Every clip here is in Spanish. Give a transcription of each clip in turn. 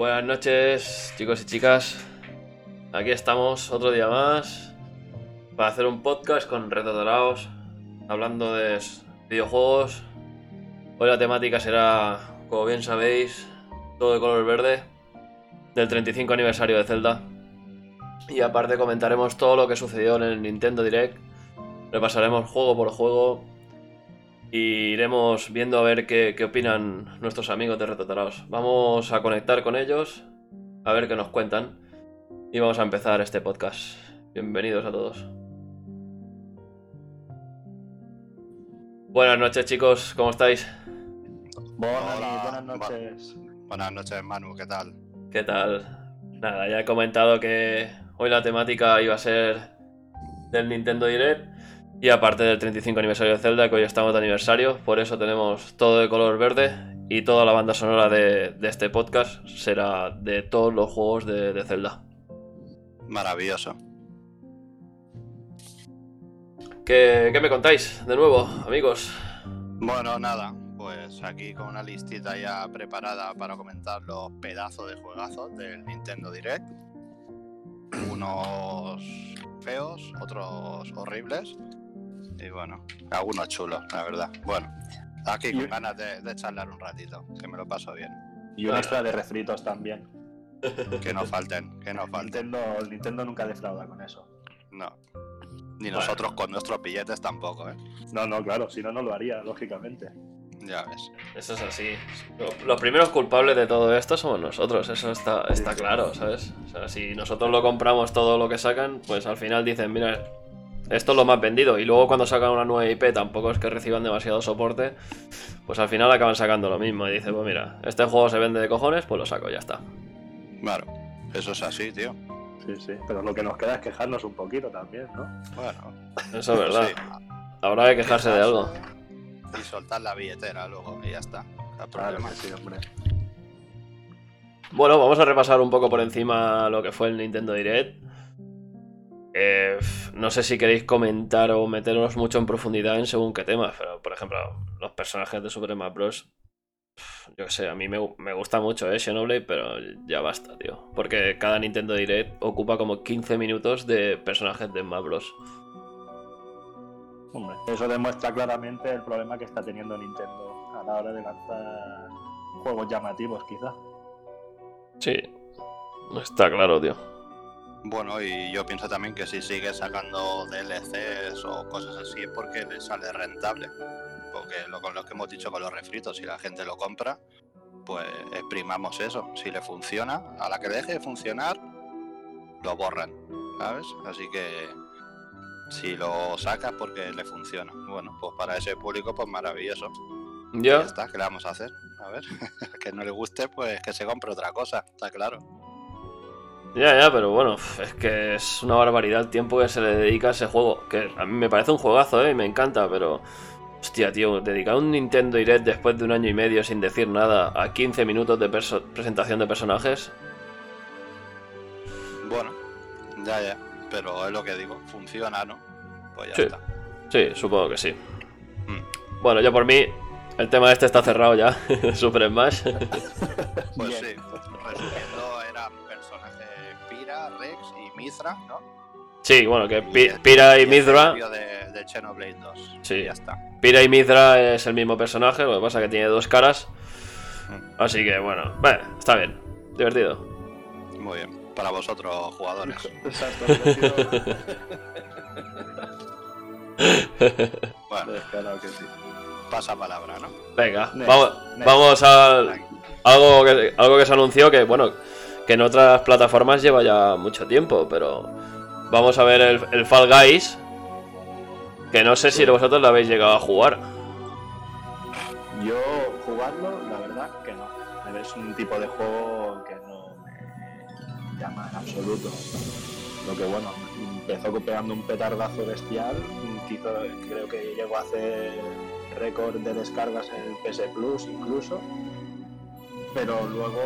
Buenas noches, chicos y chicas. Aquí estamos otro día más para hacer un podcast con Reto Dorados, hablando de videojuegos. Hoy la temática será, como bien sabéis, todo de color verde, del 35 aniversario de Zelda. Y aparte comentaremos todo lo que sucedió en el Nintendo Direct. Repasaremos juego por juego. Y iremos viendo a ver qué, qué opinan nuestros amigos de Retrotaraos. Vamos a conectar con ellos, a ver qué nos cuentan. Y vamos a empezar este podcast. Bienvenidos a todos. Buenas noches chicos, ¿cómo estáis? Hola, buenas noches. Buenas noches, Manu, ¿qué tal? ¿Qué tal? Nada, ya he comentado que hoy la temática iba a ser del Nintendo Direct y aparte del 35 aniversario de Zelda, que hoy estamos de aniversario, por eso tenemos todo de color verde y toda la banda sonora de, de este podcast será de todos los juegos de, de Zelda. Maravilloso. ¿Qué, qué me contáis de nuevo, amigos? Bueno, nada, pues aquí con una listita ya preparada para comentar los pedazos de juegazos del Nintendo Direct. Unos feos, otros horribles. Y bueno, algunos chulos, la verdad. Bueno, aquí Y- con ganas de, de charlar un ratito, que me lo paso bien. Y un extra de refritos también. Que no falten, que no falten. Nintendo, Nintendo nunca defrauda con eso. No. Ni nosotros con nuestros billetes tampoco, ¿eh? No, no, claro, si no, no lo haría, lógicamente. Ya ves. Eso es así. Lo- Los primeros culpables de todo esto somos nosotros, eso está, está claro, ¿sabes? O sea, si nosotros lo compramos todo lo que sacan, pues al final dicen, mira, esto es lo más vendido. Y luego cuando sacan una nueva IP tampoco es que reciban demasiado soporte, pues al final acaban sacando lo mismo. Y dicen, pues mira, este juego se vende de cojones, pues lo saco, ya está. Claro, eso es así, tío. Sí, sí. Pero lo que nos queda es quejarnos un poquito también, ¿no? Bueno, Eso es verdad. sí. Habrá que quejarse de algo. Y soltar la billetera luego y ya está. No Claro que sí, hombre. Bueno, vamos a repasar un poco por encima lo que fue el Nintendo Direct. Eh, no sé si queréis comentar o meteros mucho en profundidad en según qué temas, pero por ejemplo, los personajes de Super Smash Bros. Yo sé, a mí me, me gusta mucho, ¿eh? Xenoblade, pero ya basta, tío. Porque cada Nintendo Direct ocupa como 15 minutos de personajes de Smash Bros. Hombre, eso demuestra claramente el problema que está teniendo Nintendo a la hora de lanzar juegos llamativos, quizá. Sí, está claro, tío. Bueno, y yo pienso también que si sigue sacando DLCs o cosas así es porque le sale rentable. Porque lo, con lo que hemos dicho con los refritos, si la gente lo compra, pues exprimamos eso. Si le funciona, a la que deje de funcionar, lo borran, ¿sabes? Así que si lo sacas porque le funciona. Bueno, pues para ese público, pues maravilloso. Ya, Ya está, ¿qué le vamos a hacer? A ver, que no le guste, pues que se compre otra cosa, está claro. Ya, ya, pero bueno, es que es una barbaridad el tiempo que se le dedica a ese juego. Que a mí me parece un juegazo, ¿eh? Y me encanta, pero... Hostia, tío, dedicar un Nintendo Direct después de un año y medio sin decir nada a 15 minutos de presentación de personajes. Bueno, ya, ya, pero es lo que digo, funciona, ¿no? Pues ya Sí. está. Sí, supongo que sí. Mm. Bueno, yo por mí, el tema este está cerrado ya. Super Smash. Pues sí, resumiendo, Mithra, ¿no? sí, bueno, que Pi- Pira y el Mithra... cambio de, de Xenoblade 2. Sí. Y ya está. Pira y Mithra es el mismo personaje, lo que pasa es que tiene dos caras. Mm. Así que bueno, está bien. Divertido. Muy bien, para vosotros jugadores. Exacto, divertido. Bueno, Claro que sí. pasa palabra, ¿no? Venga, Next, vamos, next. vamos a algo que, algo que se anunció que, bueno, que en otras plataformas lleva ya mucho tiempo, pero vamos a ver el, el Fall Guys, que no sé si vosotros lo habéis llegado a jugar. Yo jugarlo, la verdad que no. Es un tipo de juego que no me llama en absoluto. Lo que bueno, empezó pegando un petardazo bestial, hizo- creo que llegó a hacer récord de descargas en el PS Plus incluso, pero luego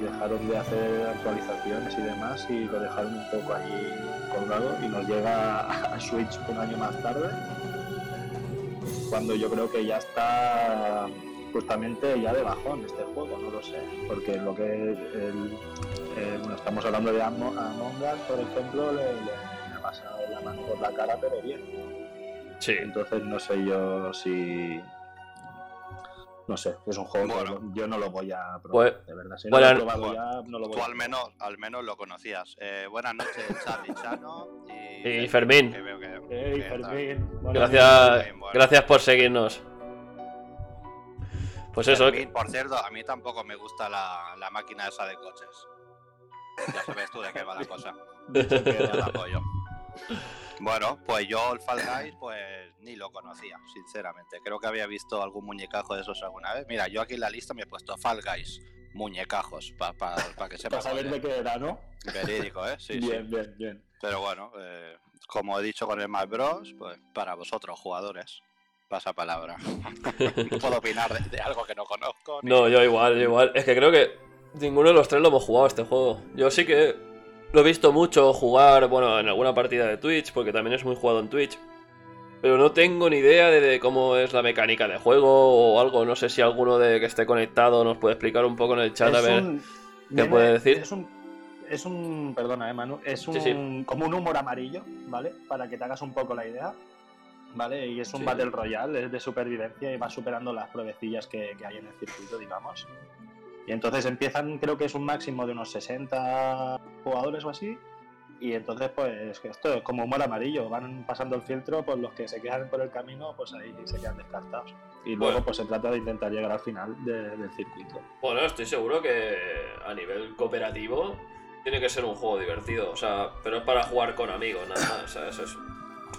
dejaron de hacer actualizaciones y demás y lo dejaron un poco ahí colgado y nos llega a Switch un año más tarde cuando yo creo que ya está justamente ya de bajón este juego, no lo sé. Porque lo que el, el- bueno, estamos hablando de Amo- Among Us, por ejemplo, le, le- le ha pasado la mano por la cara, pero bien. Sí. Entonces no sé yo si. No sé, es un juego Bueno. que yo no lo voy a probar, Pues- de verdad. Si no bueno, lo he probado ya, no lo voy Tú a al menos, al menos lo conocías. Eh, buenas noches, Charlie Chano y, Y Fermín. que veo que- Ey, que está- Fermín, buenos Gracias, Bien, bueno. gracias por seguirnos. Pues eso, Fermín, por cierto, a mí tampoco me gusta la, la máquina esa de coches. Ya sabes tú de qué va la cosa. Yo la apoyo. Bueno, pues yo el Fall Guys pues ni lo conocía, sinceramente. Creo que había visto algún muñecajo de esos alguna vez. Mira, yo aquí en la lista me he puesto Fall Guys, muñecajos, para que sepa Para saber de qué era, ¿no? Verídico, ¿eh? Sí, bien, sí. bien, bien. Pero bueno, eh, como he dicho con el Smash Bros, pues para vosotros, jugadores, pasa palabra. no puedo opinar de, de algo que no conozco. ni- No, yo igual, yo igual. Es que creo que ninguno de los tres lo hemos jugado este juego. Yo sí que lo he visto mucho jugar, bueno, en alguna partida de Twitch, porque también es muy jugado en Twitch. Pero no tengo ni idea de, de cómo es la mecánica de juego o algo. No sé si alguno de que esté conectado nos puede explicar un poco en el chat a ver. un- ¿qué puede decir? Es un, es un, perdona, eh, Manu, es un, Sí, sí. como un humor amarillo, ¿vale? Para que te hagas un poco la idea, ¿vale? Y es un Sí. Battle Royale, es de supervivencia y vas superando las pruebecillas que, que hay en el circuito, digamos. Y entonces empiezan, creo que es un máximo de unos 60 jugadores o así. Y entonces, pues, esto es como humor amarillo, van pasando el filtro, pues los que se quedan por el camino, pues ahí se quedan descartados. Y luego, Bueno. pues se trata de intentar llegar al final de- del circuito. Bueno, estoy seguro que a nivel cooperativo tiene que ser un juego divertido. O sea, pero es para jugar con amigos, nada más. O sea, eso es.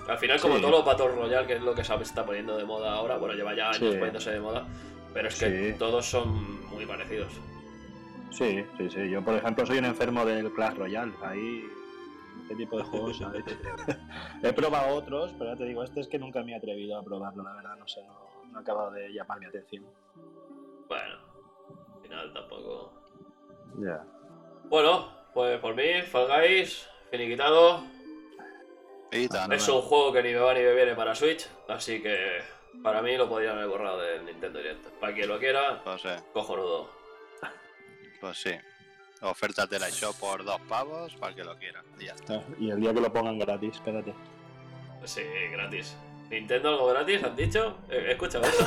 Al final, como Sí. todos los Battle Royale, que es lo que se está poniendo de moda ahora, bueno, lleva ya años Sí. poniéndose de moda, pero es que Sí. todos son muy parecidos. Sí, sí, sí. Yo, por ejemplo, soy un enfermo del Clash Royale. Ahí, este tipo de juegos, ¿sabes? He probado otros, pero ya te digo, este es que nunca me he atrevido a probarlo, la verdad. No sé, no, no ha acabado de llamar mi atención. Bueno, al final tampoco. Ya. Bueno, pues por mí, Fall Guys, finiquitado. Y tan- Es un juego que ni me va ni me viene para Switch, así que para mí lo podrían haber borrado del Nintendo Direct. Para quien lo quiera, Pues, eh, cojonudo. pues sí. Oferta de la shop por dos pavos para el que lo quiera. Y ya está. Y el día que lo pongan gratis, espérate. Sí, gratis. ¿Nintendo algo gratis? ¿Han dicho? Eh, escucha eso.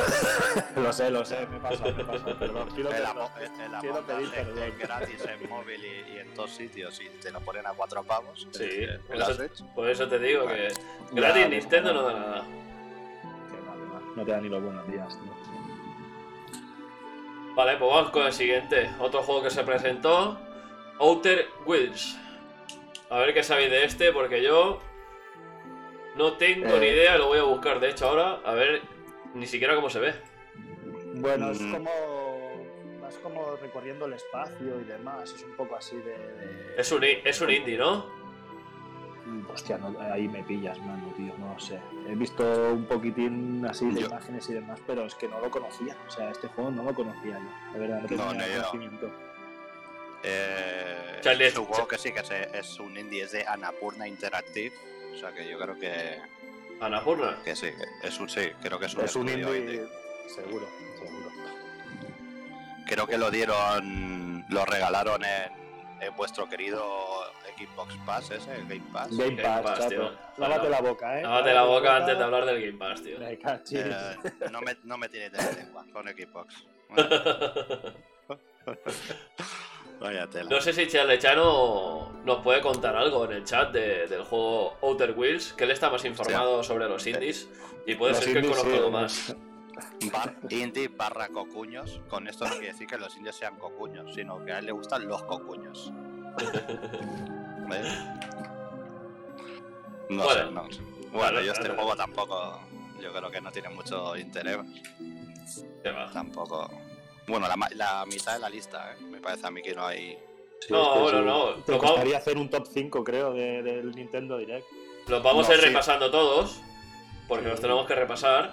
lo sé, lo sé, me pasa, me pasa. Perdón, quiero El, perdón. amo- el, el quiero Among pedir Us es- perdón. es gratis en móvil y, y en todos sitios y te lo ponen a cuatro pavos. Sí, eh, por eso, por eso te digo que gratis Nintendo no da nada. No te da ni los buenos días, tío. Vale, pues vamos con el siguiente. Otro juego que se presentó. Outer Wilds. A ver qué sabéis de este, porque yo no tengo Eh. ni idea, lo voy a buscar de hecho ahora, a ver ni siquiera cómo se ve. Bueno, es Mm. como. Vas como recorriendo el espacio y demás. Es un poco así de. de- Es un, i- es un indie, ¿no? Hostia, no- ahí me pillas, mano, tío, no lo sé. He visto un poquitín así de Yo- imágenes y demás, pero es que no lo conocía. O sea, este juego no lo conocía yo. De verdad, no tenía No, conocimiento. Eh, es un juego que sí que es un indie, es de Annapurna Interactive. O sea que yo creo que, Anapurna. que sí, es un sí, creo que es un Es un estudio indie. Seguro, seguro. Creo que lo dieron, lo regalaron en, en vuestro querido Xbox Pass ese, el Game Pass. Game Game Pass, Pass, chato. tío. Lávate Bueno, la boca, eh. Lávate la boca antes de hablar del Game Pass, tío. Me. Eh, no, me, no me tiréis de la lengua con Xbox. Vaya tela. No sé si Charlechano nos puede contar algo en el chat de- del juego Outer Wilds, que él está más informado sobre los indies y puede Los ser que conozca sí. algo más. Bar- indie barra cocuños. Con esto no quiere decir que los indios sean cocuños, sino que a él le gustan los cocuños. ¿Ves? No Bueno. sé, no sé. Bueno, Bueno, yo este juego tampoco. Yo creo que no tiene mucho interés. Tampoco. Bueno, la, mitad de la lista, ¿eh? Me parece a mí que no hay. Sí, No, es que bueno, sí. no, Te lo costaría hacer un top 5, creo, de- del Nintendo Direct. Los vamos No, a ir sí. repasando todos, porque Sí. los tenemos que repasar.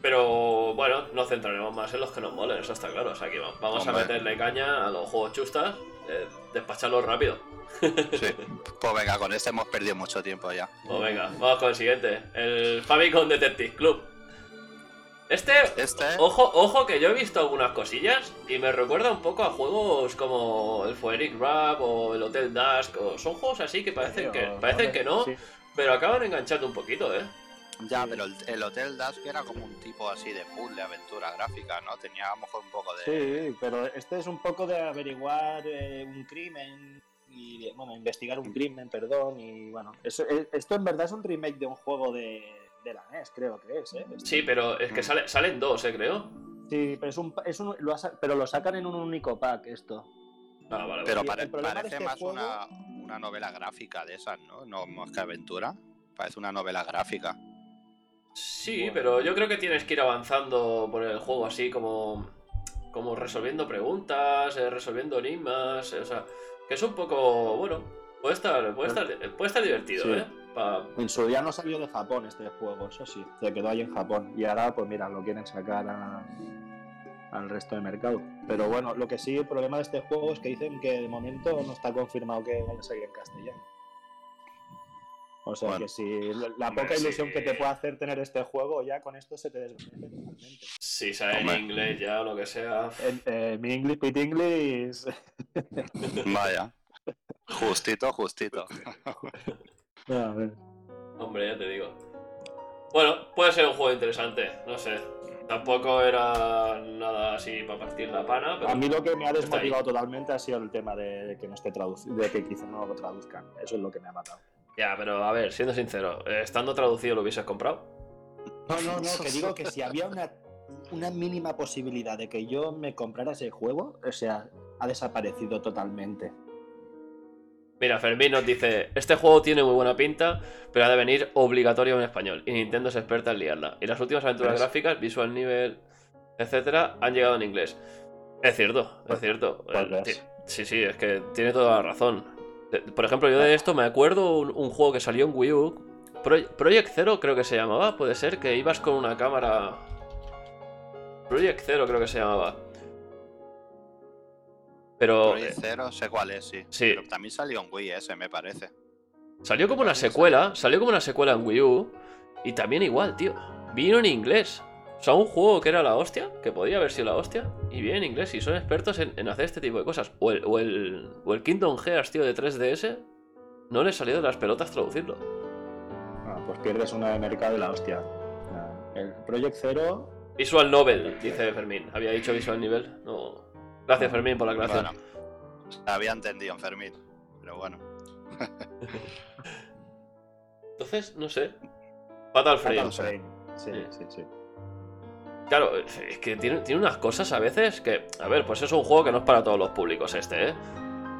Pero bueno, nos centraremos más en los que nos molen, eso está claro. O sea que va- vamos a meterle caña a los juegos chustas, eh, despacharlos rápido. Sí. Pues venga, con este hemos perdido mucho tiempo ya. Pues venga, vamos con el siguiente: el Famicom Detective Club. Este, Este, ojo, ojo que yo he visto algunas cosillas y me recuerda un poco a juegos como el Foeric Rap o el Hotel Dusk. O son juegos así que parecen que, parecen que no, Sí. pero acaban enganchando un poquito, ¿eh? Ya, sí. pero el, el Hotel Dusk era como un tipo así de puzzle, aventura gráfica, ¿no? Tenía a lo mejor un poco de... Sí, pero este es un poco de averiguar eh, un crimen y, de- bueno, investigar un crimen, perdón, y bueno, eso- eh, esto en verdad es un remake de un juego de, de la NES, creo que es, ¿eh? Este. Sí, pero es que sale, salen dos, ¿eh? Creo. Sí, pero, es un, es un- lo, ha- pero lo sacan en un único pack esto. Ah, vale, Pero pare- de parece este más juego- una, una novela gráfica de esas, ¿no? No más que aventura. Parece una novela gráfica. Sí, Bueno. pero yo creo que tienes que ir avanzando por el juego así como, como resolviendo preguntas, eh, resolviendo enigmas, eh, o sea, que es un poco, bueno, puede estar, puede estar, puede estar divertido, Sí. ¿eh? Pa- En su día no salió de Japón este juego, eso sí, se quedó ahí en Japón. Y ahora, pues mira, lo quieren sacar a- al resto del mercado. Pero bueno, lo que sí, el problema de este juego es que dicen que de momento no está confirmado que vaya a salir en castellano. O sea Bueno. que si la- Hombre, poca ilusión sí. que te puede hacer tener este juego, ya con esto se te desvanece totalmente. si sale Hombre. en inglés ya o lo que sea. En- eh, mi English, Pit English. Vaya. Justito, justito. A ver. Hombre, ya te digo. Bueno, puede ser un juego interesante, no sé. Tampoco era nada así para partir la pana, pero A mí lo que me ha desmotivado totalmente ha sido el tema de, de que no esté traducido, de que quizá no lo traduzcan. Eso es lo que me ha matado. Ya, pero a ver, siendo sincero, eh, estando traducido lo hubieses comprado. No, no, no, que digo que si había una, una mínima posibilidad de que yo me comprara ese juego, o sea, ha desaparecido totalmente. Mira, Fermín nos dice, este juego tiene muy buena pinta, pero ha de venir obligatorio en español, y Nintendo es experta en liarla. Y las últimas aventuras gráficas, visual nivel, etcétera, han llegado en inglés. Es cierto, es Pues- cierto. pues ti- sí, sí, es que tiene toda la razón. De- Por ejemplo, yo de esto me acuerdo un, un juego que salió en Wii U, Pro- Project Zero creo que se llamaba, puede ser, que ibas con una cámara... Project Zero creo que se llamaba. Pero... Project Zero, sé cuál es, sí. Sí. Pero también salió en Wii ese, me parece. Salió como una secuela, salió como una secuela en Wii U y también igual, tío. Vino en inglés. O sea, un juego que era la hostia, que podía haber sido la hostia, y viene en inglés y son expertos en, en hacer este tipo de cosas. O el, o, el, o el Kingdom Hearts, tío, de 3DS, no le salió de las pelotas traducirlo. Ah, pues pierdes una de mercado de la hostia. El Project Zero, Visual Novel, dice Fermín. Había dicho Visual Nivel. No. Gracias, Fermín, por la aclaración. Bueno, había entendido en Fermín. Pero bueno. Entonces, no sé. Fatal Frame. Fatal Frame. Sí, Sí. sí, sí. Claro, es que tiene, tiene unas cosas a veces que. A ver, pues es un juego que no es para todos los públicos este, ¿eh?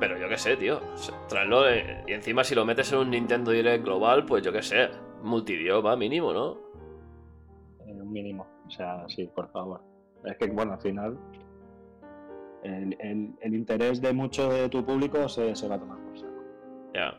Pero yo qué sé, tío. Traerlo. y encima, si lo metes en un Nintendo Direct global, pues yo qué sé. Multidioma mínimo, ¿no? Eh, un mínimo. O sea, sí, por favor. Es que, bueno, al final. El, el- el interés de mucho de tu público se, se va a tomar por saco. Ya.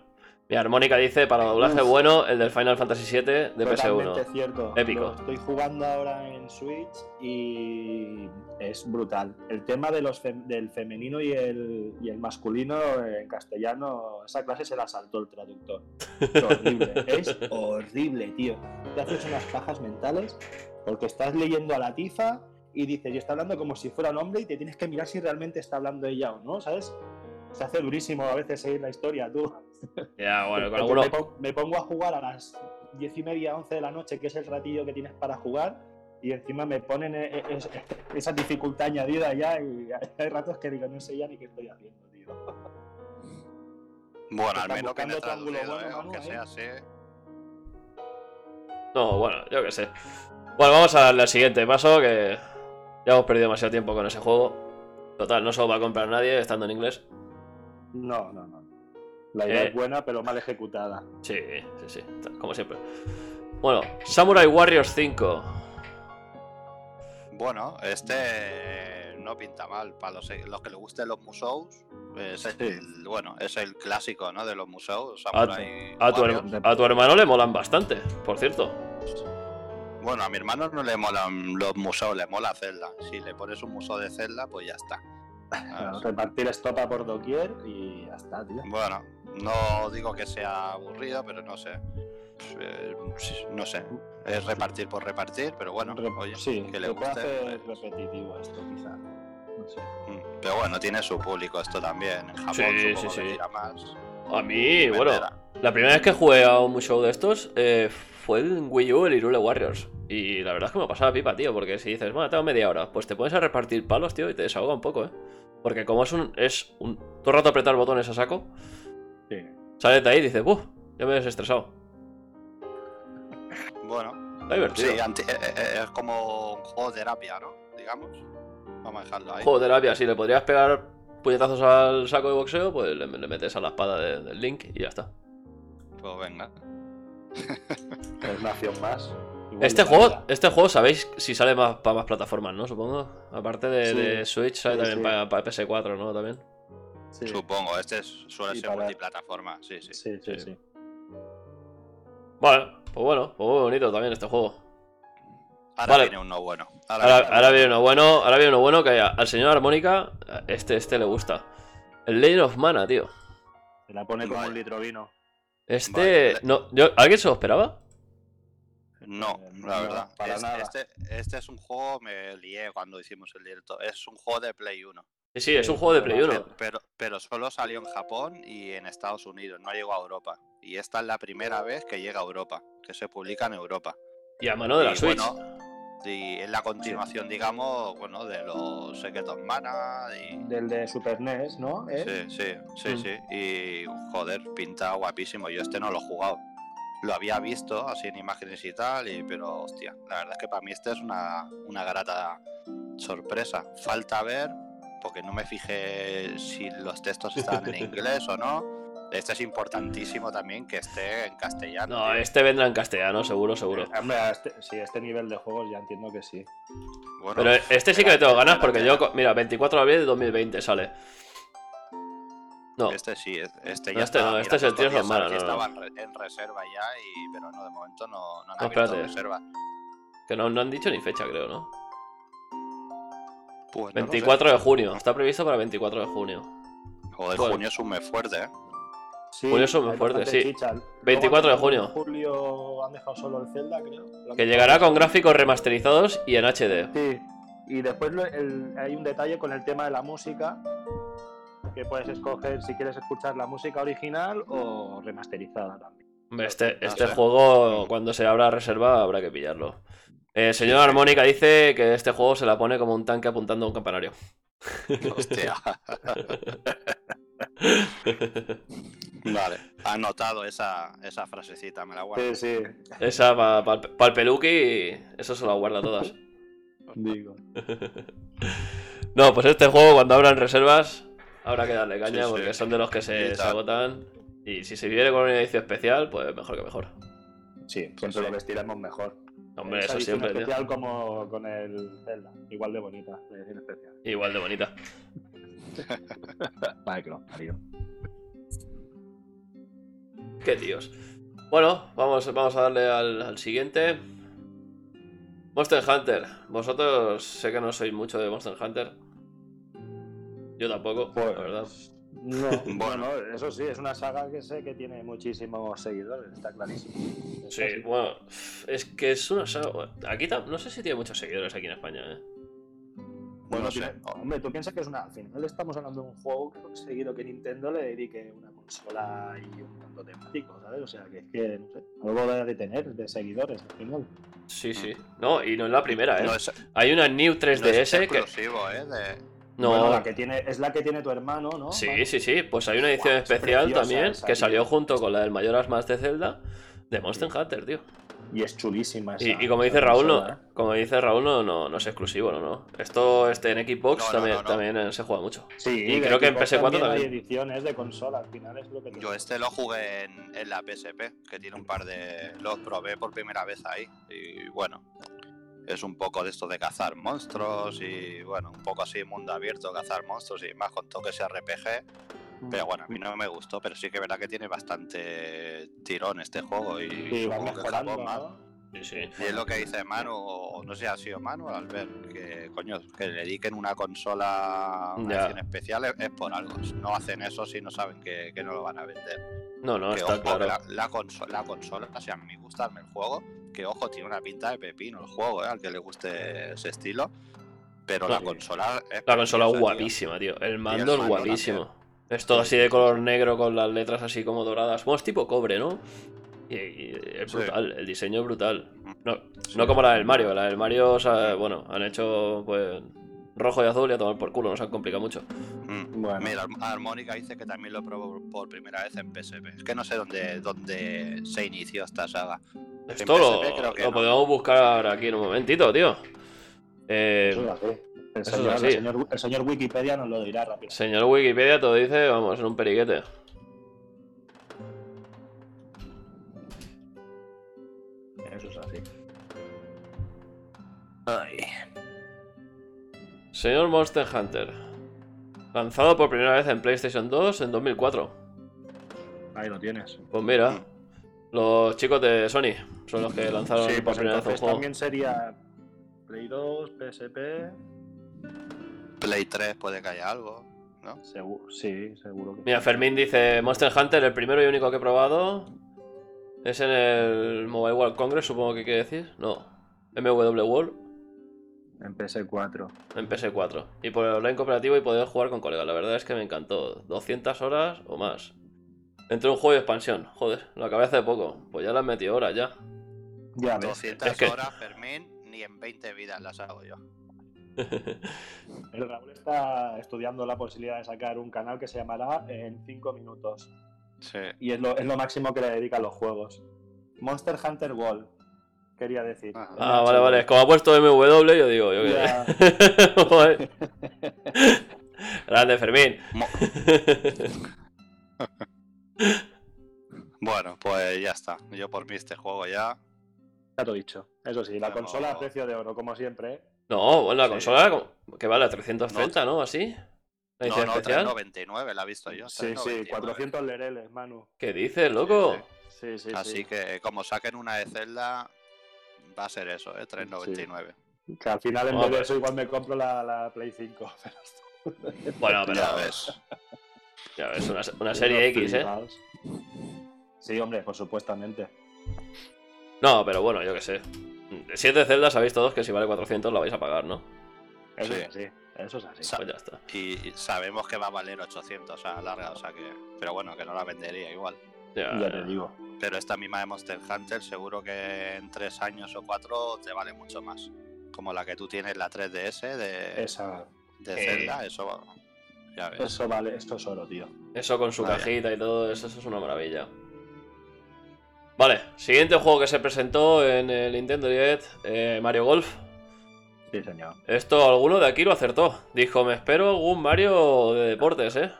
Mira, Armónica dice: para doblaje Uf. bueno, el del Final Fantasy VII de Totalmente PS1. cierto. Épico. Lo estoy jugando ahora en Switch y es brutal. El tema de los fem- del femenino y el, y el masculino en castellano, esa clase se la saltó el traductor. Es horrible, es horrible, tío. Te haces unas pajas mentales porque estás leyendo a la tifa y dices, y está hablando como si fuera un hombre y te tienes que mirar si realmente está hablando ella o no, ¿sabes? Se hace durísimo a veces seguir la historia, tú. Ya, bueno, con Porque alguno. me, pon- me pongo a jugar a las diez y media, 11 de la noche, que es el ratillo que tienes para jugar, y encima me ponen e- e- es- esa dificultad añadida ya, y hay ratos que digo, no sé ya ni qué estoy haciendo, tío. Bueno, al menos buscando tu ángulo traducido, bueno, ¿eh? Aunque ¿eh? sea así. No, bueno, yo qué sé. Bueno, vamos a darle al siguiente paso, que ya hemos perdido demasiado tiempo con ese juego. Total, no se lo va a comprar nadie estando en inglés. No, no, no. La idea Eh. es buena, pero mal ejecutada. Sí, sí, sí, como siempre. Bueno, Samurai Warriors 5. Bueno, este no pinta mal. Para los, los que les gusten los museos, es el, bueno, es el clásico ¿no? de los museos. A, Samurai a tu, a tu hermano le molan bastante, por cierto. Bueno, a mi hermano no le molan los museos, le mola Zelda. Si le pones un museo de Zelda, pues ya está. Bueno, repartir estopa por doquier y ya está, tío. Bueno, no digo que sea aburrido, pero no sé. Eh, No sé. es repartir por repartir, pero bueno, Re- oye, sí, que le guste. hacer pues, repetitivo esto, quizá. No sé. mm, Pero bueno, tiene su público esto también. En Japón Sí, supongo sí, sí. más. A mí, bueno, la primera vez que jugué a un show de estos eh, fue en Wii U, el Irule Warriors. Y la verdad es que me pasaba pipa, tío, porque si dices, bueno, tengo media hora, pues te pones a repartir palos, tío, y te desahoga un poco, ¿eh? Porque como es un. es un. todo el rato apretar botones a saco, Sí. sales de ahí y dices, ¡buf! Ya me he desestresado. Bueno, Está divertido. sí, anti- eh, eh, es como un juego de terapia, ¿no? Digamos. Vamos a dejarlo ahí. Juego de terapia, si le podrías pegar puñetazos al saco de boxeo, pues le, le metes a la espada de- del Link y ya está. Pues venga. Es una acción más. Este juego, este juego sabéis si sale más para más plataformas, ¿no? Supongo. Aparte de, Sí, de Switch, sale sí, también sí. para PS4, ¿no? También. Sí, Supongo, este es- suele Sí, ser para- multiplataforma, sí, sí. sí, sí, Sí. Vale, pues bueno, pues muy bonito también este juego. Ahora Vale. viene uno bueno. Ahora, Ahora, viene ahora uno viene uno bueno, ahora viene uno bueno que a- al señor Armónica, este, este le gusta. El Legend of Mana, tío. Se la pone como Vale. un litro vino. Este. Vale. No, yo, ¿Alguien se lo esperaba? No, Eh, la no, verdad. para Es- nada. Este, este es un juego, me lié cuando hicimos el directo. Es un juego de Play 1. Sí, sí, es un juego de Play 1. Pero, pero solo salió en Japón y en Estados Unidos, no llegó a Europa. Y esta es la primera vez que llega a Europa, que se publica en Europa. Y a mano de la Y Switch. bueno, y es la continuación, digamos, bueno, de los Secret of Mana y... Del de Super NES, ¿no? ¿Eh? Sí, sí, sí, Mm. sí. Y joder, pinta guapísimo. Yo este no lo he jugado. Lo había visto así en imágenes y tal, y, pero hostia, la verdad es que para mí este es una, una grata sorpresa. Falta ver, porque no me fijé si los textos están en inglés o no. Este es importantísimo también que esté en castellano. No, tío. este vendrá en castellano, seguro, seguro. Hombre, a este, sí, este nivel de juegos ya entiendo que sí. Bueno, Pero este sí que le tengo ganas porque yo, mira, 24 de abril de 2020 sale. No, Este sí, es- este No, ya este está. no, Mira, este es el of días Mana, aquí no, no. estaba en re- en reserva ya, y, pero no, de momento no, no han No, abierto espérate. reserva. que no, no han dicho ni fecha, creo, ¿no? Pues no lo sé. 24 de junio, está previsto para 24 de junio. Joder, Joder. junio es un mes fuerte, ¿eh? Sí, Por eso muy hay fuerte, sí. chicha. Luego 24 de junio. julio han dejado solo el Zelda, creo. Que llegará con gráficos remasterizados y en HD. Sí. Y después el- hay un detalle con el tema de la música. Que puedes escoger si quieres escuchar la música original o remasterizada también. Hombre, Este, No este sé. juego, cuando se abra reserva, habrá que pillarlo. El señor Armónica dice que este juego se la pone como un tanque apuntando a un campanario. Hostia. vale, anotado esa, esa frasecita, me la guardo. Sí, sí. Esa para el peluqui, eso se lo guarda todas. Digo. No, pues este juego cuando abran reservas habrá que darle caña Sí, sí. porque son de los que se, agotan. Y si se viene con una edición especial, pues mejor que mejor. Sí, siempre Sí. lo vestiremos mejor. Hombre, Esa eso edición siempre, tío. especial como con el Zelda. Igual de bonita, edición especial. Igual de bonita. Vale, que lo parió. Qué tíos. Bueno, vamos, vamos a darle al, al siguiente. Monster Hunter. Vosotros sé que no sois mucho de Monster Hunter. Yo tampoco, Pues, la verdad. No, Bueno. bueno, eso sí, es una saga que sé que tiene muchísimos seguidores, está clarísimo. Está Sí, así. bueno, es que es una saga. Aquí no sé si tiene muchos seguidores aquí en España, ¿eh? Bueno, No sé. tiene- hombre, tú piensas que es una. Al final estamos hablando de un juego que conseguido que Nintendo le dedique una consola y un mundo temático, ¿sabes? O sea, que es que, no sé, algo debe de tener de seguidores al final. Sí, sí. No, y no es la primera, ¿eh? No es, Hay una New no es 3DS que. exclusivo, ¿eh? De... No, Bueno, la que tiene, es la que tiene tu hermano, ¿no? Sí, sí, sí. Pues hay una edición especial también esa, que tío. salió junto con la del Mayoras Más de Zelda de Monster Hunter, tío. Y es chulísima esa. Y, y como dice Raúl, no, ¿eh? como dice Raúl, no, no, no es exclusivo, no, no. Esto este en Xbox No, no, también, no, no. también eh, se juega mucho. Sí, y creo que en Xbox PS4 Hay también. ediciones de consola, al final es lo que Yo este lo jugué en, en la PSP, que tiene un par de... Los probé por primera vez ahí. Y bueno, es un poco de esto de cazar monstruos y bueno, un poco así mundo abierto, cazar monstruos y más con toques RPG. Pero bueno, a mí no me gustó, pero sí que es verdad que tiene bastante tirón este juego y Sí, va mejorando, Japón más. ¿no? Sí, sí. Y es lo que dice Manu, o no sé si ha sido Manu o Albert, que coño, que le dediquen una consola, una especial es, es por algo. No hacen eso si no saben que, que no lo van a vender. No, no, que está ojo, claro. la, la, conso- la consola, o sea, a mí gustarme el juego, que ojo, tiene una pinta de pepino el juego, ¿eh? al que le guste ese estilo. Pero la consola es La consola tío. guapísima, tío. El mando es guapísimo. Es todo así de color negro con las letras así como doradas. Bueno, es tipo cobre, ¿no? Y, y es Sí. brutal, el diseño es brutal. No, no como la del Mario, la del Mario, o sea, bueno, han hecho pues rojo y azul y a tomar por culo, no se han complicado mucho. Mm. Bueno. Mira, Armónica dice que también lo probó por primera vez en PSP. Es que no sé dónde, dónde se inició esta saga. Esto lo, PSP creo que lo no. podemos buscar aquí en un momentito, tío. Eh, Eso es así. El eso es señor, así. el señor- el señor Wikipedia nos lo dirá rápido. señor Wikipedia todo dice, vamos, en un periquete. Eso es así. Señor Monster Hunter. Lanzado por primera vez en PlayStation 2 en 2004. Ahí lo tienes. Pues mira, los chicos de Sony son los que lanzaron Sí, por pues primera vez juego. también sería Play 2, PSP. Play 3 puede que haya algo, ¿no? Sí, seguro que Mira, Fermín dice Monster Hunter, el primero y único que he probado es en el Mobile World Congress, supongo que quiere decir. No, MW World en PS4. en PS4. Y por el online cooperativo y poder jugar con colegas. La verdad es que me encantó. 200 horas o más. Entre un juego y expansión. Joder, lo acabé hace poco. Pues ya han metido horas ya. Ya ves. 200 Es que- horas, Fermín, ni en 20 vidas las hago yo. El Raúl está estudiando la posibilidad de sacar un canal que se llamará En 5 minutos. Sí. Y es lo, es lo máximo que le dedica a los juegos. Monster Hunter World, quería decir. Ah. Ah, vale, vale. Como ha puesto MW, yo digo, yo qué. Grande, Fermín. Mo- Bueno, pues ya está. Yo por mí este juego ya. Ya te he dicho. Eso sí, la Pero- consola a precio de oro, como siempre. ¿eh? No, bueno, la Sí. consola que vale a 330, ¿no? Así. La No, no, especial. 399 la he visto yo. Sí, sí, 399. 400 lereles, Manu. ¿Qué dices, loco? Sí, Sí, sí, Así sí. que como saquen una de Zelda, va a ser eso, ¿eh? 399. Que al final en vez de pero- eso igual me compro la, la Play 5. Bueno, pero. Ya ves. Ya ves, una, una serie X, ¿eh? Sí, hombre, pues supuestamente. No, pero bueno, yo qué sé. Siete celdas sabéis todos que si vale 400 la vais a pagar, ¿no? Eso Sí. es así. Eso es así. Sa- Pues ya está. Y sabemos que va a valer 800 a larga, o sea que. Pero bueno, que no la vendería igual. Ya, Ya te digo. Pero esta misma de Monster Hunter, seguro que en 3 años o 4 te vale mucho más. Como la que tú tienes, la 3DS de, Esa, de eh. Zelda, eso. Ya ves. eso vale, esto es oro, tío. Eso con su cajita y todo eso, eso es una maravilla. Vale, siguiente juego que se presentó en el Nintendo Direct, eh, Mario Golf. Sí, señor. Esto alguno de aquí lo acertó. Dijo, me espero algún Mario de deportes, ¿eh?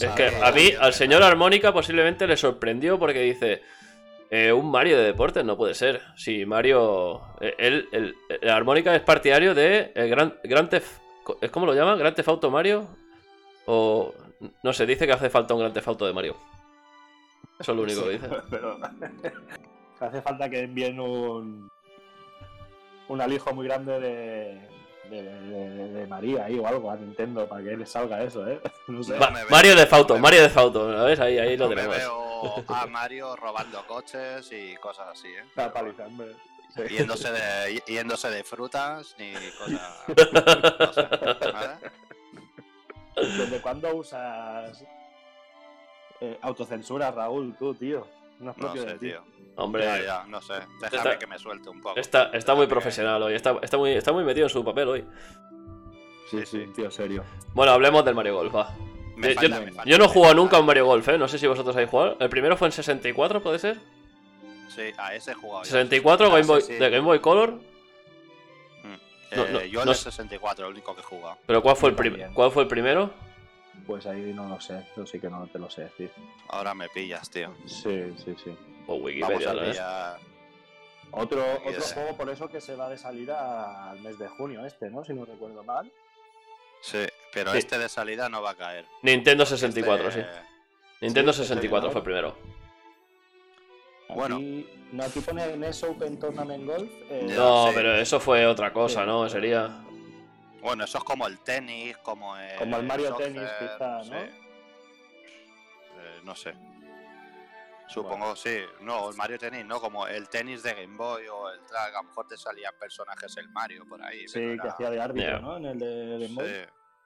Es que a mí, al señor Armónica posiblemente le sorprendió porque dice, eh, un Mario de deportes no puede ser. Si Mario... eh, Él, el, el Armónica es partidario de el Gran, Gran Theft... ¿Es como lo llaman? ¿Gran Theft Auto Mario? O... No sé, dice que hace falta un Gran Theft Auto de Mario. Eso es lo único que dice. Pero hace falta que envíen un un alijo muy grande de, de, de- de María ahí o algo a Nintendo para que le salga eso, ¿eh? No sé. Va- me veo, Mario de Fauto, Mario de Fauto, ¿lo ves? Ahí, ahí lo No tenemos. veo a Mario robando coches y cosas así, ¿eh? Está palizando. Sí. Yéndose de, yéndose de frutas ni cosas. no sé, ¿vale? ¿Desde cuándo usas eh, autocensura, Raúl, tú, tío? No es No propio sé, de ti. tío. Hombre, Ya, ya, no sé. Déjame Está- que me suelte un poco. está, está muy profesional hoy, está, está, muy, está muy metido en su papel hoy. Sí, Sí, tío, serio. Bueno, hablemos del Mario Golf, va. Me Yo- falta- yo, me falta yo no he jugado nunca a un Mario Golf, ¿eh? No sé si vosotros habéis jugado. El primero fue en 64, ¿puede ser? Sí, a ese he jugado. yo. 64, Ah, Game sí, Boy, sí. de Game Boy Color. Eh, no, no, yo el no sé. 64, el único que he jugado. Pero ¿cuál fue el, también. ¿cuál fue el primero? Pues ahí no lo sé. Yo sí que no te lo sé decir. Ahora me pillas, tío. Sí, sí, sí. O Vamos Wikipedia, a. ¿eh? pillar. Otro, otro juego por eso que se va de salida al mes de junio este, ¿no? Si no recuerdo mal. Sí, pero Sí. este de salida no va a caer. Nintendo 64, sí. Este- Nintendo sí, 64 sí, fue el primero. Bueno. Aquí, no, aquí pone NES Open Tournament Golf. eh, No, sí. pero eso fue otra cosa, Sí. ¿no? Sería. Bueno, eso es como el tenis, como el. Como el Mario soccer, Tennis, quizá, ¿no? sí. Eh, no sé. Supongo, sí. No, el Mario Tennis, no, como el tenis de Game Boy o el track, a lo mejor te salían personajes el Mario por ahí. Sí, que era- hacía de árbitro. ¿no? En el de Game Boy.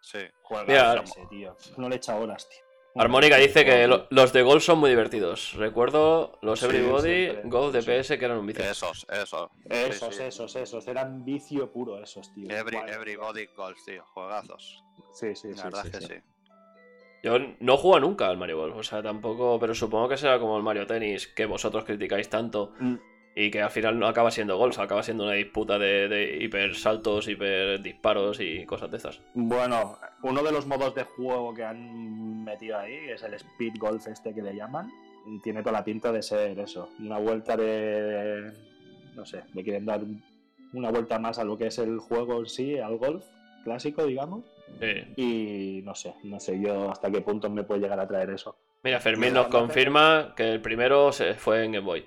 Sí, sí. Ese, tío. No le echa horas, tío. Armónica dice que lo- los de Gold son muy divertidos. Recuerdo los Sí, Everybody Gold de sí. PS que eran un vicio. Esos, esos. Esos, sí, sí. esos, esos. Eran vicio puro esos, tío. Every, everybody Golf, tío. Juegazos. Sí, sí, La sí. verdad sí, es que sí. Yo no juego nunca al Mario Golf, o sea, tampoco, pero supongo que será como el Mario Tennis que vosotros criticáis tanto Mm, y que al final no acaba siendo golf, acaba siendo una disputa de, de hiper saltos, hiper disparos y cosas de estas. Bueno, uno de los modos de juego que han metido ahí es el Speed Golf este que le llaman. Tiene toda la pinta de ser eso. Una vuelta de... No sé, le quieren dar una vuelta más a lo que es el juego en sí, al golf clásico, digamos. Sí. Y no sé, no sé yo hasta qué punto me puede llegar a traer eso. Mira, Fermín nos confirma que el primero se fue en Game Boy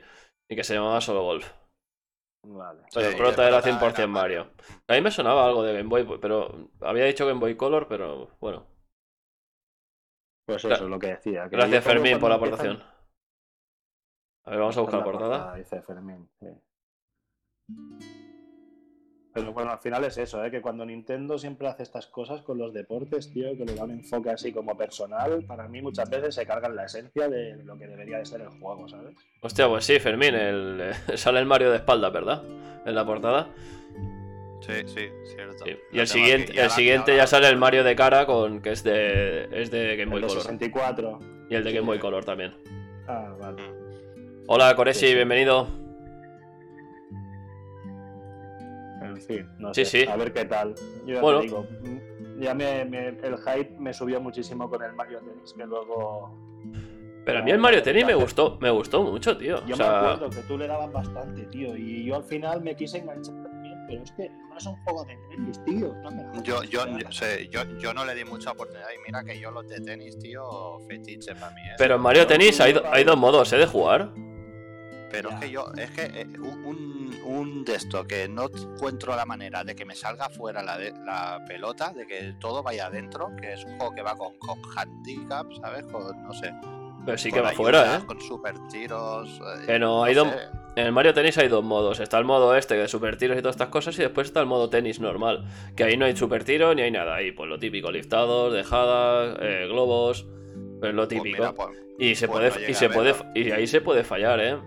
y que se llamaba solo Golf. Vale. Pero Sí, el prota era prota 100% era Mario. Mario. A mí me sonaba algo de Game Boy, pero había dicho Game Boy Color, pero bueno. Pues eso es lo que decía. que Gracias Fermín por la aportación. empiezan- A ver, vamos a buscar la La portada. Dice Fermín. sí. Pero bueno, al final es eso, ¿eh? que cuando Nintendo siempre hace estas cosas con los deportes, tío, que le da un enfoque así como personal, para mí muchas veces se cargan la esencia de lo que debería de ser el juego, ¿sabes? Hostia, pues sí, Fermín, el, sale el Mario de espalda, ¿verdad? En la portada. Sí, sí, cierto. Sí. Y el siguiente. Y el siguiente ya sale el Mario de cara con que es de es de Game El Boy de Color 64. y el de Game Boy Sí. Color también. Ah, vale. Hola Coresi, Sí, sí. bienvenido. En fin, no Sí, sé. sí. A ver qué tal. Yo ya Bueno. te digo, ya me, me- el hype me subió muchísimo con el Mario Tennis, que luego... Pero a mí el Mario Tennis me gustó, me gustó mucho, tío. Yo O sea, me acuerdo que tú le dabas bastante, tío, y yo al final me quise enganchar también, pero es que no es un juego de tenis, tío. No me jodas, Yo, yo, yo, sé, yo, yo no le di mucha oportunidad y mira que yo los de tenis, tío, fetiche para mí, ¿eh? pero en Mario Tennis hay, hay dos modos, ¿eh? De jugar. Pero es que yo, es que eh, un, un- de esto que no encuentro la manera de que me salga fuera la, de- la pelota, de que todo vaya adentro, que es un juego que va con, con handicap, ¿sabes? Con, no sé. Pero sí que va fuera, ¿eh? Con super tiros. eh, no, hay dos-. En el Mario Tennis hay dos modos. Está el modo este de super tiros y todas estas cosas. Y después está el modo tenis normal. Que ahí no hay super tiro ni hay nada. Ahí pues lo típico, liftados, dejadas, eh, globos. Pues lo Pues típico. mira, pues, y se pues puede no y se puede y ahí se puede fallar, eh.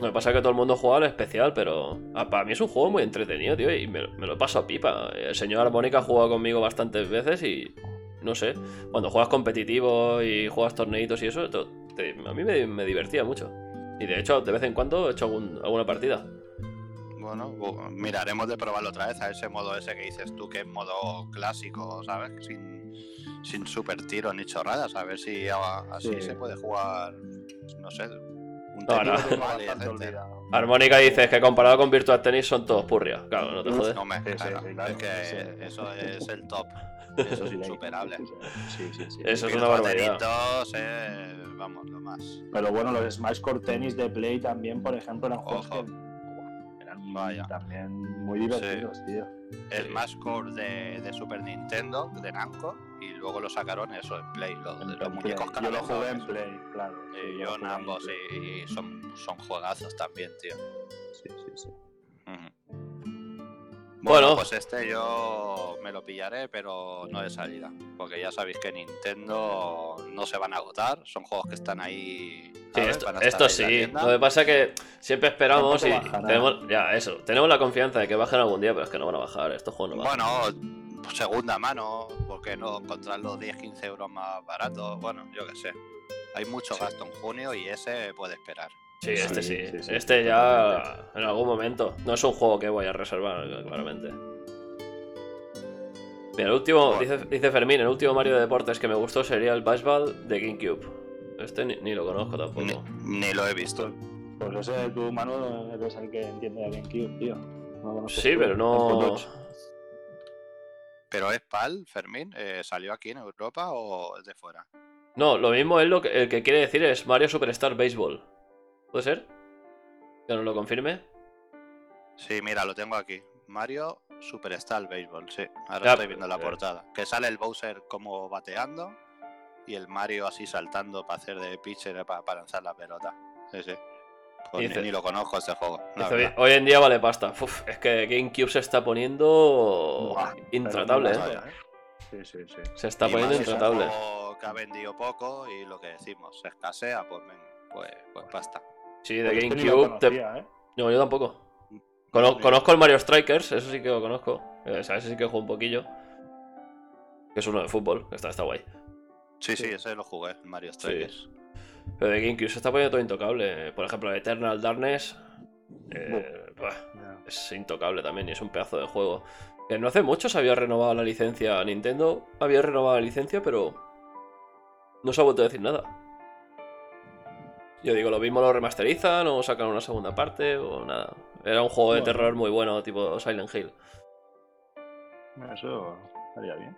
Lo que pasa es que todo el mundo juega al especial, pero ah, para mí es un juego muy entretenido, tío, y me, me lo paso a pipa. El señor Armónica ha jugado conmigo bastantes veces y no sé, cuando juegas competitivo y juegas torneitos y eso, te- a mí me, me divertía mucho. Y de hecho, de vez en cuando he hecho algún- alguna partida. Bueno, bu- miraremos de probarlo otra vez a ese modo ese que dices tú, que es modo clásico, ¿sabes? Sin, sin super tiro ni chorradas, a ver si así Sí. se puede jugar, no sé, No, no. Olvidado. Armónica dice que comparado con Virtual Tennis son todos purria. Claro, no te jodes. No me, claro, sí, claro, es que sí. eso es el top, eso es insuperable. Sí, sí, sí. Eso es una barbaridad. Tennis 2, eh, vamos, lo más. Pero bueno, los Smash Core Tennis de Play también, por ejemplo, eran juegos Ojo. que eran Vaya. también muy divertidos, tío. El Smash Core de, de Super Nintendo, de Namco, y luego lo sacaron eso en Play, los, En los Play. muñecos Yo lo jugué en. Play, claro. Sí, sí, yo en ambos y, y son, son juegazos también, tío. Sí, sí, sí. Bueno. Bueno, pues este yo me lo pillaré, pero no de salida. Porque ya sabéis que Nintendo no se van a agotar, son juegos que están ahí. Sí, ¿sabes? esto, esto sí. Lo que pasa es que siempre esperamos y bajará. tenemos, ya, eso, tenemos la confianza de que bajen algún día, pero es que no van a bajar. Estos juegos no bajan. Bueno, segunda mano, ¿por qué no encontrar los 10-15 euros más baratos? Bueno, yo qué sé. Hay mucho Sí. gasto en junio y ese puede esperar. Sí, este sí. Sí, sí, sí, este sí, ya en algún momento. No es un juego que voy a reservar, claramente. Mira, el último, Bueno. dice, dice Fermín, el último Mario de deportes que me gustó sería el Baseball de GameCube. Este ni, ni lo conozco tampoco. Ni, ni lo he visto. Pues ese tu mano eres el que entiende de GameCube, tío. No Sí, tú, pero no. ¿Pero es PAL, Fermín? Eh, ¿Salió aquí en Europa o es de fuera? No, lo mismo es lo que, el que quiere decir es Mario Superstar Baseball. ¿Puede ser? Que nos lo confirme. Sí, mira, lo tengo aquí. Mario Superstar Baseball, sí. Ahora Ya, estoy viendo la eh. portada. Que sale el Bowser como bateando y el Mario así saltando para hacer de pitcher para, para lanzar la pelota. sí, sí. Pues ni, ni lo conozco este juego. hoy en día vale pasta. Uf, es que GameCube se está poniendo Buah, intratable, ¿eh? ¿eh? Sí, sí, sí. Se está Y poniendo más si es un intratable. juego que ha vendido poco y lo que decimos, se escasea, pues, ven, pues, pues basta. Sí, de Pues este GameCube. te- conocía, ¿eh? No, yo tampoco. Cono- Sí. Conozco el Mario Strikers, eso sí que lo conozco. Eh, O sea, ese sí que juego un poquillo. Que es uno de fútbol, que está, está guay. Sí, sí, Sí. ese lo jugué, Mario Strikers. Pero de GameCube se está poniendo todo intocable. Por ejemplo, Eternal Darkness. eh, es intocable también y es un pedazo de juego. Que no hace mucho se había renovado la licencia. Nintendo había renovado la licencia, pero no se ha vuelto a decir nada. Yo digo, lo mismo lo remasterizan o sacan una segunda parte o nada. Era un juego de terror muy bueno, tipo Silent Hill. Eso estaría bien.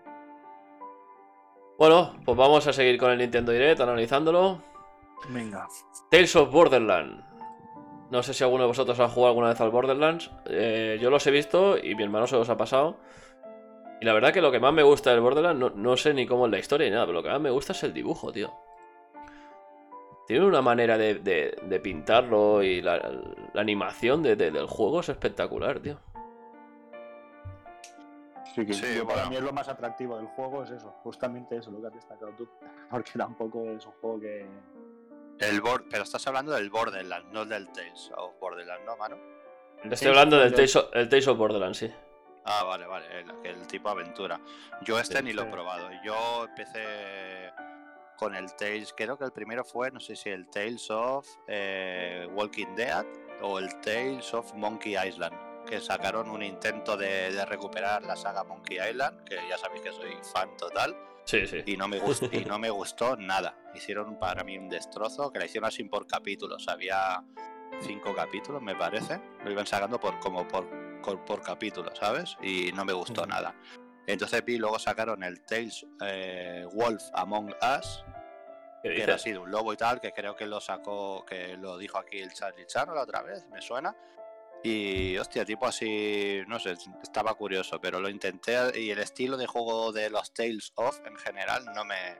Bueno, pues vamos a seguir con el Nintendo Direct analizándolo. Venga. Tales of Borderlands. No sé si alguno de vosotros ha jugado alguna vez al Borderlands. Eh, yo los he visto y mi hermano se los ha pasado. Y la verdad que lo que más me gusta del Borderlands, no, no sé ni cómo es la historia ni nada, pero lo que más me gusta es el dibujo, tío. Tiene una manera de, de- de pintarlo y la, la animación de- de- del juego es espectacular, tío. Sí, que Sí, yo- para bueno. mí es lo más atractivo del juego, es eso, justamente eso, lo que has destacado tú. Porque tampoco es un juego que. El bor- pero estás hablando del Borderlands, no del Tales of Borderlands, ¿no, mano? Estoy hablando del Tales of, el Tales of Borderlands, sí. Ah, vale, vale, el, el tipo aventura. Yo este Sí, ni lo he probado. Yo empecé con el Tales, creo que el primero fue, no sé si el Tales of eh, Walking Dead o el Tales of Monkey Island, que sacaron un intento de, de recuperar la saga Monkey Island, que ya sabéis que soy fan total, Sí, sí. y no me gustó, y no me gustó nada. Hicieron para mí un destrozo, que la hicieron así por capítulos. Había cinco capítulos, me parece. Lo iban sacando por como por, por, por capítulo, ¿sabes? Y no me gustó nada. Entonces vi, luego sacaron el Tales eh, Wolf Among Us, ¿Qué que era así de un lobo y tal, que creo que lo sacó, que lo dijo aquí el Charlie Chano la otra vez, me suena. Y hostia, tipo así, no sé, estaba curioso, pero lo intenté y el estilo de juego de los Tales of en general no me.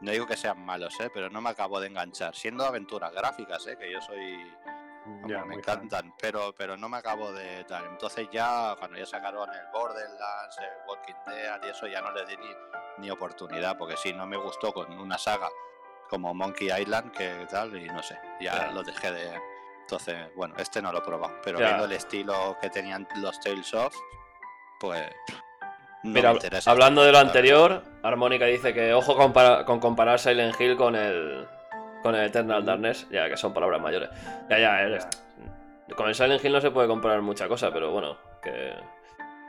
No digo que sean malos, ¿eh? pero no me acabo de enganchar. Siendo aventuras gráficas, ¿eh? que yo soy. Ya, me fan. encantan, pero, pero no me acabo de tal. Entonces ya, cuando ya sacaron el Borderlands, el Walking Dead y eso, ya no le di ni, ni oportunidad, porque sí, no me gustó con una saga como Monkey Island, que tal, y no sé, ya Ya. lo dejé de... Entonces, bueno, este no lo he probado, pero Ya. viendo el estilo que tenían los Tales of, pues... No Mira, me interesa hablando de lo anterior, Armónica dice que ojo compara- con comparar Silent Hill con el con el Eternal Darkness, ya que son palabras mayores. Ya, ya, con el Silent Hill no se puede comparar mucha cosa, pero bueno, que,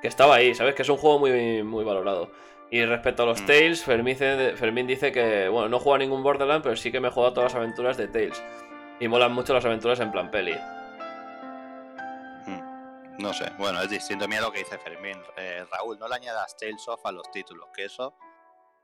que estaba ahí, ¿sabes? Que es un juego muy, muy valorado. Y respecto a los Mm. Tales, Fermín, dice- Fermín dice que, bueno, no juega ningún Borderlands, pero sí que me he jugado todas las aventuras de Tales. Y molan mucho las aventuras en plan peli. Mm, No sé, bueno, es distinto. Mira lo que dice Fermín. Eh, Raúl, no le añadas Tales of a los títulos, que eso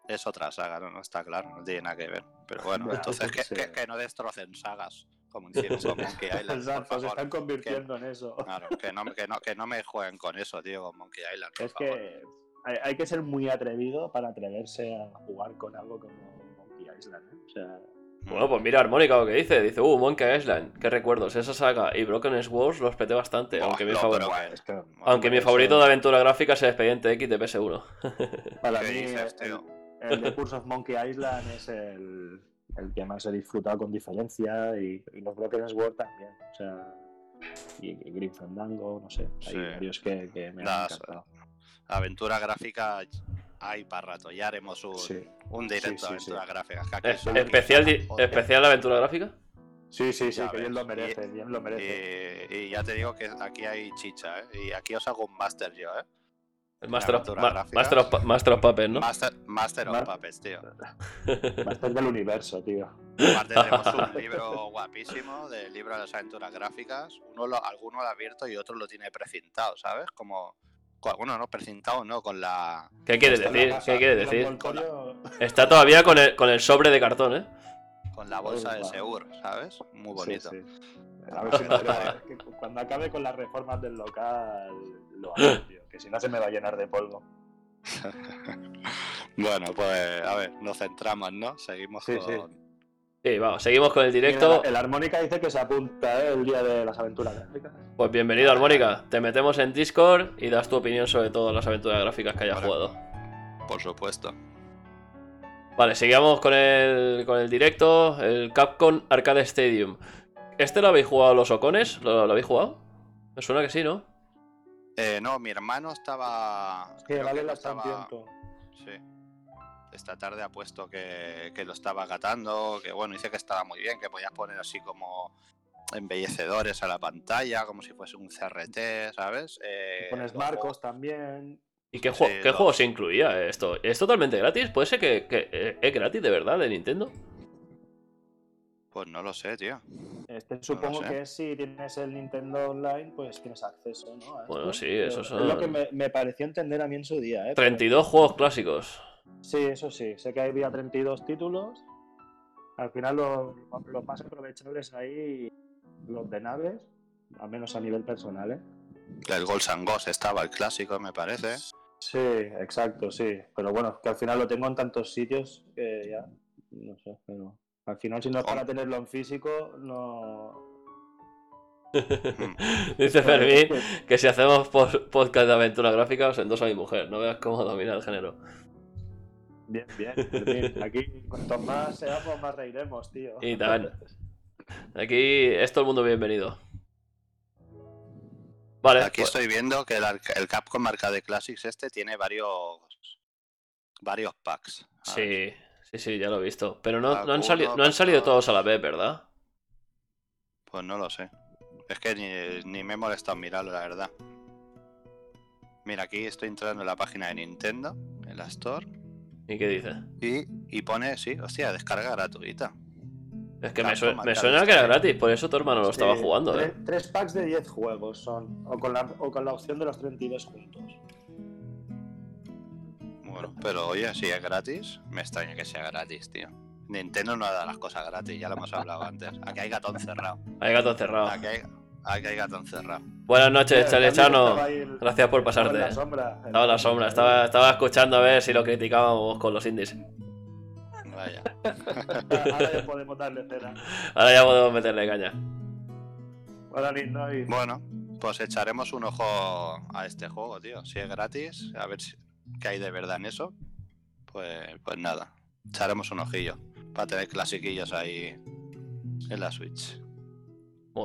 es otra saga, ¿no? No está claro, no tiene nada que ver. Pero bueno, Bueno, entonces que, sí. que- que no destrocen sagas, como hicieron con Monkey Island. por Exacto, se están convirtiendo en eso. Claro, que no, que, no, que no me jueguen con eso, tío, con Monkey Island. por Es favor. que hay, hay que ser muy atrevido para atreverse a jugar con algo como Monkey Island. ¿eh? O sea. Bueno, pues mira Armónica lo que dice. Dice, uh, Monkey Island, qué recuerdos. Esa saga y Broken Swords los peté bastante, aunque mi no, es que Aunque mi eso- favorito de aventura gráfica es el Expediente X de PS1. para ¿Qué mí dices, el, el de Curse of Monkey Island es el, el que más he disfrutado con diferencia y, y los Broken Sword también. O sea, y, y Grim Fandango, no sé. Hay Sí. varios que, que me han Las- encantado. Aventura gráfica hay para rato. Ya haremos un, Sí. un directo Sí, sí, de aventura sí. gráfica. que aquí Es- solo especial, especial aventura gráfica. Sí, sí, sí, Ya que bien lo merece, bien lo merece. Y, y ya te digo que aquí hay chicha, ¿eh? Y aquí os hago un máster yo, ¿eh? El Master of, Ma-. Master of, Master of Puppets, ¿no? Master, master of Ma- Puppets, tío. Máster del universo, tío. Aparte tenemos un libro guapísimo del libro de las aventuras gráficas. Uno lo, alguno lo ha abierto y otro lo tiene precintado, ¿sabes? Como... con- Bueno, no precintado, no, con la... ¿Qué la decir? casa, ¿Qué quieres el decir? Está todavía con el, con el sobre de cartón, ¿eh? Con la bolsa de. Seur, ¿sabes? Muy bonito. Sí, sí. A ver si no creo que cuando acabe con las reformas del local lo hago, tío, que si no se me va a llenar de polvo. Bueno, pues a ver, nos centramos, ¿no? Seguimos Sí, con... sí. Vamos, seguimos con el directo. El Armónica dice que se apunta ¿eh? el día de las aventuras gráficas. Pues bienvenido, Armónica. Te metemos en Discord y das tu opinión sobre todas las aventuras gráficas que hayas Vale. jugado. Por supuesto. Vale, seguimos con el, con el directo, el Capcom Arcade Stadium. ¿Este lo habéis jugado los Ocones? ¿Lo, lo habéis jugado? Me suena que sí, ¿no? Eh, no, mi hermano estaba. Sí, vale que en estaba-. Sí. Esta tarde ha puesto que, que lo estaba catando, que bueno, dice que estaba muy bien, que podías poner así como embellecedores a la pantalla, como si fuese un CRT, ¿sabes? Eh, Pones luego- marcos también. ¿Y qué, Sí, jue- qué lo- juego se incluía esto? ¿Es totalmente gratis? ¿Puede ser que, que, eh, es gratis de verdad de Nintendo? Pues no lo sé, tío. Este supongo sé. que si tienes el Nintendo Online, pues tienes acceso, ¿no? A Bueno, esto. sí, eso Es son- lo que me, me pareció entender a mí en su día, ¿eh? 32 juegos clásicos. Sí, eso sí. Sé que había 32 títulos. Al final los, los más aprovechables ahí, los de naves, al menos a nivel personal, ¿eh? El Ghosts and Ghosts estaba el clásico, me parece. Sí, exacto, sí. Pero bueno, que al final lo tengo en tantos sitios que ya, no sé, pero al final si no es para tenerlo en físico, no... Dice Fermín que si hacemos podcast de aventura gráfica os endosa a mi mujer. No veas cómo domina el género. Bien, bien. Aquí cuanto más seamos, más reiremos, tío. Y tal. Aquí es todo el mundo bienvenido. Vale, Aquí pues- estoy viendo que el, el Capcom Arcade Classics este tiene varios varios packs. sí, sí, sí, ya lo he visto. Pero no, no han, salido, no han salido todos a la vez, ¿verdad? Pues no lo sé. Es que ni, ni me he molestado en mirarlo, la verdad. Mira, aquí estoy entrando en la página de Nintendo, en la Store, ¿Y qué dice? y, y pone, sí, hostia, descarga gratuita. Es que me, suena que era gratis, por eso tu hermano lo estaba jugando, tres, ¿eh? tres packs de 10 juegos son, o con, la, o con la opción de los 32 juntos. Bueno, pero oye, si es gratis, me extraña que sea gratis, tío. Nintendo no da las cosas gratis, ya lo hemos hablado antes. Aquí hay gatón cerrado. Hay gato cerrado. Aquí hay, aquí hay gatón cerrado. Buenas noches, Mira, Charlie también Chano. estaba ahí el- Gracias por estaba en pasarte. la sombra. Estaba en la sombra, estaba, estaba escuchando a ver si lo criticábamos con los indies. Vaya. Ahora ya podemos darle cera. Ahora ya podemos meterle caña. Hola, Lindo. y- Bueno, pues echaremos un ojo a este juego, tío. Si es gratis, a ver si, qué hay de verdad en eso. Pues, pues nada, echaremos un ojillo para tener clasiquillos ahí en la Switch.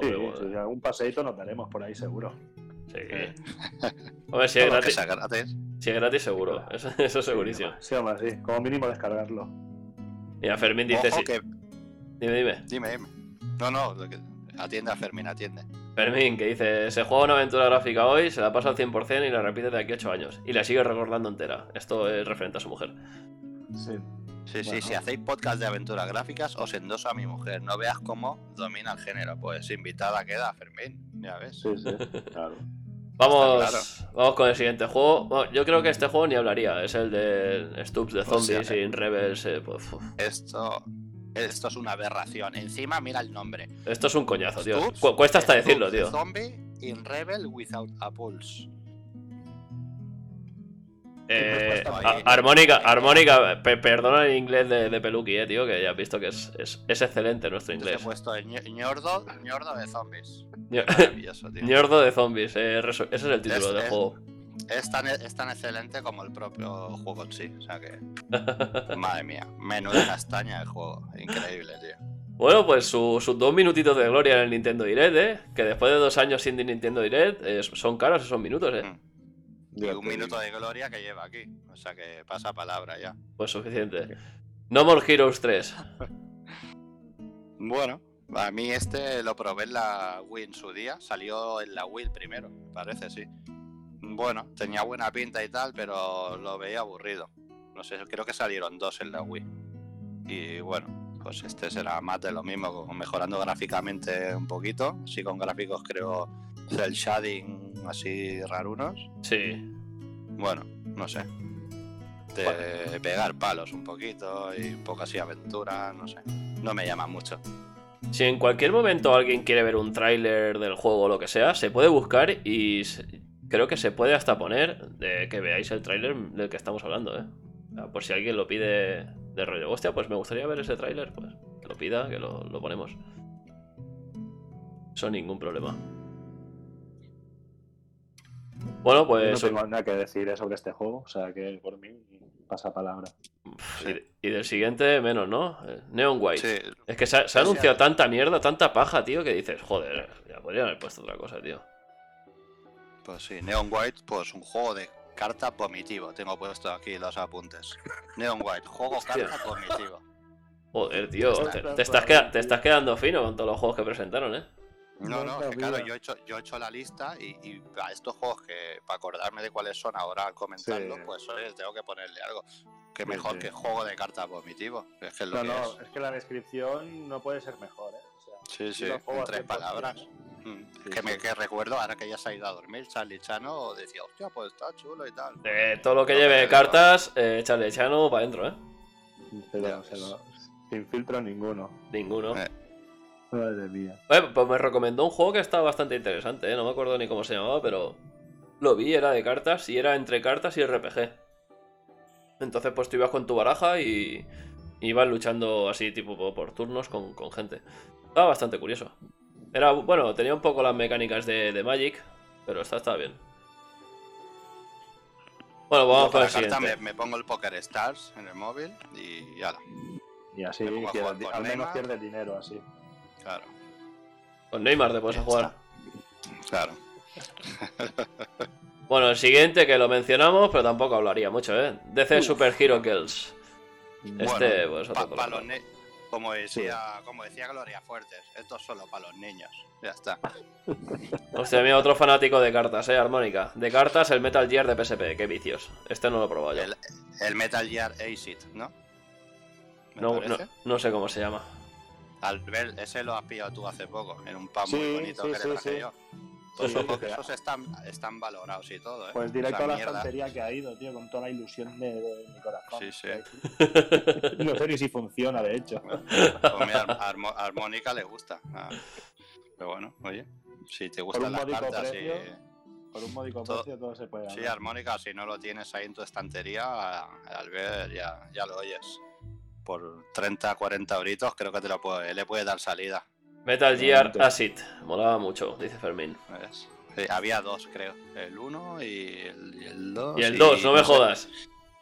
Sí, Joder, sí, joder. algún paseíto nos daremos por ahí seguro. Sí. Hombre, si es Todo gratis, si es gratis seguro. Eso, eso es segurísimo. Sí, hombre, sí. Como mínimo descargarlo. Mira, Fermín dice Ojo sí. que... Dime, dime. Dime, dime. No, no, atiende a Fermín, atiende. Fermín, que dice, se juega una aventura gráfica hoy, se la pasa al 100% y la repite de aquí a 8 años. Y la sigue recordando entera. Esto es referente a su mujer. Sí. Sí, sí, si hacéis podcast de aventuras gráficas, os endoso a mi mujer. No veas cómo domina el género. Pues invitada queda Fermín, ya ves. Sí, sí. Claro. Vamos, vamos con el siguiente juego. Bueno, yo creo que este juego ni hablaría. Es el de Stoops de Pues sí, Zombies a ver. y Rebels. eh, pues. Esto, esto es una aberración. Encima, mira el nombre. Esto es un coñazo, tío. Cu- cuesta hasta decirlo, tío. Zombie in Rebel without a pulse. Eh, armónica, armónica, pe- perdona el inglés de, de Peluqui, eh, tío, que ya has visto que es, es, es excelente nuestro inglés. he puesto Ñ- ñordo, ñordo de zombies. Maravilloso, tío. Ñordo de zombies, eh, ese es el título Es- del juego. Es tan, es tan excelente como el propio juego en sí. O sea que, madre mía, menuda castaña el juego. Increíble, tío. Bueno, pues su- sus dos minutitos de gloria en el Nintendo Direct, eh, que después de dos años sin Nintendo Direct, eh, son caros esos minutos, eh. Mm. Y un minuto de gloria que lleva aquí. O sea que pasa palabra ya. Pues suficiente. No More Heroes 3. Bueno, a mí este lo probé en la Wii en su día. Salió en la Wii el primero, me parece, sí. Bueno, tenía buena pinta y tal, pero lo veía aburrido. No sé, creo que salieron dos en la Wii. Y bueno, pues este será más de lo mismo, mejorando gráficamente un poquito. Sí, con gráficos creo del shading así rarunos. Sí. Bueno, no sé. De pegar palos un poquito y un poco así aventura, no sé. No me llama mucho. Si en cualquier momento alguien quiere ver un tráiler del juego o lo que sea, se puede buscar y creo que se puede hasta poner de que veáis el tráiler del que estamos hablando, ¿eh? Por si alguien lo pide de rollo, hostia, pues me gustaría ver ese tráiler, pues que lo pida, que lo, lo ponemos. Eso ningún problema. Bueno, no pues. tengo nada que decir sobre este juego, o sea que por mí pasa palabra. Y, y del siguiente, menos, ¿no? Eh, Neon White. Sí, Es que se ha, se ha Sí, anunciado tanta mierda, tanta paja, tío, que dices, joder, ya podrían haber puesto otra cosa, tío. pues sí, Neon White, pues un juego de carta vomitivo. Tengo puesto aquí los apuntes. Neon White, juego Hostia. carta vomitivo. Joder, tío, estás te estás quedando fino con todos los juegos que presentaron, ¿eh? No, no, que claro, yo he hecho, yo he hecho la lista y, y a estos juegos que, para acordarme de cuáles son ahora al comentarlo, Sí. pues oye, tengo que ponerle algo. Que mejor sí. que juego de cartas vomitivo. Es que es lo No, que no, es. es que la descripción no puede ser mejor, ¿eh? O sea, Sí, sí, en tres 100%. palabras. Mm, Sí, que me que recuerdo ahora que ya se ha ido a dormir, Charlie Chano decía, hostia, pues está chulo y tal. Eh, todo lo que No, lleve cartas, eh, chano para adentro, ¿eh? se lo- sin filtro ninguno. Ninguno. Eh. Madre mía. Eh, pues me recomendó un juego que estaba bastante interesante, ¿eh? No me acuerdo ni cómo se llamaba, pero lo vi, era de cartas y era entre cartas y RPG. Entonces, pues tú ibas con tu baraja y ibas luchando así, tipo por- turnos con, con gente. Estaba bastante curioso. Era, bueno, tenía un poco las mecánicas de, de Magic, pero esta estaba bien. Bueno, vamos para el carta siguiente. me, me pongo el Poker Stars en el móvil y ya, Y así, al menos pierdes dinero así. Claro, Con Neymar te puedes jugar. claro. Bueno, el siguiente que lo mencionamos, pero tampoco hablaría mucho, ¿eh? DC Uf. Super Hero Girls. Este, Bueno, pues, otro pa- como decía, como decía Gloria Fuertes, esto es solo para los niños. Ya está. Hostia, mira, otro fanático de cartas, eh, Armónica. De cartas, el Metal Gear de PSP, qué vicios. Este no lo he probado yo. El, el Metal Gear Acid, ¿no? No, no sé cómo se llama. Albert, ese lo has pillado tú hace poco, en un pan muy bonito sí, que sí, le traje sí. yo. Esos están, están valorados y todo, ¿eh? Pues directo a la mierda. estantería que ha ido, tío, con toda la ilusión de, de mi corazón. Sí, sí. No sé ni si funciona, de hecho. Pues mira, Armo- Armónica le gusta. Ah, Pero bueno, oye, si te gustan las cartas precio, y... Por un módico Todo- precio todo se puede Sí. Armónica, si no lo tienes ahí en tu estantería, al ver ya, ya lo oyes. Por 30, 40 euritos creo que te lo puede, le puede dar salida. Metal Gear. Acid. Molaba mucho, dice Fermín. ¿ves? Sí, había dos, creo. El 1 y el 2. Y el 2, no me jodas.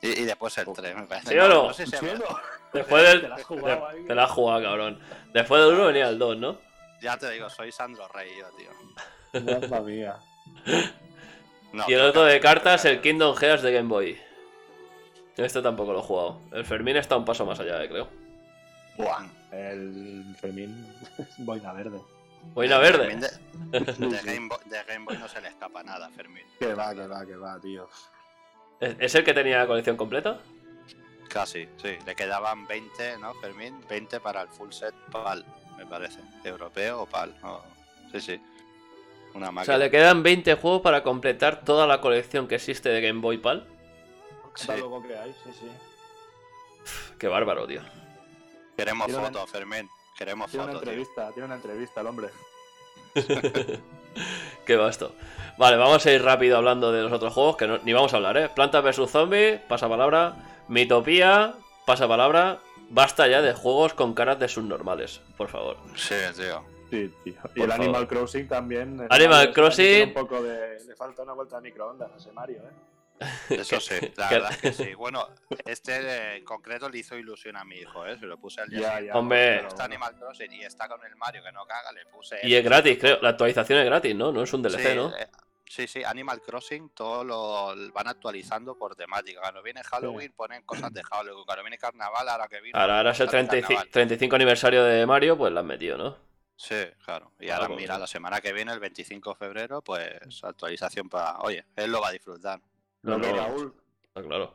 Y, y después el 3, me parece. ¿Sí o no? sé si ¿Sí o no? Después del. Te la has jugado te- ahí. te la has jugado, cabrón. Después del 1 venía el 2, ¿no? Ya te digo, soy Sandro Rey yo, tío. Mamma mía. No, Y el otro de cartas, el. Kingdom Hearts de Game Boy. Este tampoco lo he jugado. El Fermín está un paso más allá, eh, creo. Buah. El Fermín boina verde. Boina De- verde. De, de Game Boy, de Game Boy no se le escapa nada, Fermín. Que va, que va, que va, tío. ¿Es es el que tenía la colección completa? Casi, sí. Le quedaban 20, ¿no, Fermín? 20 para el full set PAL, me parece. Europeo o PAL. Sí, sí. Una O máquina. sea, le quedan 20 juegos para completar toda la colección que existe de Game Boy PAL. Sí. Catálogo que hay, sí, sí. Qué bárbaro, tío. Queremos Tiene una- fotos, Fermín. Queremos Tiene una fotos. tío. entrevista, tiene una entrevista el hombre. Qué vasto. Vale, vamos a ir rápido hablando de los otros juegos, que no- ni vamos a hablar, ¿eh? Planta vs Zombie, pasapalabra. Mitopía, pasapalabra. Basta ya de juegos con caras de subnormales, por favor. Sí, tío. Sí, tío. Y Por el Animal favor. Crossing también. Animal Crossing- tiene Un poco de... Le falta una vuelta de microondas a ese Mario, ¿eh? Eso sí, la verdad es que sí. Bueno, este en concreto le hizo ilusión a mi hijo, ¿eh? Se lo puse al día Ya, siguiente. ya. Hombre. pero Está. Animal Crossing y está con el Mario que no caga, le puse. Y es gratis, creo. La actualización es gratis, ¿no? No es un DLC, sí, ¿no? eh, sí, sí, Animal Crossing todo lo van actualizando por temática. Cuando viene Halloween ponen cosas de Halloween. Cuando viene Carnaval, ahora que vino. Ahora, ahora es el cosas de 35, Carnaval. 35 aniversario de Mario, pues la han metido, ¿no? Sí, claro. Y Claro, ahora pues, mira, sí. la semana que viene, el 25 de febrero, pues actualización para. Oye, él lo va a disfrutar. No, Lo que no, Raúl, está claro.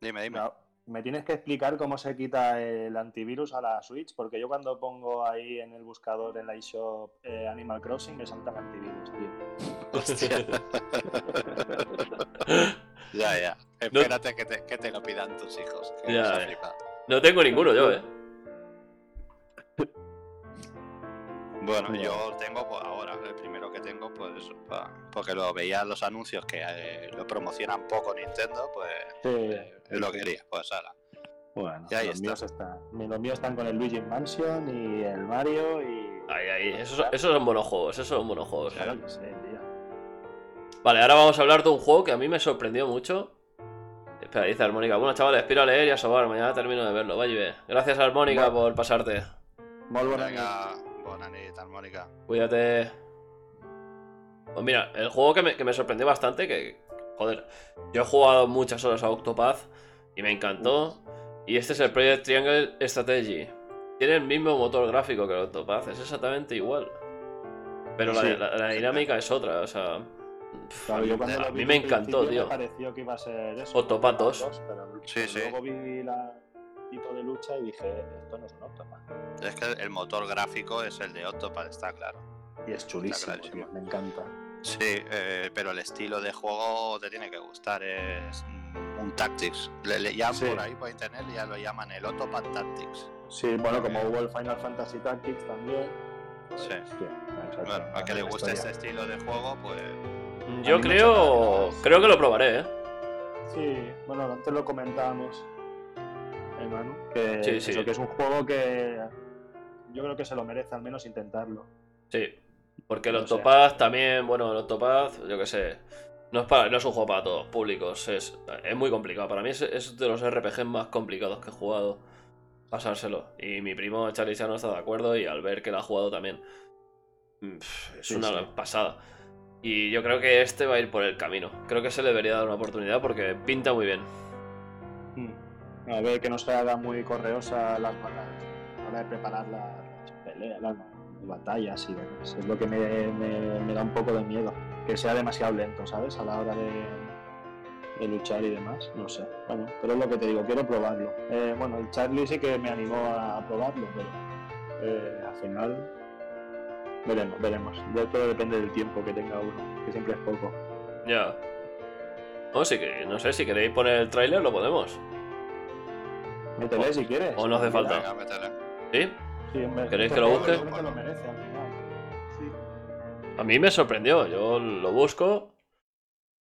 Dime, dime. no, me tienes que explicar cómo se quita el antivirus a la Switch, porque yo cuando pongo ahí en el buscador en la eShop eh, Animal Crossing me saltan antivirus, tío. Hostia. ya, ya. Espérate que, te, que te lo pidan tus hijos. que Ya. No tengo ninguno yo, ¿eh? Bueno, Bueno. yo tengo pues, ahora, el primero que tengo, pues pa- porque lo veía en los anuncios que eh, lo promocionan poco Nintendo, pues Sí. eh, lo quería, pues ahora. Bueno, Y ahí los, está. míos están, los míos están con el Luigi Mansion y el Mario y. Ahí, ahí. Esos, esos son buenos juegos, esos son buenos juegos. Claro que sí, tío. Vale, ahora vamos a hablar de un juego que a mí me sorprendió mucho. Espera, dice Armónica. Bueno, chavales, espero a leer y a sobar. Mañana termino de verlo. Vaya, ve. Gracias, Armónica, Bueno. por pasarte. Nit. Venga, buena nit, Armónica. Cuídate. Pues mira, el juego que me, que me sorprendió bastante, que, joder, yo he jugado muchas horas a Octopath y me encantó. Y este es el Project Triangle Strategy. Tiene el mismo motor gráfico que el Octopath, es exactamente igual. Pero la, Sí. la- la dinámica es otra, o sea... Claro, yo a mí me encantó, tío. Me pareció que iba a ser eso. Octopath Octopath 2. pero, Sí, sí. Luego vi la tipo de lucha y dije, esto no es un Octopath. Es que el motor gráfico es el de Octopath, está claro. Y es chulísimo, tío, me encanta. Sí, eh, pero el estilo de juego te tiene que gustar, es mm, un Tactics. Le, le llaman Sí. por ahí por internet, ya lo llaman el Octopath Tactics. Sí, bueno, como hubo el Final Fantasy Tactics también. Sí. Bueno, a que le guste este estilo de juego, pues Yo mí me creo... Creo que lo probaré, ¿eh? Sí, bueno, antes lo comentábamos, que, Sí, sí. eso, que es un juego que yo creo que se lo merece al menos intentarlo. Sí. Porque O sea- Octopath también, bueno, el Octopath, yo qué sé. No es, para, no es un juego para todos públicos, es, es muy complicado. Para mí es, es de los RPGs más complicados que he jugado pasárselo. Y mi primo Charlie ya no está de acuerdo y al ver que lo ha jugado también. Es Sí, una sí. pasada. Y yo creo que este va a ir por el camino. Creo que se le debería dar una oportunidad porque pinta muy bien. A ver, que no se haga muy correosa las malas a la hora de preparar las peleas, las batallas y demás. Es lo que me, da un poco de miedo. Que sea demasiado lento, ¿sabes? A la hora de, luchar y demás. No sé. Bueno, pero es lo que te digo, quiero probarlo. Eh, bueno, el Charlie sí que me animó a, probarlo, pero eh, al final veremos, veremos. De todo depende del tiempo que tenga uno, que siempre es poco. Ya. No, sí que, no sé, si queréis poner el tráiler lo podemos. Métele si quieres. o no hace falta. venga, métele. ¿Sí? Sí, hombre, ¿Queréis que lo busque? lo merece al final. Sí. A mí me sorprendió. Yo lo busco.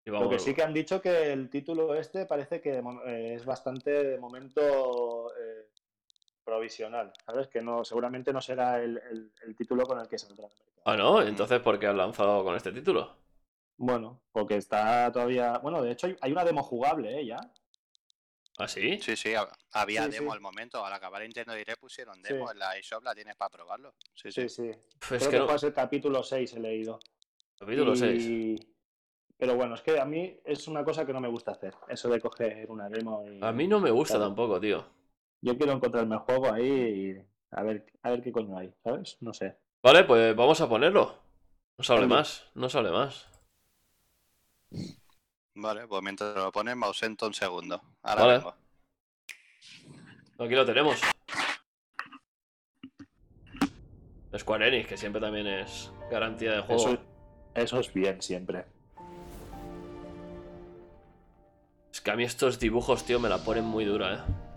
Y vamos. Lo que sí que han dicho que el título este parece que eh, es bastante de momento eh, provisional, ¿sabes? Que no, seguramente no será el, el- el título con el que saldrá. Ah, no, entonces ¿por qué han lanzado con este título? Bueno, porque está todavía. Bueno, de hecho hay, hay una demo jugable, ¿eh? Ya. ¿Ah, sí? Sí, sí, hab- había Sí, demo sí. al momento. Al acabar Nintendo Direct pusieron demo Sí. en la eShop, la tienes para probarlo. Sí, sí. Sí, sí. Pf, Es Creo que que no. fue el capítulo 6 he leído. Capítulo Y- 6. Pero bueno, es que a mí es una cosa que no me gusta hacer. Eso de coger una demo y. A mí no me gusta Claro. tampoco, tío. Yo quiero encontrarme el juego ahí y a ver, a ver qué coño hay, ¿sabes? No sé. Vale, pues vamos a ponerlo. No se hable más, no se hable más. Vale, pues mientras lo pones, me ausento un segundo. Ahora Vale. vengo. Aquí lo tenemos. Square Enix, que siempre también es garantía de juego. Eso, eso es bien siempre. Es que a mí estos dibujos, tío, me la ponen muy dura, eh.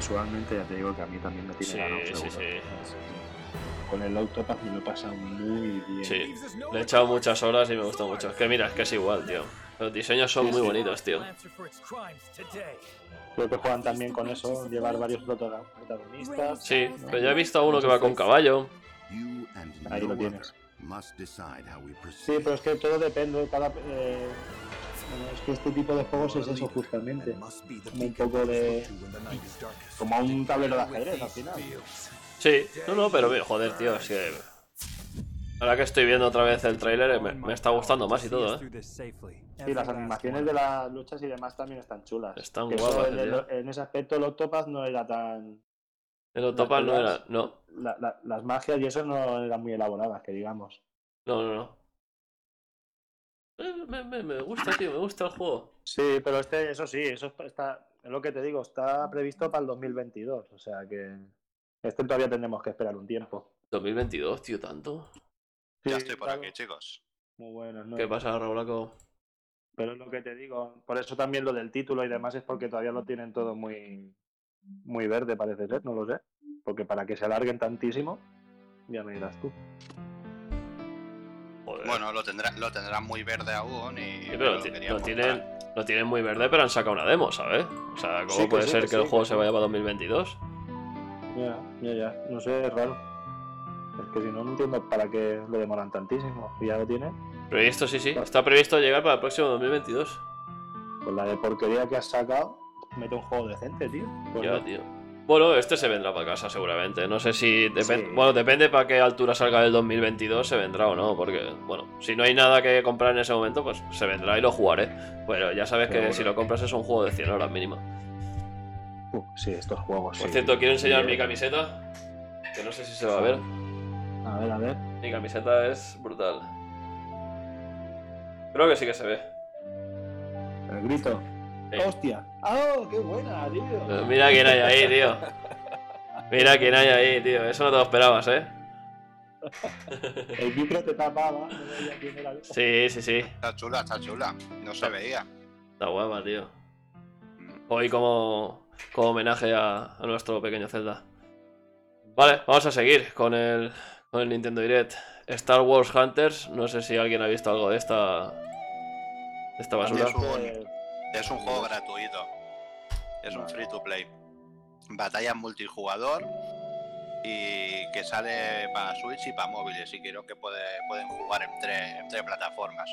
Visualmente ya te digo que a mí también me tiene Sí, ganado, sí, seguro. sí. Con el Octopath me lo he pasado muy bien. Sí, le he echado muchas horas y me gusta mucho. Es que mira, es que es igual, tío. Los diseños son Sí, muy sí. bonitos, tío. Creo que juegan también con eso, llevar varios prota- protagonistas. Sí, pero yo he visto a uno que va con caballo. Ahí lo tienes. Sí, Sí, pero es que todo depende de cada... eh, es que este tipo de juegos es eso justamente. Como un poco de... Como un tablero de ajedrez al final. Sí, no, no, pero joder, tío, es que. Ahora que estoy viendo otra vez el tráiler, me, me está gustando más y todo, ¿eh? Sí, las animaciones de las luchas y demás también están chulas. Están guapas, en, el- en ese aspecto el Octopath no era tan... El Octopath no era. No, la- la- las magias y eso no eran muy elaboradas, que digamos. no, no, no. Eh, Me, me, me gusta, tío, me gusta el juego. Sí, pero este, eso sí, eso está, es lo que te digo, está previsto para el 2022, o sea que este todavía tendremos que esperar un tiempo. 2022, tío, tanto. Ya estoy por claro. aquí, chicos. Muy bueno, ¿no? ¿Qué pasa, Raulaco? Pero es lo que te digo, por eso también lo del título y demás es porque todavía lo tienen todo muy, muy verde, parece ser, no lo sé. Porque para que se alarguen tantísimo, ya me dirás tú. Bueno, lo tendrá, lo tendrán muy verde aún y. Sí, pero lo, ti- tienen, lo tienen muy verde, pero han sacado una demo, ¿sabes? O sea, ¿cómo Sí, que puede sí, ser que el juego se vaya para 2022? Ya, ya, ya. No sé, es raro. Es que si no, no entiendo para qué lo demoran tantísimo. Ya lo tiene. Previsto, sí, sí. Está previsto llegar para el próximo 2022. Con la de porquería que has sacado, mete un juego decente, tío. Pues Ya, no. tío. Bueno, este se vendrá para casa seguramente. No sé si... depen- Sí. Bueno, depende para qué altura salga el 2022 se vendrá o no. Porque, bueno, si no hay nada que comprar en ese momento, pues se vendrá y lo jugaré. Pero ya sabes que si lo compras es un juego de 100 horas mínimo. Uh, sí, estos juegos. Por sí. cierto, quiero enseñar Sí, mi camiseta. Que no sé si se va a ver. A ver, a ver. Mi camiseta es brutal. Creo que sí que se ve. El grito. Sí. ¡Hostia! ¡Oh, qué buena, tío! Mira quién hay ahí, tío. Mira quién hay ahí, tío. Eso no te lo esperabas, ¿eh? El micro te tapaba, no veía. Sí, sí, sí. Está chula, está chula. No se veía. Está guapa, tío. Mm. Hoy como, como homenaje a, a nuestro pequeño Zelda. Vale, vamos a seguir con el, con el Nintendo Direct. Star Wars Hunters. No sé si alguien ha visto algo de esta. De esta basura. Es un- juego gratuito. Es un free to play. Batalla multijugador y que sale para Switch y para móviles. Y creo que puede- pueden jugar entre, entre plataformas.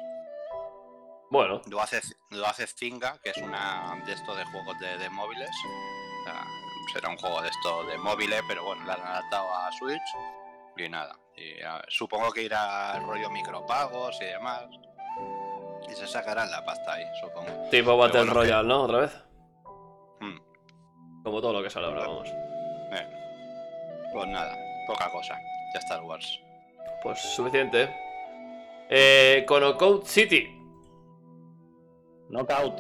Bueno, Lo hace, lo hace Zynga, que es una de estos de juegos de, de móviles. Sea, será un juego de esto de móviles, pero bueno, lo han adaptado a Switch y nada. Y, a ver, supongo que irá al rollo micropagos y demás. Y se sacarán la pasta ahí, supongo. tipo Battle bueno, que- Royale, ¿no? Otra vez. Hmm, Como todo lo que sale ahora, vamos. eh. Pues nada, poca cosa. Ya Star Wars. Pues suficiente. Eh, Conocode City. Knockout.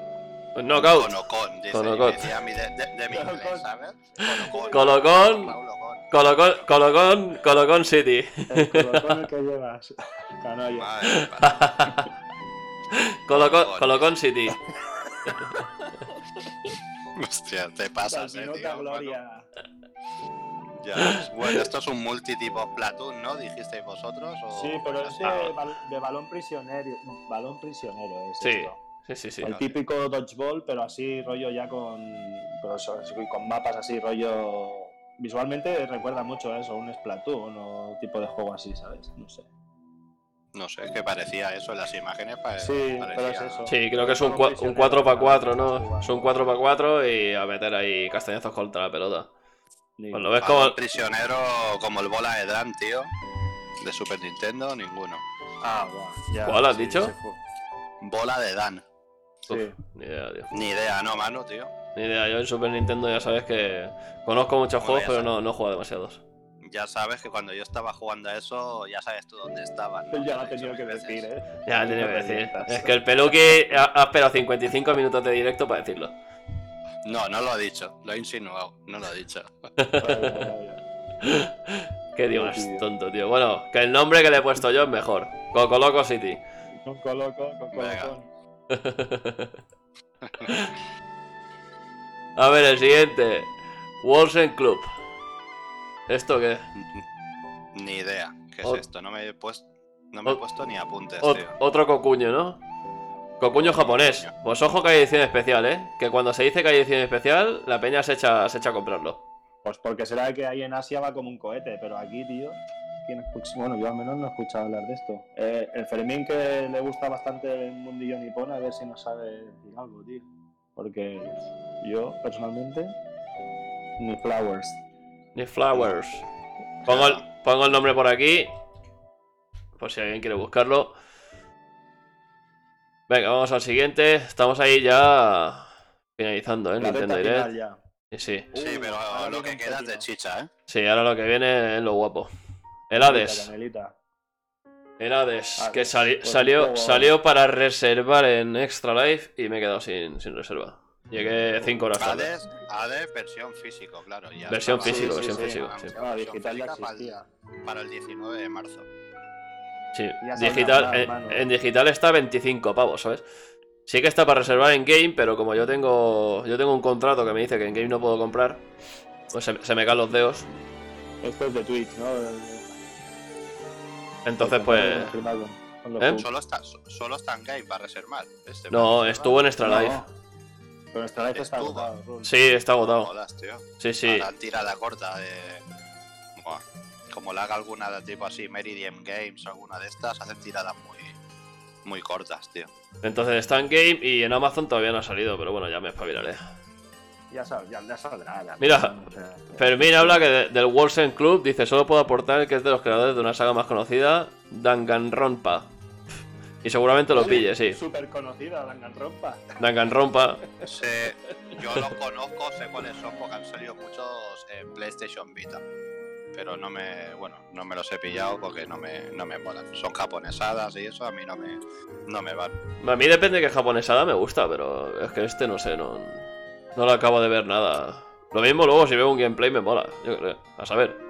Knockout. Conocon, dice. Conocon. Decía mí de, de, de mi inglés. ¿sabes? Colocón. Colocón. Colocón, Colocón, Colocón City. El colocón el que llevas. Canalla. Madre, madre. Colocón, City. Hostia, te pasas, eh, Salvinota tío. Gloria. Ya ves. Bueno, esto es un multi tipo Platoon, ¿no? ¿Dijisteis vosotros? O... Sí, pero es de, Ah. bal- de balón prisionero. Balón prisionero es Sí, esto. sí, sí, sí. El típico dodgeball, pero así rollo ya con. Pero eso, es con mapas así, rollo. Visualmente recuerda mucho a eso, un Splatoon o tipo de juego así, ¿sabes? No sé. No sé, es que parecía eso en las imágenes. pa- Sí, parecía... pero es eso. Sí, creo que es un, cua- un prisionero, 4x4, para ¿no? Es un 4x4 y a meter ahí castañazos contra la pelota. Pues lo ves como... prisionero como el bola de Dan, tío. De Super Nintendo, ninguno. Ah, ya. ¿Cuál has sí, dicho? Bola de Dan. Sí. Uf, ni idea, tío. Ni idea, ¿no, mano, tío? Ni idea. Yo en Super Nintendo ya sabes que conozco muchos Bueno, juegos, pero no, no he jugado demasiados. Ya sabes que cuando yo estaba jugando a eso, ya sabes tú dónde estaban. ¿no? Ya lo Lo ha tenido que decir. ¿eh? Ya, No tenía que decir. Es que el peluqui ha, ha esperado 55 minutos de directo para decirlo. No, no lo he dicho, lo he insinuado, no lo he dicho. Qué tío más tonto, tío. Bueno, que el nombre que le he puesto yo es mejor. Coco Loco City. Con coloco, con Venga. colocón. A ver, el siguiente. Wolsen Club. ¿Esto qué? Ni idea. ¿Qué Ot- es esto? No me he puesto, no me he puesto ni apuntes, Ot- tío. otro cocuño, ¿no? Cocuño japonés. cocuño. Pues ojo que hay edición especial, ¿eh? Que cuando se dice que hay edición especial, la peña se echa, se echa a comprarlo. Pues porque será que ahí en Asia va como un cohete, pero aquí, tío, ¿quién escucha? Bueno, yo al menos no he escuchado hablar de esto. Eh, el Fermín que le gusta bastante el mundillo nipón, a ver si nos sabe decir algo, tío. Porque yo, personalmente, ni Flowers. Ni Flowers. Pongo el, pongo el nombre por aquí. Por si alguien quiere buscarlo. Venga, vamos al siguiente. Estamos ahí ya finalizando, ¿eh? La Nintendo Direct. ya. Y sí. Sí, Uh, pero ahora lo que queda es de chicha, ¿eh? Sí, ahora lo que viene es lo guapo. El Hades. Canelita. El Hades. Hades, Que sali- pues salió, salió para reservar en Extra Life y me he quedado sin, sin reserva. Llegué 5 horas tarde. Hades, versión físico, claro. ya Versión estaba- físico, Sí, versión sí. físico. Sí. No, versión digital ya física para el-. Para el 19 de marzo. Sí, digital, hablar, en, digital está 25 pavos, ¿sabes? Sí que está para reservar en game, pero como yo tengo yo tengo un contrato que me dice que en game no puedo comprar, pues se, se me caen los dedos. Esto es de Twitch, ¿no? Entonces, pues, ¿Eh? Solo está, so- solo está en game para reservar. Este No, estuvo en Extra Life. No. Pero Extra Life está agotado, Rul. Sí, está No agotado. jodas, tío. Sí, sí. Ahora tirada corta de. Buah. Como la haga alguna de tipo así, Meridian Games o alguna de estas, hacen tiradas muy, muy cortas, tío. Entonces está en game y en Amazon todavía no ha salido, pero bueno, ya me espabilaré. Ya, sal- ya, ya saldrá. ya. Mira, Fermín habla que de- del Wolsen Club, dice, solo puedo aportar que es de los creadores de una saga más conocida, Danganronpa. Y seguramente lo pille, sí. Súper conocida, Danganronpa. Danganronpa. Sé- yo los conozco, sé cuáles son porque han salido muchos en PlayStation Vita. Pero no me, bueno, no me los he pillado porque no me, no me molan. Son japonesadas y eso a mí no me, no me van. A mí depende de qué japonesada me gusta, pero es que este no sé, no, no lo acabo de ver nada. Lo mismo luego si veo un gameplay me mola, yo creo, a saber.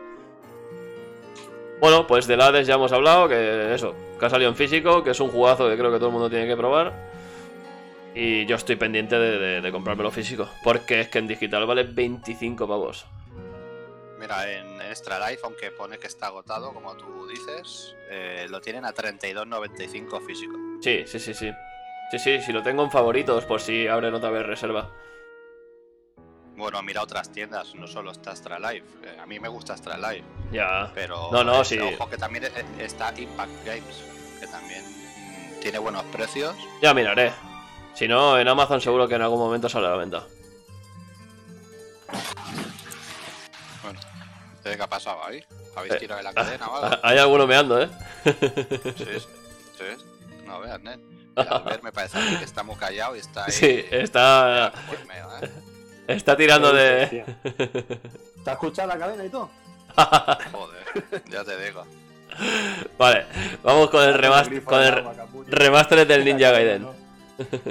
Bueno, pues del Hades ya hemos hablado, que eso, que ha salido en físico, que es un jugazo que creo que todo el mundo tiene que probar. Y yo estoy pendiente de, de, de comprármelo físico, porque es que en digital vale 25 pavos. Mira, en Extra Life, aunque pone que está agotado, como tú dices, eh, lo tienen a 32.95 físico. Sí, sí, sí, sí. Sí, sí, si lo tengo en favoritos, por si abren otra vez reserva. Bueno, mira otras tiendas, no solo está Extra Life. Eh, a mí me gusta Extra Life, Ya. pero No, no, eh, sí. ojo que también eh, está Impact Games, que también tiene buenos precios. Ya miraré. Si no, en Amazon seguro que en algún momento sale a la venta. Bueno, ¿qué ha pasado ahí? ¿Habéis Eh, tirado de la cadena o algo? Hay alguno meando, ¿eh? Sí, sí, sí. No veas, Nen. Al ver me parece a mí que está muy callado y está ahí. Sí, está, Pues meo, ¿eh? Está tirando de... ¿Te has escuchado la cadena y todo? Joder, ya te digo. Vale, vamos con el, con remaster del Ninja Gaiden.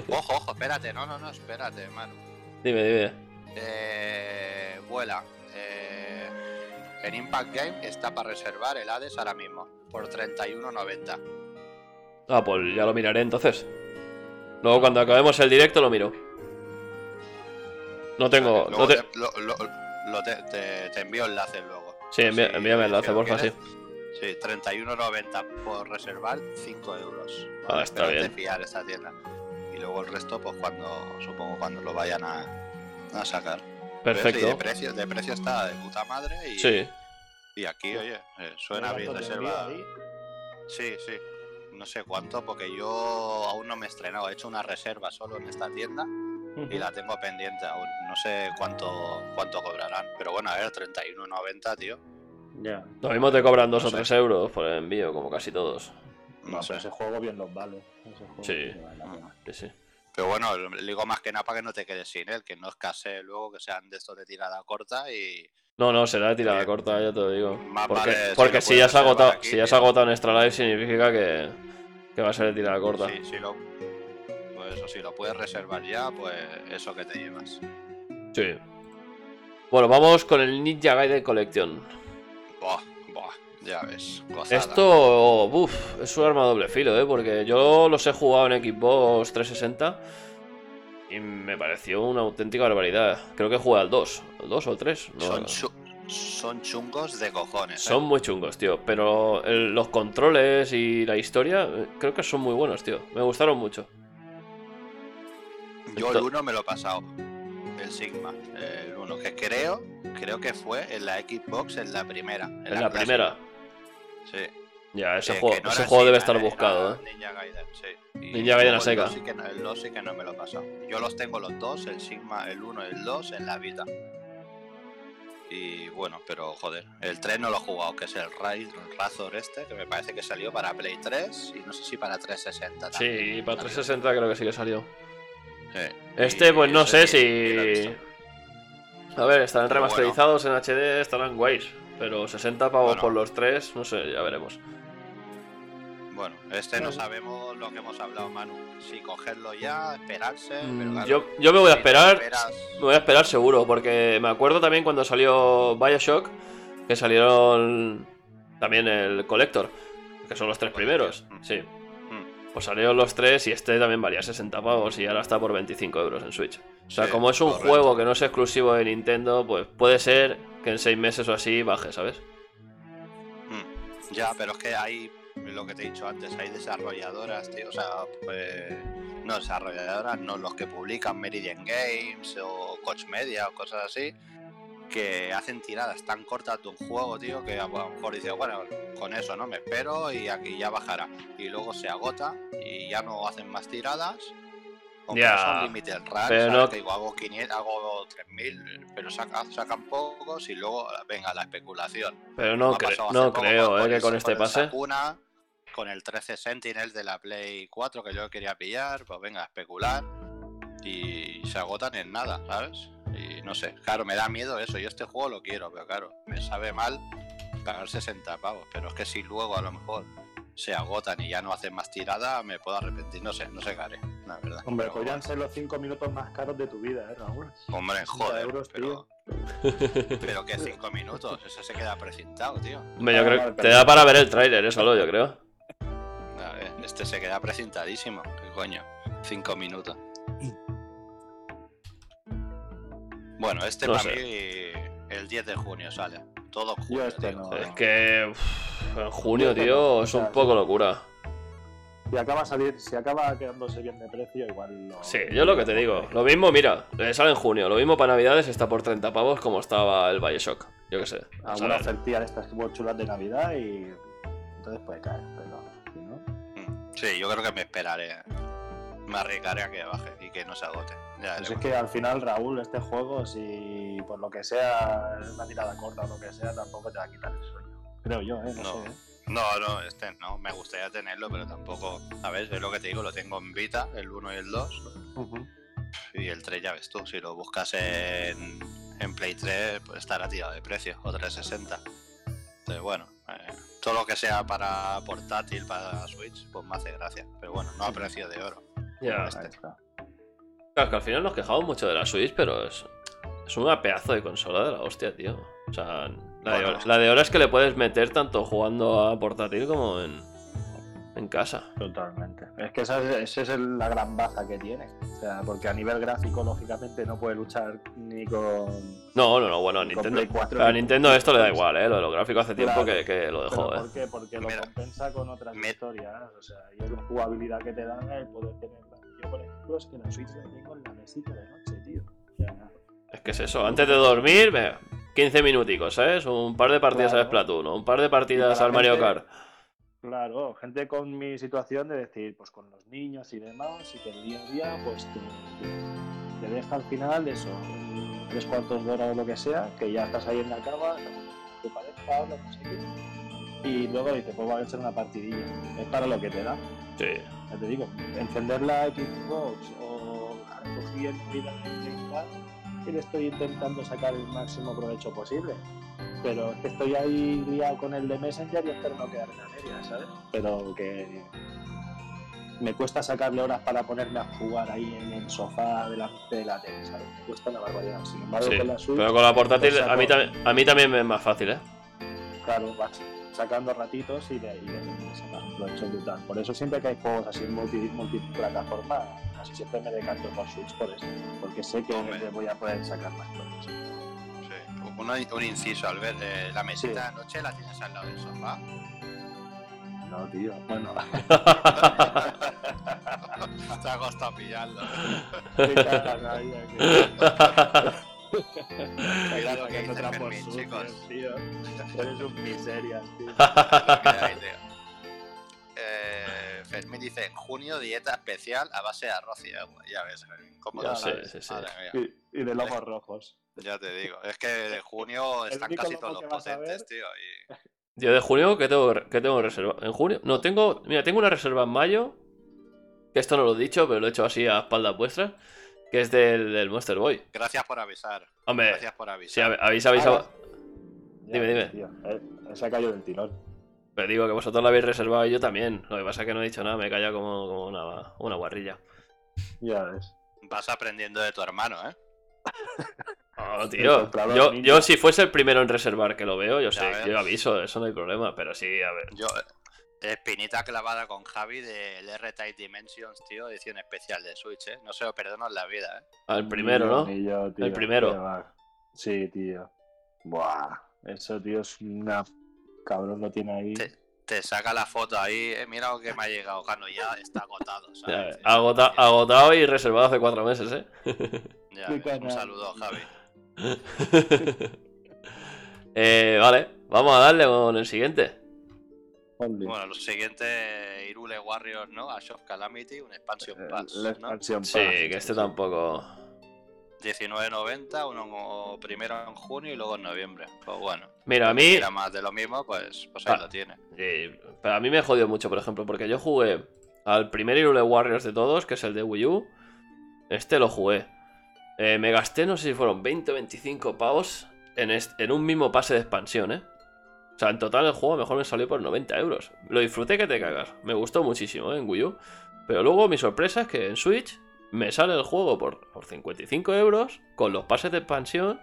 Ojo, ojo, espérate, no, no, no, espérate, Manu. Dime, dime. Eh, vuela. Eh, en Impact Game está para reservar el Hades ahora mismo, por 31.90. Ah, pues ya lo miraré entonces. Luego cuando acabemos el directo lo miro. No tengo... Luego No te- te, lo- lo- lo te, te- te envío enlaces luego. Sí, envía- Si- envíame el enlace, porfa, sí. Sí, 31.90 por reservar, 5 euros. Ah, está Pero es de bien. fiar esta tienda. Y luego el resto, pues cuando, supongo cuando lo vayan a, a sacar. Pero sí, de Perfecto. precio, de precio está de puta madre y, Sí. y aquí, oye, eh, suena bien ¿Cuánto te reserva. Sí, sí. No sé cuánto, porque yo aún no me he estrenado. He hecho una reserva solo en esta tienda y la tengo pendiente aún. No sé cuánto cuánto cobrarán. Pero bueno, a ver, 31.90, tío. Ya. Lo mismo te cobran 2 No o sé. 3 euros por el envío, como casi todos. No No, sé. ese juego bien los vale. Ese juego Sí. sí vale. Sí, sí. Pero bueno, le digo más que nada para que no te quedes sin él, que no escasee luego que sean de estos de tirada corta y. No, no, será de tirada corta, ya te lo digo. Más Porque, vale si porque si ya se ha reservar agotado, aquí, si ya se ha tío. agotado en Extra Life significa que, que va a ser de tirada corta. Sí, si lo. Pues eso, si lo puedes reservar ya, pues eso que te llevas. Sí. Bueno, vamos con el Ninja Gaiden Collection. Buah, buah, ya ves. Gozada. Esto, uff, es un arma de doble filo, ¿eh? Porque yo los he jugado en Xbox 360 y me pareció una auténtica barbaridad. Creo que jugué al 2, al 2 o al 3. no- son, chu- son chungos de cojones. ¿eh? son muy chungos, tío. Pero el- los controles y la historia eh, creo que son muy buenos, tío. Me gustaron mucho. Yo el 1 me lo he pasado. El Sigma. El 1, que creo, creo que fue en la Xbox en la primera. En, En la primera. Sí. Ya, ese juego, no ese juego debe estar buscado, ¿eh? Ninja Gaiden, sí. Y Ninja Gaiden a seca. El 2 sí que no, el 2 sí que no me lo he pasado. Yo los tengo los dos, el Sigma, el 1 y el 2 en la Vita. Y bueno, pero joder, el 3 no lo he jugado, que es el Ray Razor este, que me parece que salió para Play 3 y no sé si para 360 también. Sí, para 360 creo que sí que salió. Este, pues no sé si. A ver, estarán remasterizados en HD, estarán guays. Pero 60 pavos Bueno. por los tres, no sé, ya veremos. Bueno, este no sabemos lo que hemos hablado, Manu. Si cogerlo ya, esperarse. Mm, pero claro, yo, yo me voy a esperar. esperas- Me voy a esperar seguro, porque me acuerdo también cuando salió Bioshock, que salieron también el Collector, que son los tres primeros. Mm. Sí. Pues salieron los tres y este también valía 60 pavos y ahora está por 25 euros en Switch. O sea, sí, como es un correcto. juego que no es exclusivo de Nintendo, pues puede ser que en 6 meses o así baje, ¿sabes? Mm, Ya, pero es que hay lo que te he dicho antes, hay desarrolladoras, tío, o sea, pues, no desarrolladoras, no los que publican Meridian Games o Coach Media o cosas así, que hacen tiradas tan cortas de un juego, tío, que a lo mejor dice, bueno, con eso no me espero y aquí ya bajará. Y luego se agota y ya no hacen más tiradas. Son limited runs, pero no- que digo, hago 500, hago 3000, pero sacan, sacan pocos y luego venga la especulación. Pero no, cre- no creo, con eh, que el- con este el pase. Sakuna, con el 13 Sentinel de la Play 4 que yo quería pillar, pues venga, a especular. Y se agotan en nada, ¿sabes? Y no sé, claro, me da miedo eso. Yo este juego lo quiero, pero claro, me sabe mal pagar 60 pavos. Pero es que si luego a lo mejor se agotan y ya no hacen más tirada, me puedo arrepentir. No sé, no sé qué haré, la verdad. Hombre, Pero podrían ser los 5 minutos más caros de tu vida, ¿eh, Raúl? Hombre, 60 joder, euros, pero, pero que 5 minutos, eso se queda precintado, tío. Hombre, yo Ah, creo que te da para ver el tráiler, eso solo, yo creo. A ver, este se queda precintadísimo. ¿Qué coño? Cinco minutos. Bueno, este No para sé. mí el 10 de junio sale. Todo Yo junio, este no. Es que uf, en junio, tío, es no, un poco locura. Si acaba, salir, si acaba quedándose bien de precio, igual lo... Sí, yo lo que te digo. Lo mismo, mira, eh, sale en junio. Lo mismo para Navidades está por 30 pavos como estaba el Bioshock. Yo qué sé. a Alguna ofertilla de estas chulas de Navidad y... Entonces puede caer, pero... si no, Mm, Sí, yo creo que me esperaré. Me arriesgaré a que baje y que no se agote. Ya Pues es que al final, Raúl, este juego, si por lo que sea es una tirada corta o lo que sea, tampoco te va a quitar el sueño. Creo yo, ¿eh? No, No. sé. ¿eh? No, no, este no. Me gustaría tenerlo, pero tampoco. A ver, es lo que te digo, lo tengo en Vita, el 1 y el 2. Ujú. Y el 3 ya ves tú, si lo buscas en, en Play 3, pues estará tirado de precio, o 360. Entonces, bueno, eh, todo lo que sea para portátil, para Switch, pues me hace gracia. Pero bueno, no a precio de oro. Ya. Este. Ahí está. Claro, que al final nos quejamos mucho de la Switch, pero es, es una pedazo de consola de la hostia, tío. O sea, la, de, Bueno. la de horas que le puedes meter tanto jugando a portátil como en, en casa. Totalmente. Es que esa es, esa es la gran baza que tiene. O sea, porque a nivel gráfico, lógicamente, no puede luchar ni con. No, no, no, bueno, a Nintendo. Play 4, A Nintendo esto le da 3. igual, eh. Lo de los gráficos hace tiempo Claro. que, que lo ¿Pero dejó, eh. ¿Por qué? Porque lo Mira. compensa con otras historias. O sea, y la jugabilidad que te dan el poder tenerla. Yo, por ejemplo, es que la Switch la tengo en la mesita de noche, tío. Sea, Es que es eso, antes de dormir, venga, 15 minuticos, ¿sabes? Un par de partidas Claro. a Splatoon, un par de partidas al Mario gente- Kart. Claro, gente con mi situación de decir, pues con los niños y demás, y que el día a día, pues te, te deja al final eso, tres cuartos de hora o lo que sea, que ya estás ahí en la cama, tu pareja, no sé qué, y luego dices, pues va a echar una partidilla. Es para lo que te da, Sí. Ya te digo, encender la Xbox o en tal, y le estoy intentando sacar el máximo provecho posible. Pero es que estoy ahí liado con el de Messenger y espero no quedarme a medias, ¿sabes? Pero que me cuesta sacarle horas para ponerme a jugar ahí en el sofá delante de la tele, ¿sabes? Me cuesta una barbaridad. Sin embargo, Sí, con la Switch, Pero con la portátil a mí, a mí también me es más fácil, ¿eh? claro, vas sacando ratitos y de, y de, de sacar provecho brutal. Por eso siempre que hay juegos así multi, multiplataforma, casi siempre me decanto por Switch por esto, porque sé que Hombre. voy a poder sacar más provecho. Sí. Un, un inciso, al ver la mesita de noche la tienes al lado del sofá. No, tío. Bueno, Te ha costado pillarlo. que chicos. tío. Eres un miserias, tío. Eh, Fermín dice, en junio dieta especial a base de arroz y agua. Ya ves, Fermín, cómo lo Sí, sabes. sí, sí. Madre mía. Y, y de lomos rojos. Ya te digo, es que de junio están casi todos los potentes, tío. Y... Yo de junio, ¿qué tengo, qué tengo reserva? ¿En junio? No, tengo. Mira, tengo una reserva en mayo. Que esto no lo he dicho, pero lo he hecho así a espaldas vuestras. Que es del, del Monster Boy. Gracias por avisar. Hombre, Gracias por si avisar. habéis avisado. Ya Dime, dime. Tío. Eh, se ha caído del tirón. Pero digo que vosotros lo habéis reservado y yo también. Lo que pasa es que no he dicho nada, me he callado como, como una, una guarrilla. Ya ves. Vas aprendiendo de tu hermano, ¿eh? No, El tío. Yo, yo si fuese el primero en reservar que lo veo, yo Ya sé, ves. yo aviso, eso no hay problema. Pero sí, a ver. Yo, espinita clavada con Javi del R-Type Dimensions, tío, edición especial de Switch, ¿eh? No se lo perdono en la vida, ¿eh? Al primero, ¿no? ni yo, tío. El primero. Sí, tío. Buah. Eso, tío, es una. Cabrón lo tiene ahí. Te- te saca la foto ahí, eh, mira lo que me ha llegado, Cano, ya está agotado. Ya, ¿sabes? agota- agotado y reservado hace cuatro meses, ¿eh? Ya ves, un saludo, Javi. Eh, vale, vamos a darle con el siguiente. Only. Bueno, lo siguiente, Irule Warriors, ¿no? Ash of Calamity, un expansion Eh, pass, la Sí, que este tampoco. 19.90, uno primero en junio y luego en noviembre. Pues bueno. Mira, a mí. quiera más de lo mismo, pues, pues ahí Ah. lo tiene. Sí, pero a mí me jodió mucho, por ejemplo, porque yo jugué al primer Irule Warriors de todos, que es el de Wii U. Este lo jugué. Eh, me gasté, no sé si fueron 20 o 25 pavos en, en un mismo pase de expansión, ¿eh? O sea, en total el juego mejor me salió por 90 euros. Lo disfruté que te cagas. Me gustó muchísimo, ¿eh? En Wii U. Pero luego mi sorpresa es que en Switch me sale el juego por, por 55 euros, con los pases de expansión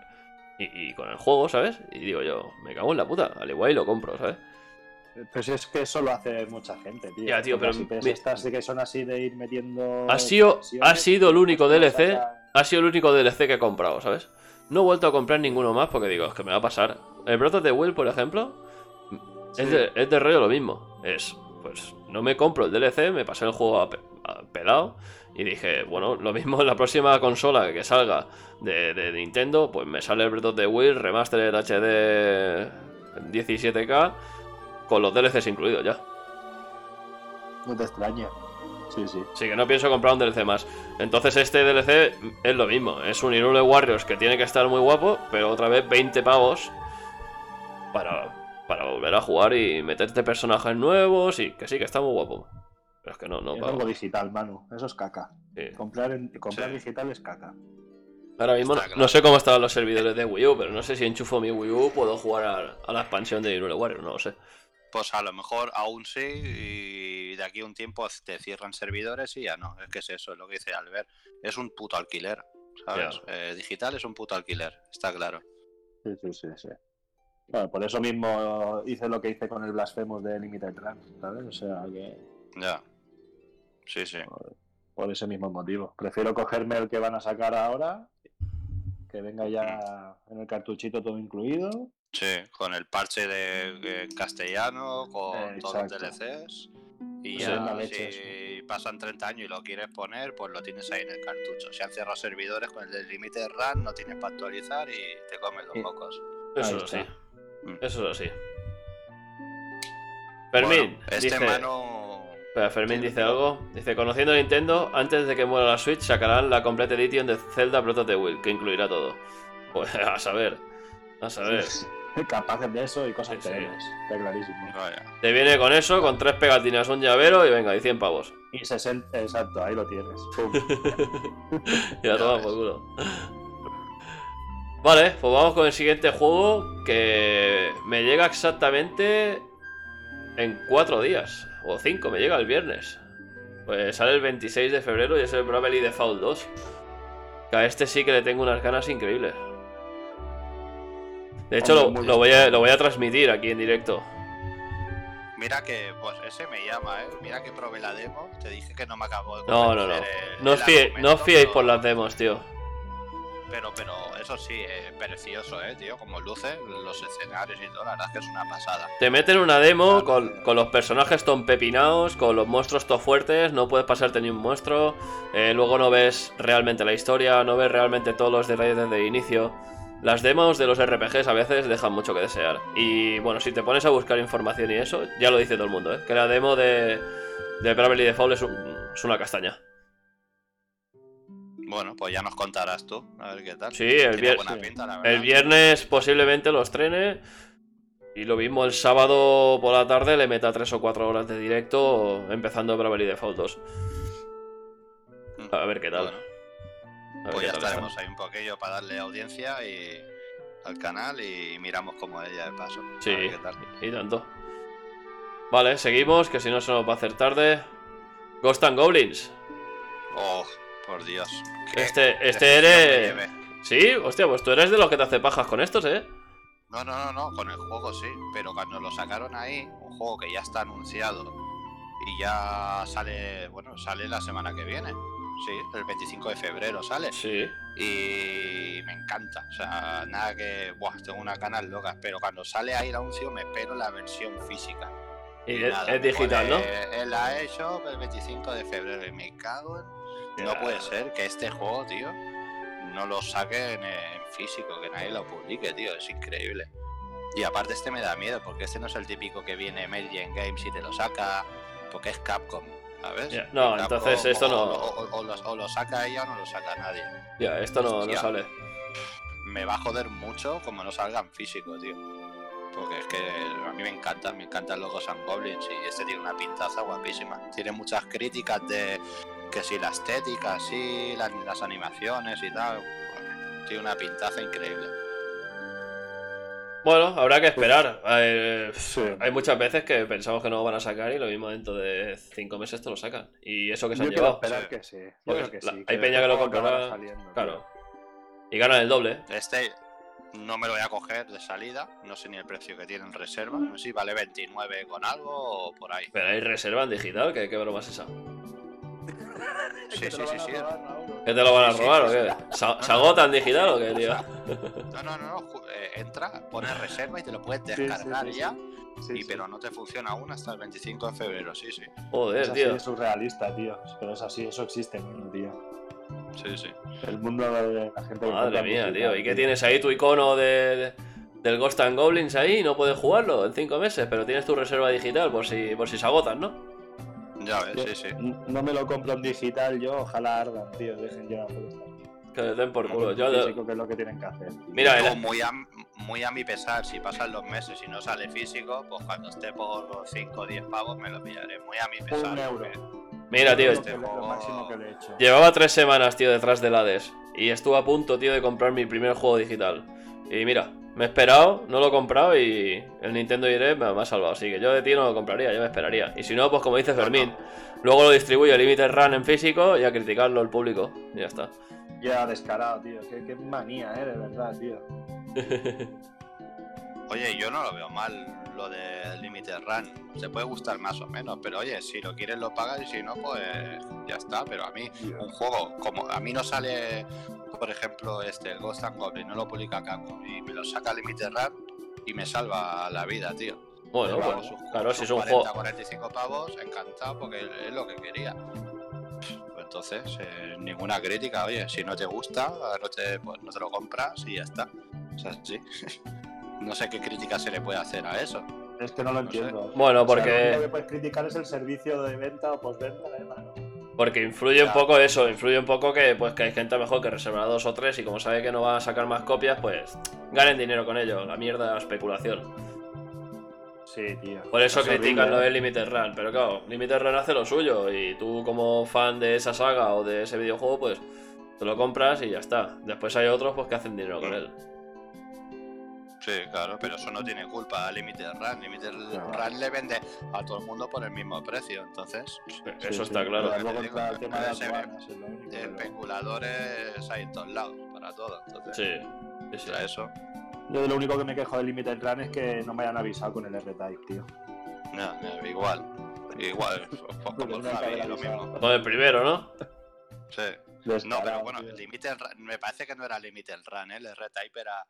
y, y con el juego, ¿sabes? Y digo yo, me cago en la puta. Al igual y lo compro, ¿sabes? Pues es que eso lo hace mucha gente, tío. Ya, tío, Porque pero estas de que son así de ir metiendo. Ha sido- ha sido el único DLC. Ha sido el único DLC que he comprado, ¿sabes? No he vuelto a comprar ninguno más porque digo, es que me va a pasar. El Breath of the Wild, por ejemplo, es, Sí. de, es de rollo lo mismo. Es, pues, no me compro el DLC, me pasé el juego a, pe- a pelado y dije, bueno, lo mismo en la próxima consola que salga de, de Nintendo, pues me sale el Breath of the Wild Remastered HD 17K con los DLCs incluidos ya. No te extraña. Sí, sí. Así que no pienso comprar un DLC más. Entonces este DLC es lo mismo. Es un Irule Warriors que tiene que estar muy guapo, pero otra vez 20 pavos para, para volver a jugar y meterte personajes nuevos y que sí, que está muy guapo. Pero es que no, no es pago. algo digital, Manu. Eso es caca. Sí. Comprar, en- comprar Sí. digital es caca. Ahora mismo no, Está claro. no sé cómo estaban los servidores de Wii U, pero no sé si enchufo mi Wii U puedo jugar a, a la expansión de Irule Warriors, no lo sé. Pues a lo mejor aún sí y de aquí a un tiempo te cierran servidores y ya no. Es que es eso, es lo que dice Albert. Es un puto alquiler, ¿sabes? Eh, digital es un puto alquiler, está claro. Sí, sí, sí, sí. Bueno, por eso mismo hice lo que hice con el Blasphemous de Limited Run, ¿sabes? O sea que. Ya. Sí, sí. Por ese mismo motivo. Prefiero cogerme el que van a sacar ahora, que venga ya en el cartuchito todo incluido. Sí, con el parche de castellano, con Eh, todos los. DLCs. Y Pues ya, si pasan 30 años y lo quieres poner, pues lo tienes ahí en el cartucho. Si han cerrado servidores con el del Limited Run, no tienes para actualizar y te comen los Sí. mocos. Eso Ahí Mm. Eso es así. Fermín, Bueno, este dice... mano. Espera, Fermín dice algo. Dice, conociendo a Nintendo, antes de que muera la Switch sacarán la Complete Edition de Zelda Breath of the Wild, que incluirá todo. Pues a saber. A saber. Capaces de eso y cosas Sí. Está clarísimo. Vaya. Te viene con eso, con tres pegatinas, un llavero y venga, y 100 pavos. Y 60, exacto, ahí lo tienes. Pum. Y la Ya toma por culo. Vale, pues vamos con el siguiente juego que me llega exactamente en cuatro días. O cinco, me llega el viernes. Pues sale el 26 de febrero y es el Bravely Default 2. Que a este sí que le tengo unas ganas increíbles. De hecho, lo, voy a, lo voy a transmitir aquí en directo. Mira que, pues ese me llama, ¿eh? Mira que probé la demo. Te dije que no me acabó de No, no, no. el- No os fiéis, no os fiéis pero- por las demos, tío. Pero, pero eso sí, eh, precioso, ¿eh, tío? Como luce, los escenarios y todo, la verdad es que es una pasada. Te meten una demo Claro, con, tío. con los personajes ton pepinados, con los monstruos to fuertes, no puedes pasarte ni un monstruo. eh, luego no ves realmente la historia, no ves realmente todos los detalles desde el inicio. Las demos de los RPGs a veces dejan mucho que desear. Y bueno, si te pones a buscar información y eso, ya lo dice todo el mundo, ¿eh? Que la demo de, de Bravely Default es, un- es una castaña. Bueno, pues ya nos contarás tú, a ver qué tal. Sí, el, vier- buena sí. pinta, la verdad. el viernes posiblemente los trene. Y lo mismo el sábado por la tarde le meta 3 o 4 horas de directo empezando Bravely Default 2. Mm. A ver qué tal. Bueno, A ver pues qué ya tal estaremos está. ahí un poquillo para darle audiencia y al canal y miramos como ella de paso. A Sí, ver qué tal. y tanto. Vale, seguimos, que si no se nos va a hacer tarde. Ghost and Goblins. Oh, por Dios. Este, este eres. Sí, hostia, pues tú eres de los que te hace pajas con estos, ¿eh? No, no, no, no, con el juego sí, pero cuando lo sacaron ahí, un juego que ya está anunciado y ya sale, bueno, sale la semana que viene. Sí, el 25 de febrero sale. Sí. Y me encanta. O sea, nada que. Buah, tengo una ganas locas. Pero cuando sale ahí el anuncio, me espero la versión física. Y Y es, nada, es digital, ¿no? En la eShop el 25 de febrero y me cago en... No puede ser que este juego, tío, no lo saquen en físico, que nadie lo publique, tío, es increíble. Y aparte este me da miedo, porque este no es el típico que viene Melgen Games y te lo saca, porque es Capcom, ¿sabes? No, entonces esto o- no- O, lo, o lo saca ella o no lo saca nadie. Ya, esto no, no sale. Me va a joder mucho como no salga en físico, tío. Porque es que a mí me encanta, me encantan los Ghosts and Goblins y este tiene una pintaza guapísima. Tiene muchas críticas de que si la estética, sí, las, las animaciones y tal. Bueno, tiene una pintaza increíble. Bueno, habrá que esperar. Eh, Sí. Hay muchas veces que pensamos que no lo van a sacar y lo mismo dentro de cinco meses te lo sacan. Y eso que se Yo han llevado. esperar Sí. que sí. Yo Porque creo que la- sí. hay peña que lo comprará. saliendo. Claro. Y ganan el doble. Este no me lo voy a coger de salida, no sé ni el precio que tiene en reserva. No sé si vale 29 con algo o por ahí. Pero hay reserva en digital, ¿qué, qué broma es esa? Sí, sí, sí, sí. ¿Que te lo van a robar o qué? ¿Se, se agota en digital o qué, tío? No, no, no, eh, entra, pones reserva y te lo puedes descargar ya. Sí, y sí. pero no te funciona aún hasta el 25 de febrero, sí, sí. Joder, Es así, tío. es surrealista, tío. Pero es así, eso existe, tío. Sí, sí. El mundo de la gente. Madre mía, música, tío. ¿Y qué tienes ahí tu icono de, de- del Ghost and Goblins ahí? No puedes jugarlo en cinco meses, pero tienes tu reserva digital por si, por si se agotan, ¿no? Ya ves, Yo- sí, sí. No me lo compro en digital, yo ojalá ardan, tío. Dejen ya. Que les den por culo. Yo, Físico, que es lo que tienen que hacer. Mira, el- muy, a, muy a mi pesar, si pasan los meses y no sale físico, pues cuando esté por los 5 o 10 pavos me lo pillaré. Muy a mi pesar. Un euro. mira, tío. Lo este que- lo juego- máximo que le he hecho. Llevaba tres semanas, tío, detrás del Hades. Y estuve a punto, tío, de comprar mi primer juego digital. Y mira, me he esperado, no lo he comprado y el Nintendo Direct me, ha salvado. Así que yo de ti no lo compraría, yo me esperaría. Y si no, pues como dice Fermín, luego lo distribuye Limited Run en físico y a criticarlo el público. Y ya está. Ya descarado, tío. Qué, qué manía, eh, de verdad, tío. Oye, yo no lo veo mal lo de Limited Run. Se puede gustar más o menos, pero oye, si lo quieres lo pagas y si no, pues ya está. Pero a mí, un juego como a mí no sale, por ejemplo, este, el Ghost and Goblin, no lo publica Capcom y me lo saca Limited Run y me salva la vida, tío. Bueno, pues, sus- claro, sus si es un 40, juego. 45 pavos, encantado porque es lo que quería. Pues entonces, eh, ninguna crítica, oye, si no te gusta, no te, pues no te lo compras y ya está. O sea, sí. no sé qué crítica se le puede hacer a eso. Es que no lo No sé. entiendo. Bueno, O sea, porque- lo único que puedes criticar es el servicio de venta o postventa, eh, mano. Porque influye un poco eso, influye un poco que pues que hay gente mejor que reserva dos o tres y como sabe que no va a sacar más copias, pues ganen dinero con ello, la mierda de la especulación. Sí, tío. Por eso Es critican lo eh. de Limited Run, pero claro, Limited Run hace lo suyo y tú como fan de esa saga o de ese videojuego, pues te lo compras y ya está. Después hay otros pues que hacen dinero con él. Sí, claro, pero eso no tiene culpa a Limited Run. Limited Claro. Run le vende a todo el mundo por el mismo precio, entonces Sí, Eso sí, está claro. pero Luego Te digo, entra el tema de especuladores hay en todos lados, para todo. Entonces, Sí, sí, eso, Yo de lo único que me quejo de Limited Run es que no me hayan avisado con el R-Type, tío. no, no, igual. Igual, pues como el Javi, lo mismo. Con el primero, ¿no? Sí. No, pero bueno. Limited Run- me parece que no era Limited Run, ¿eh? el R-Type era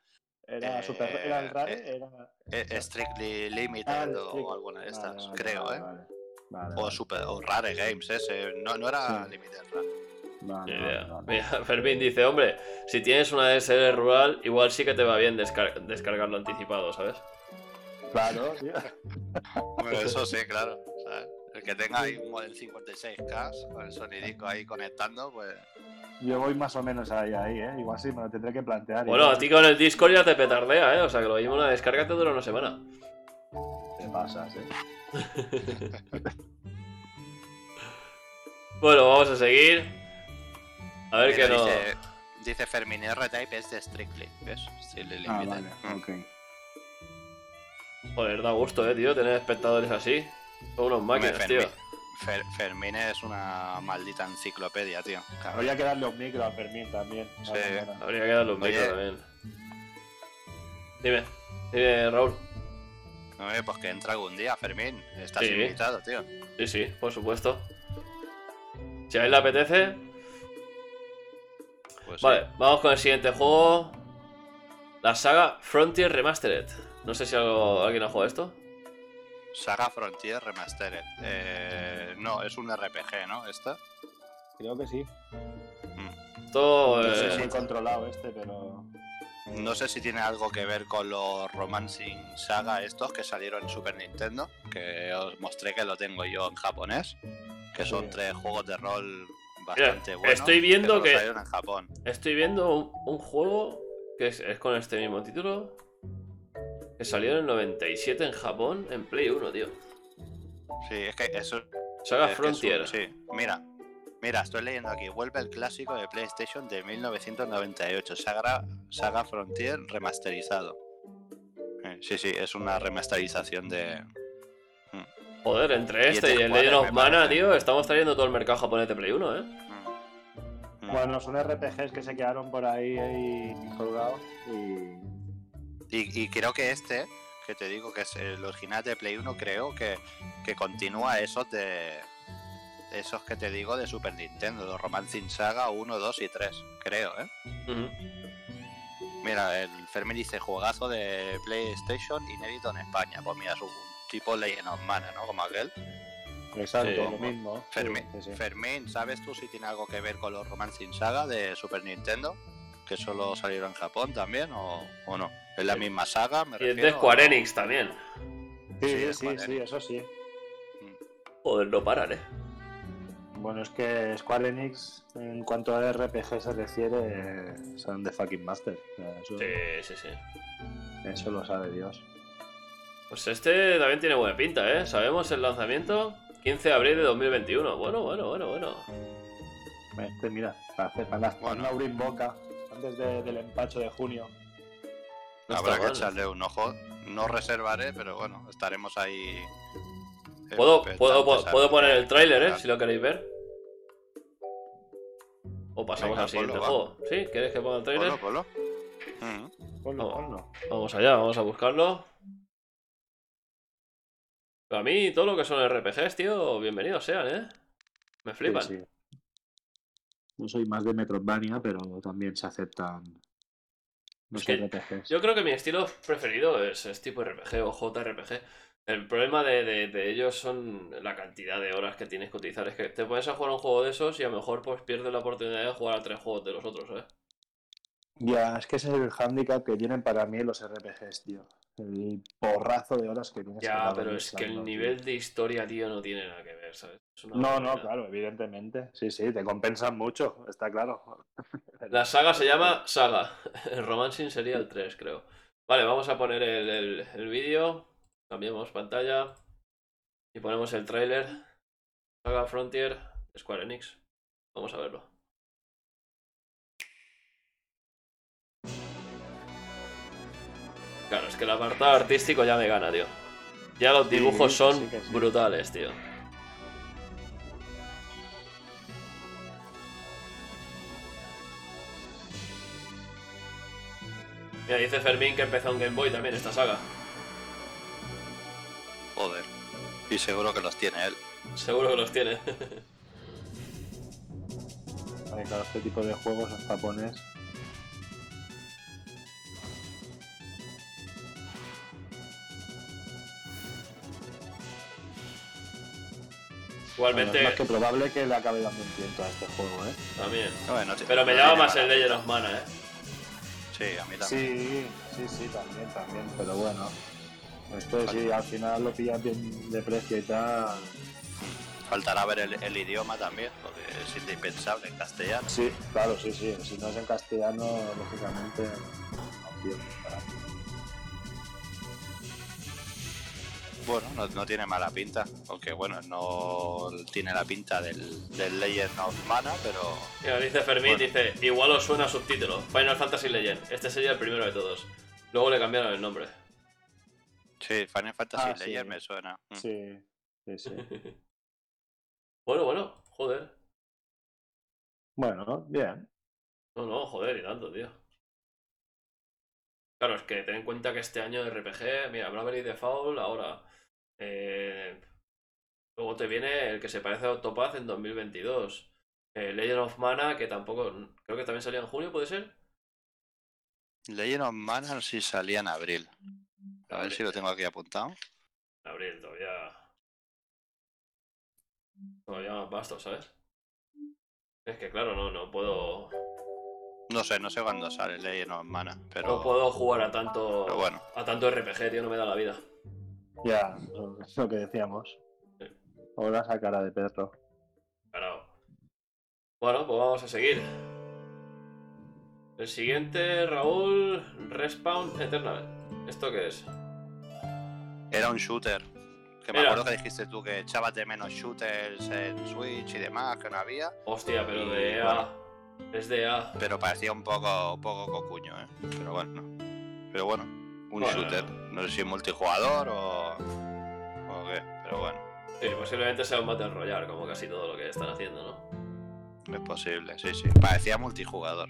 Era, eh, super, era el Rare, eh, era... eh, Strictly Limited Ah, o Strictly. alguna de estas, Vale, vale, creo, vale, ¿eh? vale. Vale, O, super, o Rare Games ese, no, no era Sí. Limited vale. Mira, Fermín dice, hombre, si tienes una DSL rural, igual sí que te va bien descar- descargarlo anticipado, ¿sabes? Claro, tío. Bueno, eso sí, claro. ¿sabes? El que tenga ahí un model 56K con el sonidico ahí conectando, pues Yo voy más o menos ahí, ahí, ¿eh? Igual sí, me lo tendré que plantear. Bueno, igual. a ti con el Discord ya te petardea, ¿eh? O sea que lo mismo una descarga te dura una semana. Te pasas, ¿eh? Bueno, vamos a seguir. A ver Mira, que no. dice, dice Fermín R-Type es de Strictly, ¿ves? Strictly Ah, Limited. vale, ok. Joder, da gusto, eh, tío, tener espectadores así. Son unos máquinas, tío. Fermín, Fer- Fermín es una maldita enciclopedia, tío. Habría que darle un micro a Fermín también. Sí. Habría que darle un Oye. micro también. Dime, dime, Raúl. Hombre, pues que entra algún día, Fermín. Estás Sí. invitado, tío. Sí, sí, por supuesto. Si a él le apetece. Pues sí. Vale, vamos con el siguiente juego. La saga Frontier Remastered. No sé si algo- alguien ha jugado esto. Saga Frontier Remastered. Eh, no, es un RPG, ¿no? ¿Esta? Creo que sí. Esto. No sé eh, si he controlado este, pero. No sé si tiene algo que ver con los Romancing Saga estos que salieron en Super Nintendo, que os mostré que lo tengo yo en japonés, que son Sí. tres juegos de rol bastante buenos. estoy viendo que- salieron en Japón. Estoy viendo un, un juego que es, es con este mismo título. Que salió en el 97 en Japón en Play 1, tío. Sí, es que eso Saga es Frontier. un- sí, mira. Mira, estoy leyendo aquí. Vuelve el clásico de PlayStation de 1998. Saga, Saga Frontier remasterizado. Eh, Sí, sí, es una remasterización de. Joder, entre Y este y el Legend of Mana, parece. tío, estamos trayendo todo el mercado japonés de Play 1, ¿eh? Mm. Mm. Bueno, son RPGs que se quedaron por ahí, ahí colgados y. Y, y creo que este, que te digo que es el original de Play 1, creo que, que continúa esos de. Esos que te digo de Super Nintendo, los Romancing Saga 1, 2 y 3, creo, ¿eh? Mira, el Fermín dice juegazo de PlayStation inédito en España. Pues mira, es un tipo Legend of Mana, ¿no? Como aquel. Exacto, Sí. lo mismo. Sí, Fermín, sí, sí. Fermín, ¿sabes tú si tiene algo que ver con los Romancing Saga de Super Nintendo? Que solo salieron en Japón también, o, o no. Es la Sí. misma saga, Y me es de refiero, Square o- Enix también. Sí, Sí, sí, es sí, eso sí. Joder, no paran, ¿eh? Bueno, es que Square Enix, en cuanto a RPG se refiere, son de fucking master. Eso, Sí, sí, sí. eso lo sabe Dios. Pues este también tiene buena pinta, ¿eh? Sabemos el lanzamiento 15 de abril de 2021. Bueno, bueno, bueno, bueno. Este, mira, para, hacer, para, para Bueno. no abrir boca antes de- del empacho de junio. Habrá que mal. echarle un ojo. No reservaré, pero bueno, estaremos ahí. Puedo, expectantes puedo, puedo, puedo poner el tráiler, ¿eh? Si lo queréis ver. O pasamos Venga, al siguiente ponlo, va. juego. ¿Sí? ¿Quieres que ponga el tráiler? Ponlo, ponlo. Mm. Ponlo. Vamos allá, vamos a buscarlo. Pero a mí todo lo que son RPGs, tío, bienvenidos sean, ¿eh? Me flipan. Sí, sí. No soy más de Metroidvania, pero también se aceptan los Es que RPGs. Yo creo que mi estilo preferido es, es tipo RPG o JRPG. El problema de, de- de ellos son la cantidad de horas que tienes que utilizar. Es que te pones a jugar un juego de esos y a lo mejor pues pierdes la oportunidad de jugar a tres juegos de los otros, ¿eh? Ya, es que ese es el hándicap que tienen para mí los RPGs, tío. El porrazo de horas que tienes que Ya, pero es que el tío. nivel de historia, tío, no tiene nada que ver, ¿sabes? No, no, claro, evidentemente. Sí, sí, te compensan mucho, está claro. La saga se llama Saga. El Romancing sería el 3, creo. Vale, vamos a poner el, el, el vídeo. Cambiamos pantalla. Y ponemos el tráiler. Saga Frontier Square Enix. Vamos a verlo. Claro, es que el apartado artístico ya me gana, tío. Ya los Sí, dibujos son sí que sí. brutales, tío. Mira, dice Fermín que empezó en Game Boy también esta saga. Joder. Y seguro que los tiene él. Seguro que los tiene. Vale, claro, este tipo de juegos en Bueno, Igualmente, es más que probable que le acabe dando un tiento a este juego, ¿eh? también. Bueno, Pero me no llama más el Legend of Mana, eh. Sí, a mí también. Sí, sí, sí, también, también, pero bueno. Este sí, al final lo pillas bien de precio y tal. Faltará ver el, el idioma también, porque es indispensable en castellano. Sí, claro, sí, sí. Si no es en castellano, lógicamente, opción para mí. Bueno, no, no tiene mala pinta, aunque bueno, no tiene la pinta del, del Legend of Mana, pero Mira, dice Fermín, Bueno. dice, igual os suena subtítulo. Final Fantasy Legend. Este sería el primero de todos. Luego le cambiaron el nombre. sí, Final Fantasy Ah, sí. Legend me suena. Mm. Sí, sí, sí. bueno, bueno, joder. Bueno, bien. No, no, joder, y tanto, tío. Claro, es que ten en cuenta que este año de RPG, mira, Bravery Default, ahora. Eh, luego te viene el que se parece a Octopath en 2022. Eh, Legend of Mana, que tampoco. Creo que también salía en junio, ¿puede ser? Legend of Mana sí salía en abril. A ver si lo tengo aquí apuntado. En abril todavía. Todavía más vasto, ¿sabes? Es que claro, no, no puedo. No sé, no sé cuándo sale Legend of Mana, pero, No puedo jugar a tanto. pero bueno. A tanto RPG, tío, no me da la vida. Ya, es lo que decíamos. Sí. Ahora esa cara de perro. Claro. Bueno, pues vamos a seguir. El siguiente, Raúl, Respawn Eternal. ¿Esto qué es? Era un shooter. Que me Era. acuerdo que dijiste tú que echabas de menos shooters en Switch y demás, que no había. Hostia, pero de EA. Es de EA. Pero parecía un poco, un poco cocuño, ¿eh? Pero bueno. Pero bueno, un Bueno. shooter. No sé si multijugador o. o qué, pero bueno, Sí, posiblemente sea un Battle Royale, como casi todo lo que están haciendo, ¿no? es posible, sí, sí. Parecía multijugador.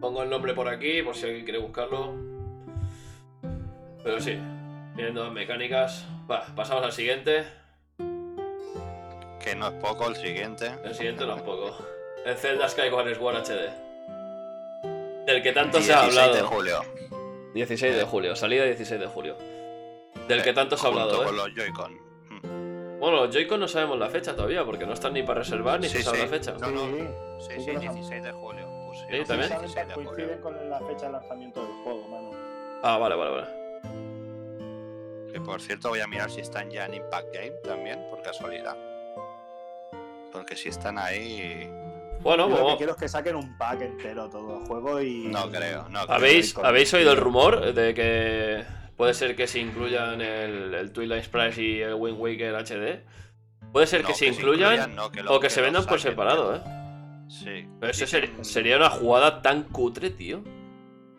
Pongo el nombre por aquí, por si alguien quiere buscarlo. Pero sí, tienen nuevas mecánicas. Va, pasamos al siguiente. Que no es poco el siguiente. El siguiente no es poco. El Zelda Skyward Sword HD. Del que tanto se ha 16 hablado. de julio. 16 de julio, salida 16 de julio. Del que tanto se ha Junto hablado, con ¿eh? los Joy-Con. Mm. Bueno, los Joy-Con no sabemos la fecha todavía, porque no están ni para reservar ni Sí, se sabe sí. la fecha. No, no. Sí, Sí, sí sí, que los han- 16 de julio. Pues sí, también. 16 de coinciden julio. con la fecha de lanzamiento del juego, mano. Ah, vale, vale, vale. Que por cierto voy a mirar si están ya en Impact Game también, por casualidad. Porque si están ahí... Bueno, Yo lo que quiero es que saquen un pack entero todo el juego y. No creo, no creo. ¿habéis, con- ¿habéis oído el rumor de que puede ser que se incluyan el, el Twilight Sprites y el Wind Waker HD? Puede ser No, que se incluyan no, que lo- o que se vendan por separado, ¿eh? Sí. Pero eso ser- sería una jugada tan cutre, tío.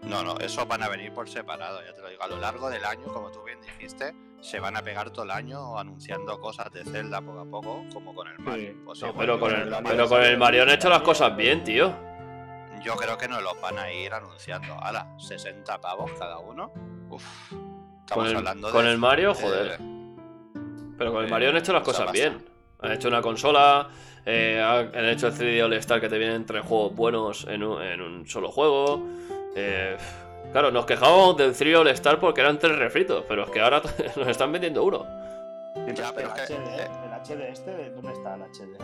No, no, eso van a venir por separado, ya te lo digo. A lo largo del año, como tú bien dijiste, se van a pegar todo el año anunciando cosas de Zelda poco a poco, como con el Mario. Sí, Pues no, Pero con el, pero Mario con sí. el Mario han hecho las cosas bien, tío. Yo creo que no los van a ir anunciando. Ahora, 60 pavos cada uno. Uf. Estamos Con el, hablando con de. el Mario, de- joder. Pero con el Mario han hecho las cosas bien. Han hecho una consola, eh, han hecho el 3D All Star que te vienen tres juegos buenos en un, en un solo juego. Eh, claro, nos quejábamos del 3D All Star porque eran tres refritos, pero es que ahora nos están vendiendo uno. Ya, pero el, que- HD, eh. el HD este, ¿dónde está el HD?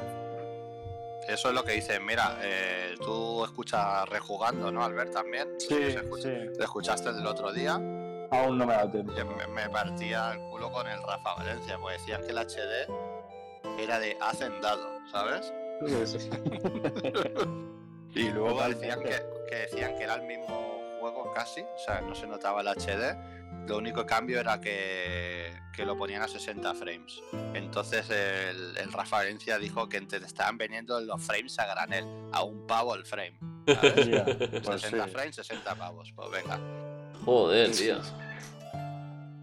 Eso es lo que dicen. Mira, eh, tú escuchas rejugando, ¿no, Albert? También. Sí, escucha- sí. Te escuchaste el del otro día. Aún no me ha dado tiempo. me, me partía el culo con el Rafa Valencia, porque decías que el HD era de hacendado, ¿sabes? Y luego decían que, que decían que era el mismo juego casi, o sea, no se notaba el HD. Lo único cambio era que, que lo ponían a 60 frames. Entonces el, el Rafa Valencia dijo que te estaban vendiendo los frames a granel, a un pavo el frame. ¿sabes? Mira, pues 60 sí. frames, 60 pavos. Pues venga. Joder, tío.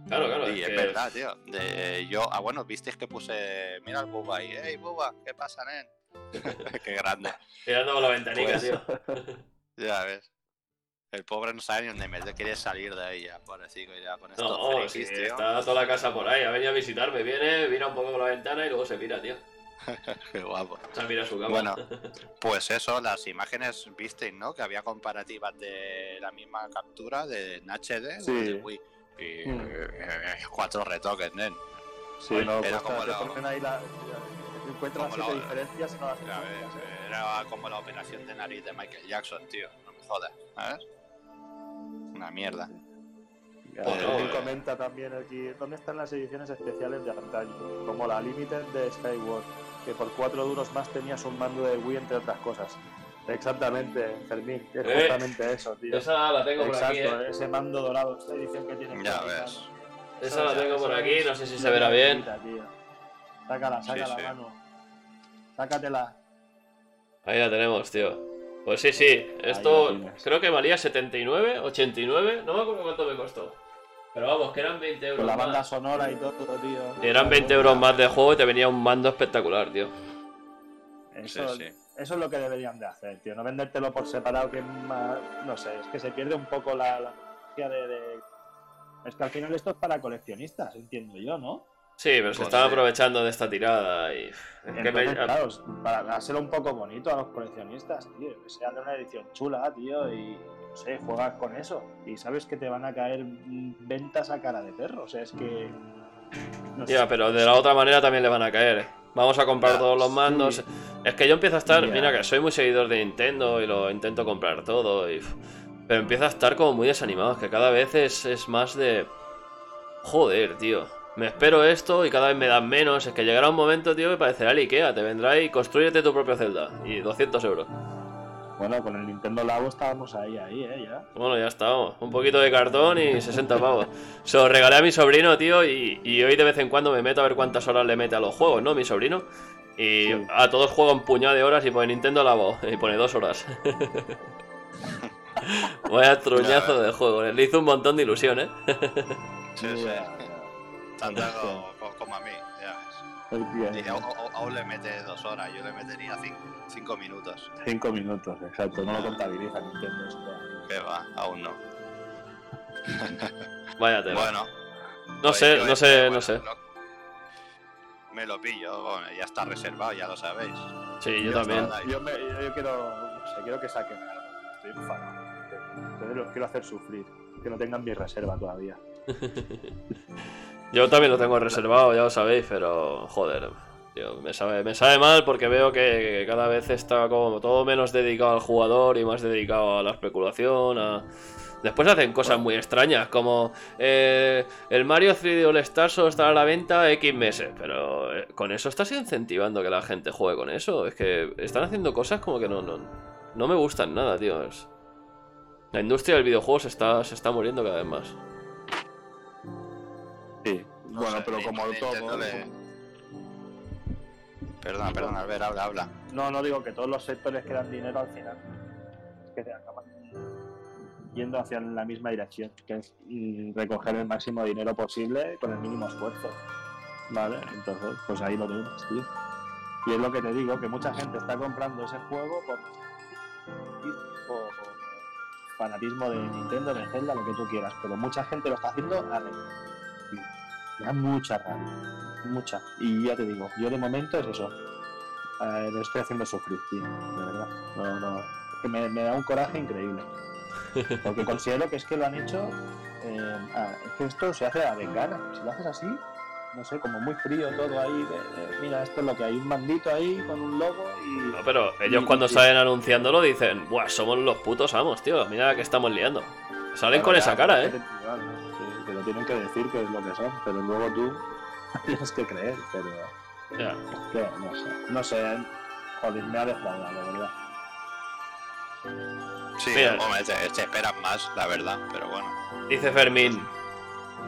Claro, claro. Y es es que- verdad, tío. De, yo, ah, bueno, visteis que puse. Mira al Buba ahí. ¡Ey, Buba! ¿Qué pasa, nen? Qué grande. Mirando por la ventanica, Pues- tío. Ya ves. El pobre no sabe ni dónde meter, quiere salir de ahí ya, pobrecito, ya con estos No, frikis, sí, tío. está toda la casa por ahí. Ha venido a visitarme. Viene, mira un poco por la ventana y luego se mira, tío. Qué guapo. O sea, mira su cama. Bueno, pues eso, las imágenes visteis, ¿no? Que había comparativas de la misma captura de HD Sí. de Wii. Y Mm. eh, cuatro retoques, nen. Sí, Oye, no, era como la- ponen ahí la. Encuentran como las siete la- diferencias y no las ¿eh? Era como la operación de nariz de Michael Jackson, tío. No me jodas, ¿sabes? Una mierda. Ya, eh. comenta también aquí dónde están las ediciones especiales de antaño, como la Limited de Skyward, que por cuatro duros más tenías un mando de Wii entre otras cosas. Exactamente, Fermín, es Eh, justamente eso, tío. Esa la tengo por aquí, Exacto, eh. ese mando dorado, esta edición que tiene. Ya aquí, ves. mano. Esa la tengo por aquí, no sé si se verá bien. tío. Sácala, Sí, sácala, sí. mano. Sácatela. Ahí la tenemos, tío. Pues sí, sí. Esto creo que valía 79, 89. No me acuerdo cuánto me costó. Pero vamos, que eran 20 euros Con la banda más. sonora y todo, tío. Y eran 20 euros más de juego y te venía un mando espectacular, tío. Eso, Sí, sí. eso es lo que deberían de hacer, tío. No vendértelo por separado, que más. No sé, es que se pierde un poco la, la de- Es que al final esto es para coleccionistas, entiendo yo, ¿no? Sí, pero se Pues están aprovechando de esta tirada y. Me- Entonces, claro, para hacerlo un poco bonito a los coleccionistas, tío. Que sea de una edición chula, tío, y. No sé, juegas con eso. Y sabes que te van a caer ventas a cara de perro. O sea, es que. No sé. Ya, pero de la otra manera también le van a caer. Vamos a comprar Ya, todos los mandos. sí. Es que yo empiezo a estar. Ya. Mira, que soy muy seguidor de Nintendo y lo intento comprar todo. Y... Pero empiezo a estar como muy desanimado. Es que cada vez es, es más de. Joder, tío. Me espero esto y cada vez me dan menos. Es que llegará un momento, tío, que parecerá el Ikea. Te vendrá y construyete tu propio Zelda. Y 200 euros. Bueno, con el Nintendo Labo estábamos ahí, ahí, ¿eh? Ya. Bueno, ya estamos. Un poquito de cartón y 60 pavos. Se lo regalé a mi sobrino, tío, y, y hoy de vez en cuando me meto a ver cuántas horas le mete a los juegos, ¿no? Mi sobrino. Y Sí. a todos juega un puñado de horas y pone Nintendo Labo. Y pone dos horas. Vaya truñazo de juego. Le hizo un montón de ilusión, ¿eh? Sí, sí. Tanto como a mí, ya ves. aún- le mete dos horas, yo le metería cinco, cinco minutos. Cinco minutos, exacto. No lo contabiliza Nintendo esto. Que va, aún no. Vaya tela. Bueno. no sé, no este, sé, bueno, no sé. lo- me lo pillo, bueno, ya está reservado, ya lo sabéis. Sí, yo también. Yo, me, yo, yo quiero, no sé, quiero que saquen algo. Estoy enfadado. Entonces los quiero hacer sufrir. Que no tengan mi reserva todavía. Yo también lo tengo reservado, ya lo sabéis, pero joder, tío, me sabe, me sabe mal porque veo que cada vez está como todo menos dedicado al jugador y más dedicado a la especulación. Después hacen cosas muy extrañas, como eh, el Mario 3D All Stars solo estará a la venta X meses, pero eh, con eso estás incentivando que la gente juegue con eso. Es que están haciendo cosas como que no, no, no me gustan nada, tío. La industria del videojuego se está, se está muriendo cada vez más. Sí. No bueno, sé, pero como todo. le- Perdona, perdona, Albert, habla, habla. No, no digo que todos los sectores que dan dinero al final es que se acaban yendo hacia la misma dirección, que es recoger el máximo dinero posible con el mínimo esfuerzo. ¿Vale? Entonces, pues ahí lo tienes, tío. Y es lo que te digo, que mucha gente está comprando ese juego por, por fanatismo de Nintendo, de Zelda, lo que tú quieras, pero mucha gente lo está haciendo a Me da mucha rabia, mucha. Y ya te digo, yo de momento es eso. Eh, lo estoy haciendo sufrir, tío, de verdad. No, no. Es que me, me da un coraje increíble. Porque considero que es que lo han hecho. eh, ah, es que esto se hace a de cara. Si lo haces así, no sé, como muy frío todo ahí. mira, esto es lo que hay: un mandito ahí con un logo y. No, pero ellos Y- cuando y- salen anunciándolo dicen, Buah, somos los putos amos, tío, mira que estamos liando. Salen Claro, con esa cara, eh. Tienen que decir que es lo que son, pero luego tú tienes que creer, pero. Que no sé, no sé, joder, me ha defraudado, de verdad. Sí, Mira. hombre, te, te esperas más, la verdad, pero bueno. Dice Fermín,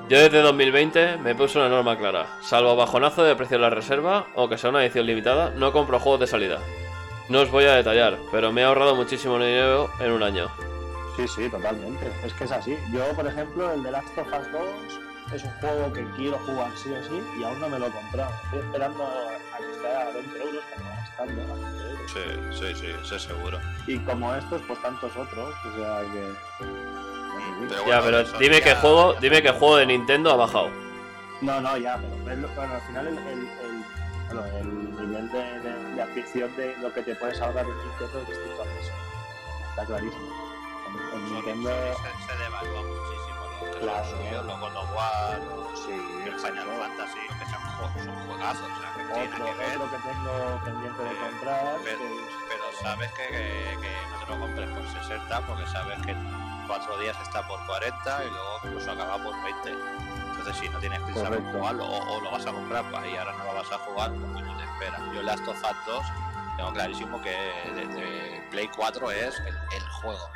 yo desde 2020 me puse una norma clara. Salvo bajonazo de precio de la reserva o que sea una edición limitada, no compro juegos de salida. No os voy a detallar, pero me he ahorrado muchísimo dinero en un año. Sí, sí, totalmente. Es que es así. Yo, por ejemplo, el de Last of Us 2 es un juego que quiero jugar sí o sí y aún no me lo he comprado. Estoy esperando a que esté a 20 euros, que no estando a 20 euros. Sí, sí, sí, eso es seguro. Y como estos, pues tantos otros. O sea que. Pero Ya, bueno, pero dime ya- qué juego, ya dime qué juego de Nintendo ha bajado. No, no, ya, pero bueno, al final el, el, el- bueno, el nivel de, de, de afición de lo que te puedes ahorrar en Nintendo es distinto a eso. Está clarísimo. En, en Son- Nintendo. se, se devalúa muchísimo los Claro. son los God of War, Sí, el Final. Fantasy, que sean juegos, son juegazos, o sea, que Otro, que ver. otro que tengo pendiente de Eh, comprar. Pero, que- pero sabes que, que, no te lo compres por 60 porque sabes que en cuatro días está por 40 y luego incluso acaba por 20. Entonces si no tienes prisa por Correcto. jugarlo o, o lo vas a comprar pues ahí ahora no lo vas a jugar porque no te espera. Yo Last of Us 2 tengo clarísimo que desde Play 4 es el, el juego.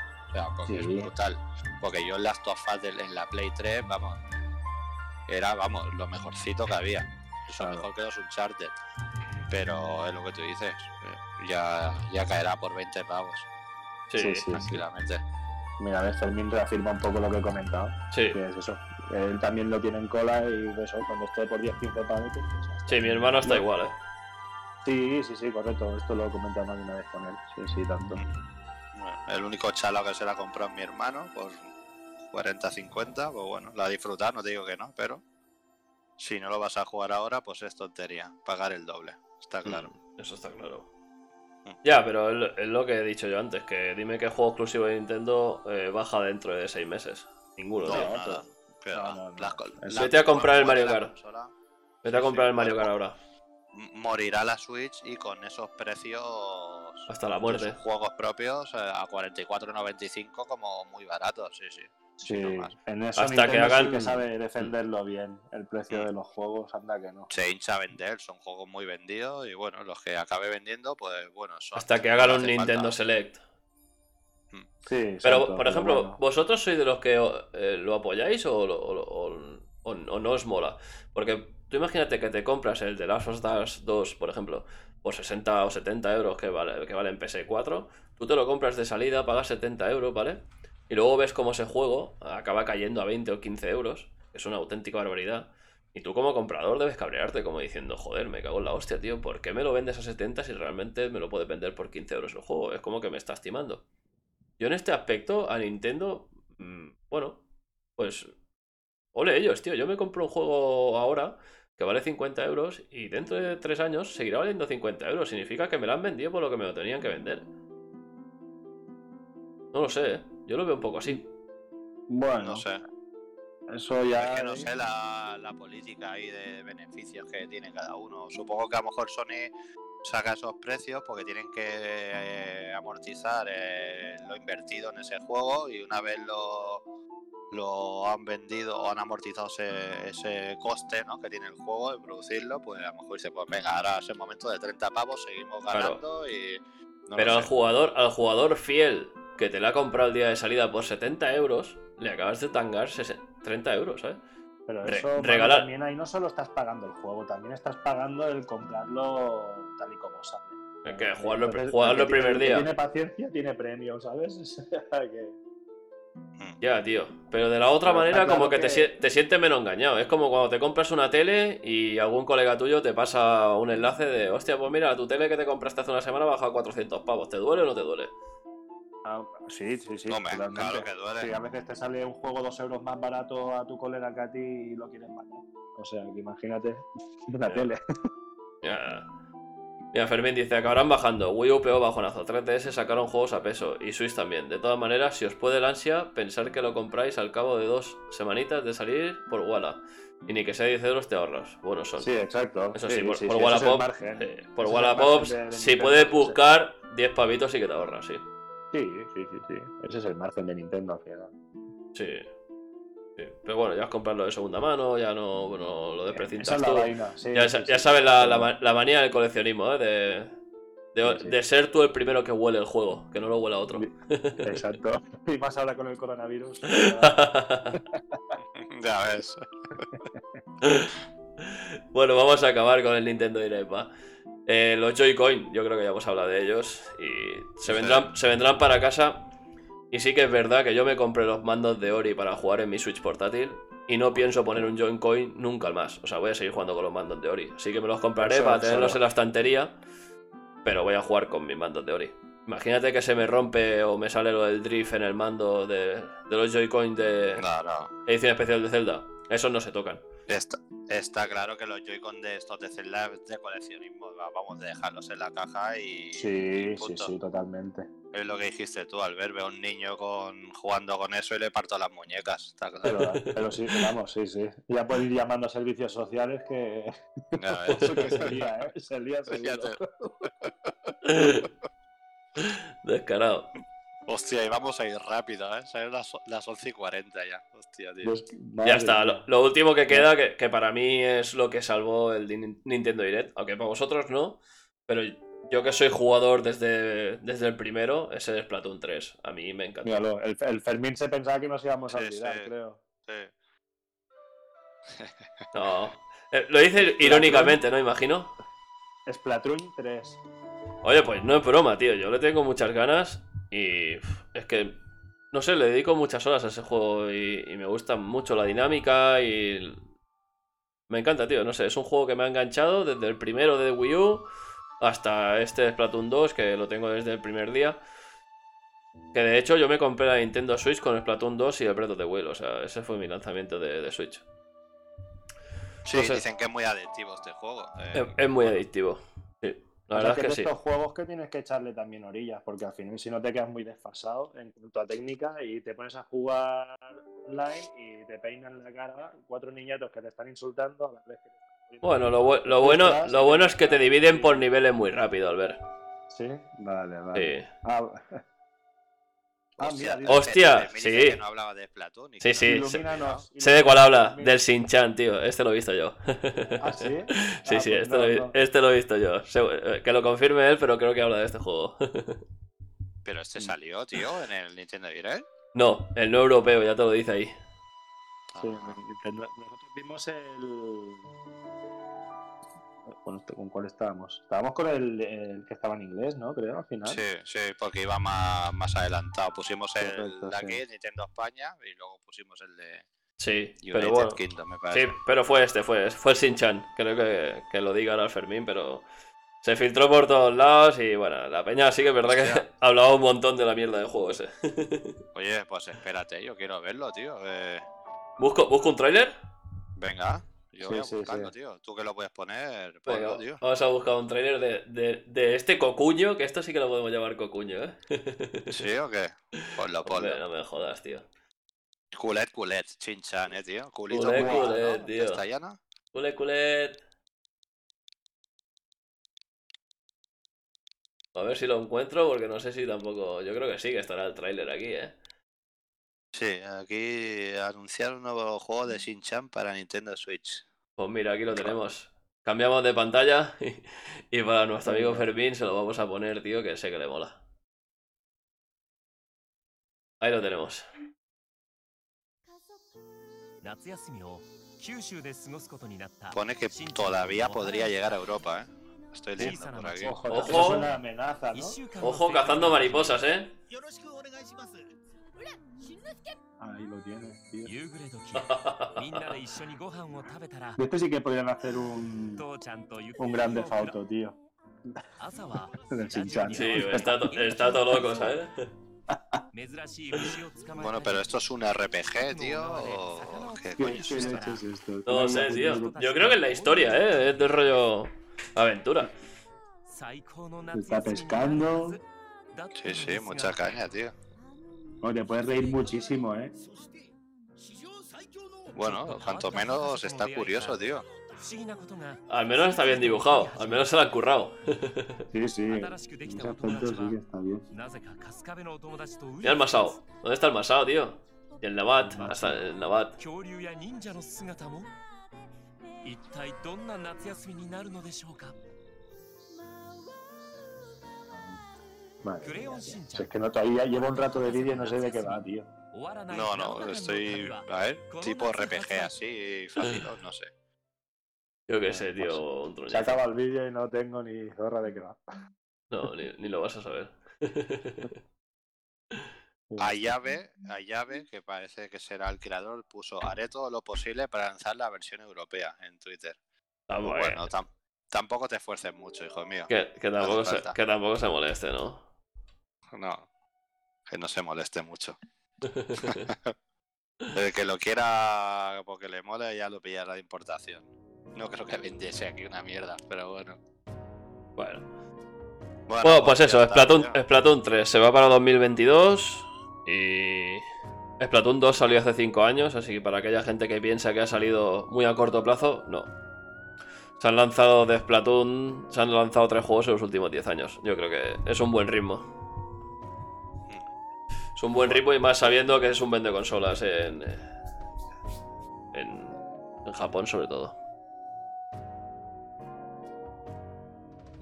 Porque Sí. es brutal. Porque yo Last of Us en la Play 3, vamos, era, vamos, lo mejorcito que había. Eso Claro. mejor que los Uncharted. Pero es lo que tú dices, eh, ya, ya caerá por 20 pavos, Sí, Sí, sí. sí. tranquilamente. Mira, ves, Fermín reafirma un poco lo que he comentado. Que es eso. Él también lo tiene en cola y eso, cuando esté por 10-15 pavetes, pues ya está. Sí, mi hermano está No. igual, eh. Sí, sí, sí, correcto. Esto lo he comentado más de una vez con él. Sí, sí, tanto. El único chalao que se la compró es mi hermano por 40-50, pues bueno, la ha disfrutado, no te digo que no, pero si no lo vas a jugar ahora, pues es tontería, pagar el doble, está claro. Mm, Eso está claro. Mm. Ya, pero es lo que he dicho yo antes, que dime qué juego exclusivo de Nintendo eh, baja dentro de seis meses. Ninguno, No, tío. nada. No, no, Vete a comprar el Mario Kart. Vete a comprar el Mario. Kart ahora. Morirá la Switch y con esos precios. Hasta la muerte. sus juegos propios eh, a 44.95 como muy baratos, sí, sí. Sí, en eso Hasta que Nintendo sí hagan- que sabe defenderlo bien. El precio de los juegos, anda que no. Se hincha a vender, son juegos muy vendidos y bueno, los que acabe vendiendo, pues bueno, son. Hasta que hagan un Nintendo falta. Select. Sí, Pero, por ejemplo, bueno. ¿vosotros sois de los que eh, lo apoyáis o, lo- o, o- o- o no os mola? Porque tú imagínate que te compras el de Last of Us 2, por ejemplo, por 60 o 70 euros que vale, que vale en PS4. Tú te lo compras de salida, pagas 70 euros, ¿vale? Y luego ves cómo ese juego acaba cayendo a 20 o 15 euros, es una auténtica barbaridad. Y tú como comprador debes cabrearte como diciendo, joder, me cago en la hostia, tío, ¿por qué me lo vendes a 70 si realmente me lo puedes vender por 15 euros el juego? Es como que me estás timando. Yo en este aspecto a Nintendo, mm, bueno, pues ole ellos, tío. Yo me compro un juego ahora que vale 50 euros y dentro de 3 años seguirá valiendo 50 euros. Significa que me lo han vendido por lo que me lo tenían que vender. No lo sé, ¿eh? yo lo veo un poco así. Bueno, No sé. eso ya. Es que no sé la, la política ahí de beneficios que tiene cada uno. Supongo que a lo mejor Sony saca esos precios porque tienen que eh, amortizar eh, lo invertido en ese juego y una vez lo, lo han vendido o han amortizado ese, ese coste ¿no? que tiene el juego de producirlo, pues a lo mejor dice, pues venga, ahora es el momento de 30 pavos, seguimos Claro. ganando y... no Pero al sé. jugador, al jugador fiel que te la ha comprado el día de salida por 70 euros, le acabas de tangar 60 30 euros, ¿eh? Pero Re- eso regalar- también ahí no solo estás pagando el juego, también estás pagando el comprarlo tal y como sale. Es que jugarlo, Entonces, jugarlo el que tiene- primer que día. Tiene paciencia, tiene premio, ¿sabes? O sea, que- Mm. Ya, tío. Pero de la otra Pero manera, como claro que, Te, sientes menos engañado. Es como cuando te compras una tele y algún colega tuyo te pasa un enlace de, hostia, pues mira, tu tele que te compraste hace una semana ha bajado a 400 pavos. ¿Te duele o no te duele? Ah, sí, sí, sí. Totalmente. claro que duele. Sí, a veces te sale un juego dos euros más barato a tu colega que a ti y lo quieres más. O sea, que imagínate una Ya. tele. Ya. Mira, Fermín dice, acabarán bajando. Wii U pegó bajonazo. 3DS sacaron juegos a peso. Y Switch también. De todas maneras, si os puede el ansia, pensar que lo compráis al cabo de dos semanitas de salir por Walla. Y ni que sea 10 euros te ahorras. Bueno, son. Sí, exacto. Eso sí, por, sí, por sí, es el Wallapop. margen. eh, por es Wallapop, si puedes buscar 10 pavitos, sí que te ahorras, sí. Sí, sí, sí, sí. Ese es el margen de Nintendo al final. Sí. Sí. Pero bueno, ya es comprarlo de segunda mano, ya no, bueno, lo de Esa precintas es la tú. vaina. Sí, Ya, sí, sabes la, la ma- la manía del coleccionismo, ¿eh? De, de, Sí, sí. de ser tú el primero que huele el juego, que no lo huela otro. Exacto. Y más ahora con el coronavirus. Ya ves. bueno, vamos a acabar con el Nintendo Direct, va. Eh, los Joy-Coin, yo creo que ya hemos hablado de ellos. Y se Sí. vendrán, se vendrán para casa. Y sí que es verdad que yo me compré los mandos de Ori para jugar en mi Switch portátil. Y no pienso poner un Joy-Coin nunca más. O sea, voy a seguir jugando con los mandos de Ori. Así que me los compraré Eso, para tenerlos eso. en la estantería. Pero voy a jugar con mis mandos de Ori. Imagínate que se me rompe o me sale lo del drift en el mando de, de los Joy-Coin de No, no. edición especial de Zelda. Esos no se tocan. Está, está claro que los Joy-Con de estos de Zelda es de coleccionismo. va- Vamos a dejarlos en la caja y. Sí, y sí, punto. sí, totalmente. Es lo que dijiste tú, al ver, veo a un niño con, jugando con eso y le parto las muñecas. Está Pero, claro. pero sí, vamos, sí, sí. Ya pueden ir llamando a servicios sociales que ves. eso que sería, ¿eh? Sería te- Descarado. Hostia, y vamos a ir rápido, ¿eh? Son las, las 11 y 40 ya. Hostia, tío. Pues, Ya está. Lo, lo último que queda, que, que para mí es lo que salvó el Nintendo Direct, aunque para vosotros no, pero yo que soy jugador desde, desde el primero, es el Splatoon 3. A mí me encanta. Míralo, el, el Fermín se pensaba que nos íbamos a olvidar, sí. creo. Sí. No. Eh, Lo dice irónicamente, ¿no? Imagino. Splatoon 3. Oye, pues no es broma, tío. Yo le tengo muchas ganas y es que, no sé, le dedico muchas horas a ese juego y, y me gusta mucho la dinámica y... Me encanta, tío. No sé, es un juego que me ha enganchado desde el primero de Wii U hasta este Splatoon 2, que lo tengo desde el primer día. Que de hecho yo me compré la Nintendo Switch con Splatoon 2 y el Breath of the Wild. O sea, ese fue mi lanzamiento de, de Switch. Sí, No sé. dicen que es muy adictivo este juego. eh. Es, es muy adictivo. La O sea, verdad que es que sí. estos juegos que tienes que echarle también orillas, porque al final si no te quedas muy desfasado en cuanto a técnica y te pones a jugar online y te peinan la cara cuatro niñatos que te están insultando a la vez que te están Bueno, lo, bu- lo bueno, lo bueno es que te dividen por niveles muy rápido, Albert. Sí, vale, vale. Sí. Ah, ah, mira, Hostia, me dice sí. que no hablaba de Splatoon y Sí, sí, no- sé- de cuál habla, ilumínanos. del Shin-Chan, tío. Este lo he visto yo. ¿Ah, sí? Sí, Ah, sí, pues este, no, lo, este lo he visto yo. Eh, Que lo confirme él, pero creo que habla de este juego. Pero este salió, tío, en el Nintendo Direct. No, el no europeo, ya te lo dice ahí. Sí, nosotros vimos el. Bueno, ¿Con cuál estábamos? Estábamos con el, el que estaba en inglés, ¿no? Creo, al final. Sí, sí, porque iba más, más adelantado. Pusimos el de aquí, sí. Nintendo España, y luego pusimos el de Sí, United pero bueno. Kingdom, me Sí, parece. pero fue este, fue, fue el Shin-Chan. Creo que, que lo diga ahora el Fermín, pero se filtró por todos lados y bueno, la peña sí que es verdad que hablaba un montón de la mierda del juego ese. Oye, pues espérate, yo quiero verlo, tío. eh, ¿Busco, ¿Busco un tráiler? venga, yo Sí, voy a sí, buscarlo, sí. tío. Tú que lo puedes poner, Venga, ponlo, tío. vamos a buscar un tráiler de, de, de este cocuño, que esto sí que lo podemos llamar cocuño, ¿eh? ¿Sí o qué? Ponlo, ponlo. Hombre, no me jodas, tío. Culet, culet, chinchan, eh, tío. Culito Culet, culet, ¿no? tío. Culet, culet. A ver si lo encuentro, porque no sé si tampoco. Yo creo que sí que estará el tráiler aquí, ¿eh? Sí, aquí anunciaron un nuevo juego de Shin-Chan para Nintendo Switch. Pues mira, aquí lo tenemos. Cambiamos de pantalla y, para nuestro amigo Fermín se lo vamos a poner, tío, que sé que le mola. Ahí lo tenemos. 9 que todavía podría llegar a Europa, ¿eh? Estoy leyendo por aquí. Ojo, ojo cazando mariposas, ¿eh? Ahí lo tienes, tío. De este sí que podrían hacer un, un grande tío. Sí, está, todo loco, ¿sabes? bueno, pero esto es un RPG, tío. ¿o ¿Qué, coño es esto? No sé, tío. Yo creo que es la historia, ¿eh? Es de rollo aventura. Está pescando. Sí, sí, mucha caña, tío. Bueno, te puedes reír muchísimo, ¿eh? Bueno, cuanto menos está curioso, tío. Al menos está bien dibujado, al menos se lo han currado. Sí, sí. Sí que está bien. Mira el Masao. ¿Dónde está el Masao, tío? Y el Nabat, hasta el Nabat. Es que no todavía llevo un rato de vídeo y no sé de qué va, tío. No, no, estoy. A ver, tipo RPG así, fácil, no sé. Yo qué sé, tío. Pues, un se acaba el vídeo y no tengo ni zorra de qué va. No, ni, lo vas a saber. Ayabe, Ayabe, que parece que será el creador, puso: Haré todo lo posible para lanzar la versión europea en Twitter. Ah, bueno, tampoco te esfuerces mucho, hijo mío. Que, tampoco, se, que tampoco se moleste, ¿no? No, que no se moleste mucho. El que lo quiera porque le mole ya lo pillará de importación. No creo que vendiese aquí una mierda, pero bueno. Bueno. Bueno, Bueno, pues eso, Splatoon. Splatoon 3 se va para 2022 y Splatoon 2 salió hace 5 años, así que para aquella gente que piensa que ha salido muy a corto plazo, no. Se han lanzado de Splatoon, se han lanzado tres juegos en los últimos 10 años. Yo creo que es un buen ritmo. Un buen ritmo y más sabiendo que es un vende consolas en, eh, en, en Japón sobre todo.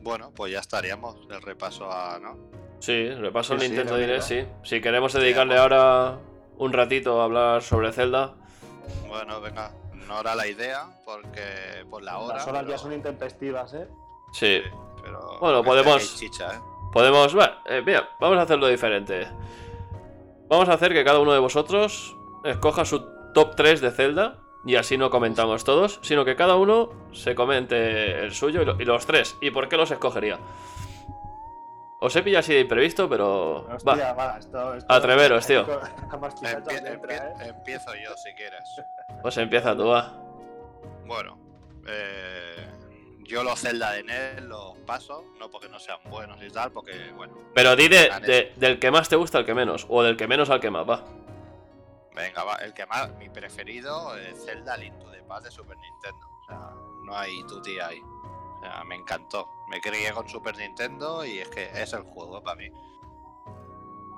Bueno, pues ya estaríamos del repaso a. ¿no? Sí, repaso el Sí, sí, Nintendo Direct, digo. sí. Si queremos dedicarle ahora un ratito a hablar sobre Zelda, Bueno, venga, no era la idea, porque por la hora. Las horas pero- ya son intempestivas, ¿eh? sí. sí, pero Bueno, podemos- Chicha, ¿eh? Podemos. Bueno, eh, mira, vamos a hacerlo diferente. Vamos a hacer que cada uno de vosotros escoja su top 3 de Zelda. Y así no comentamos todos, sino que cada uno se comente el suyo y, lo- y los tres. ¿Y por qué los escogería? Os he pillado así de imprevisto, pero. Hostia, Va, va, esto, esto- Atreveros, tío. Empie- empie- ¿eh? empiezo yo si quieres. pues empieza tú, va. Bueno, eh, yo los Zelda de NES los paso, no porque no sean buenos y tal, porque, bueno, Pero di de- de- del que más te gusta al que menos. O del que menos al que más, va. Venga, va, el que más, mi preferido es Zelda Link to the Past de Super Nintendo. O sea, no hay tuti ahí. O sea, me encantó. Me crié con Super Nintendo y es que es el juego para mí.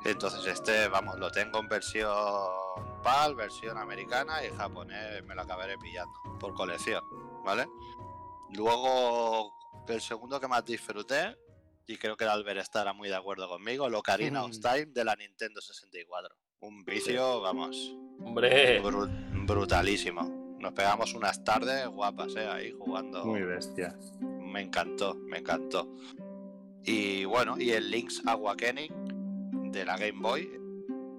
Entonces este, vamos, lo tengo en versión PAL, versión americana y japonés me lo acabaré pillando por colección, ¿vale? Luego, el segundo que más disfruté, y creo que el Albert estará muy de acuerdo conmigo, el Ocarina of Mm. Time de la Nintendo 64. Un vicio, vamos, Hombre, bru- brutalísimo. Nos pegamos unas tardes guapas, ¿eh? Ahí jugando. Muy bestia. Me encantó, me encantó. Y bueno, y el Link's Awakening de la Game Boy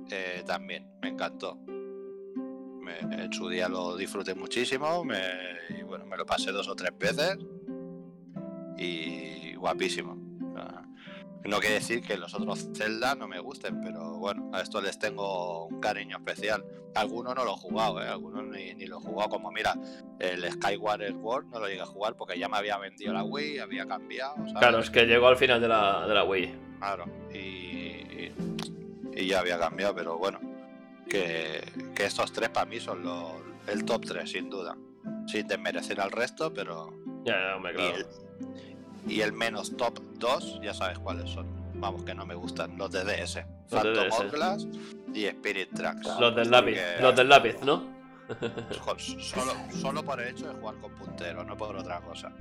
eh, también, me encantó. Me- en su día lo disfruté muchísimo, me, y bueno, me lo pasé dos o tres veces y guapísimo. No quiere decir que los otros Zelda no me gusten, pero bueno, a estos les tengo un cariño especial. Algunos no lo he jugado, ¿eh? algunos ni, ni lo he jugado, como mira, el Skyward Sword no lo llegué a jugar porque ya me había vendido la Wii, había cambiado. ¿sabes? claro, es que llegó al final de la, de la Wii. Claro, y, y- y ya había cambiado, pero bueno, que, que estos tres para mí son los, el top 3, sin duda. Sin desmerecer al resto, pero. Ya, ya, hombre, Y, claro. el, y el menos top 2, ya sabes cuáles son. Vamos, que no me gustan. Los de DS. Phantom. Hourglass y Spirit Tracks. Los del lápiz, los del lápiz, ¿no? Solo, solo por el hecho de jugar con puntero, no por otra cosa.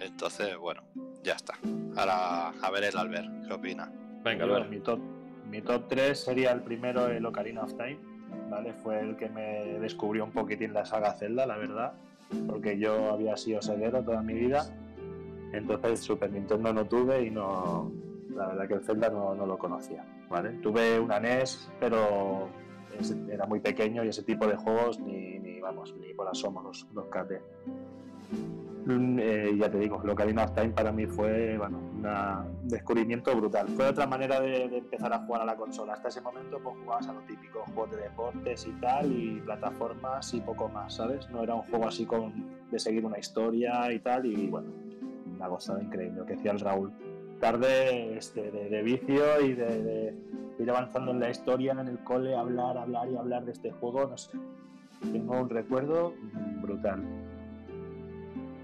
Entonces, bueno, ya está. Ahora a ver el Albert, ¿qué opina? Venga, Albert. mi, top, mi top 3 sería el primero, el Ocarina of Time. ¿vale? Fue el que me descubrió un poquitín la saga Zelda, la verdad. Porque yo había sido ceguero toda mi vida. Entonces Super Nintendo no tuve y no. La verdad que el Zelda no, no lo conocía. ¿vale? Tuve una NES, pero era muy pequeño y ese tipo de juegos ni, ni vamos, ni por asomo los, los caté. Eh, ya te digo, el Ocarina of Time para mí fue bueno, un descubrimiento brutal. Fue otra manera de, de empezar a jugar a la consola. Hasta ese momento pues jugabas a lo típico, juegos de deportes y tal, y plataformas y poco más, ¿sabes? No era un juego así con, de seguir una historia y tal, y bueno, una gozada increíble, lo que decía el Raúl. Tarde este, de, de vicio y de, de ir avanzando en la historia, en el cole, hablar, hablar y hablar de este juego, no sé. Tengo un recuerdo brutal.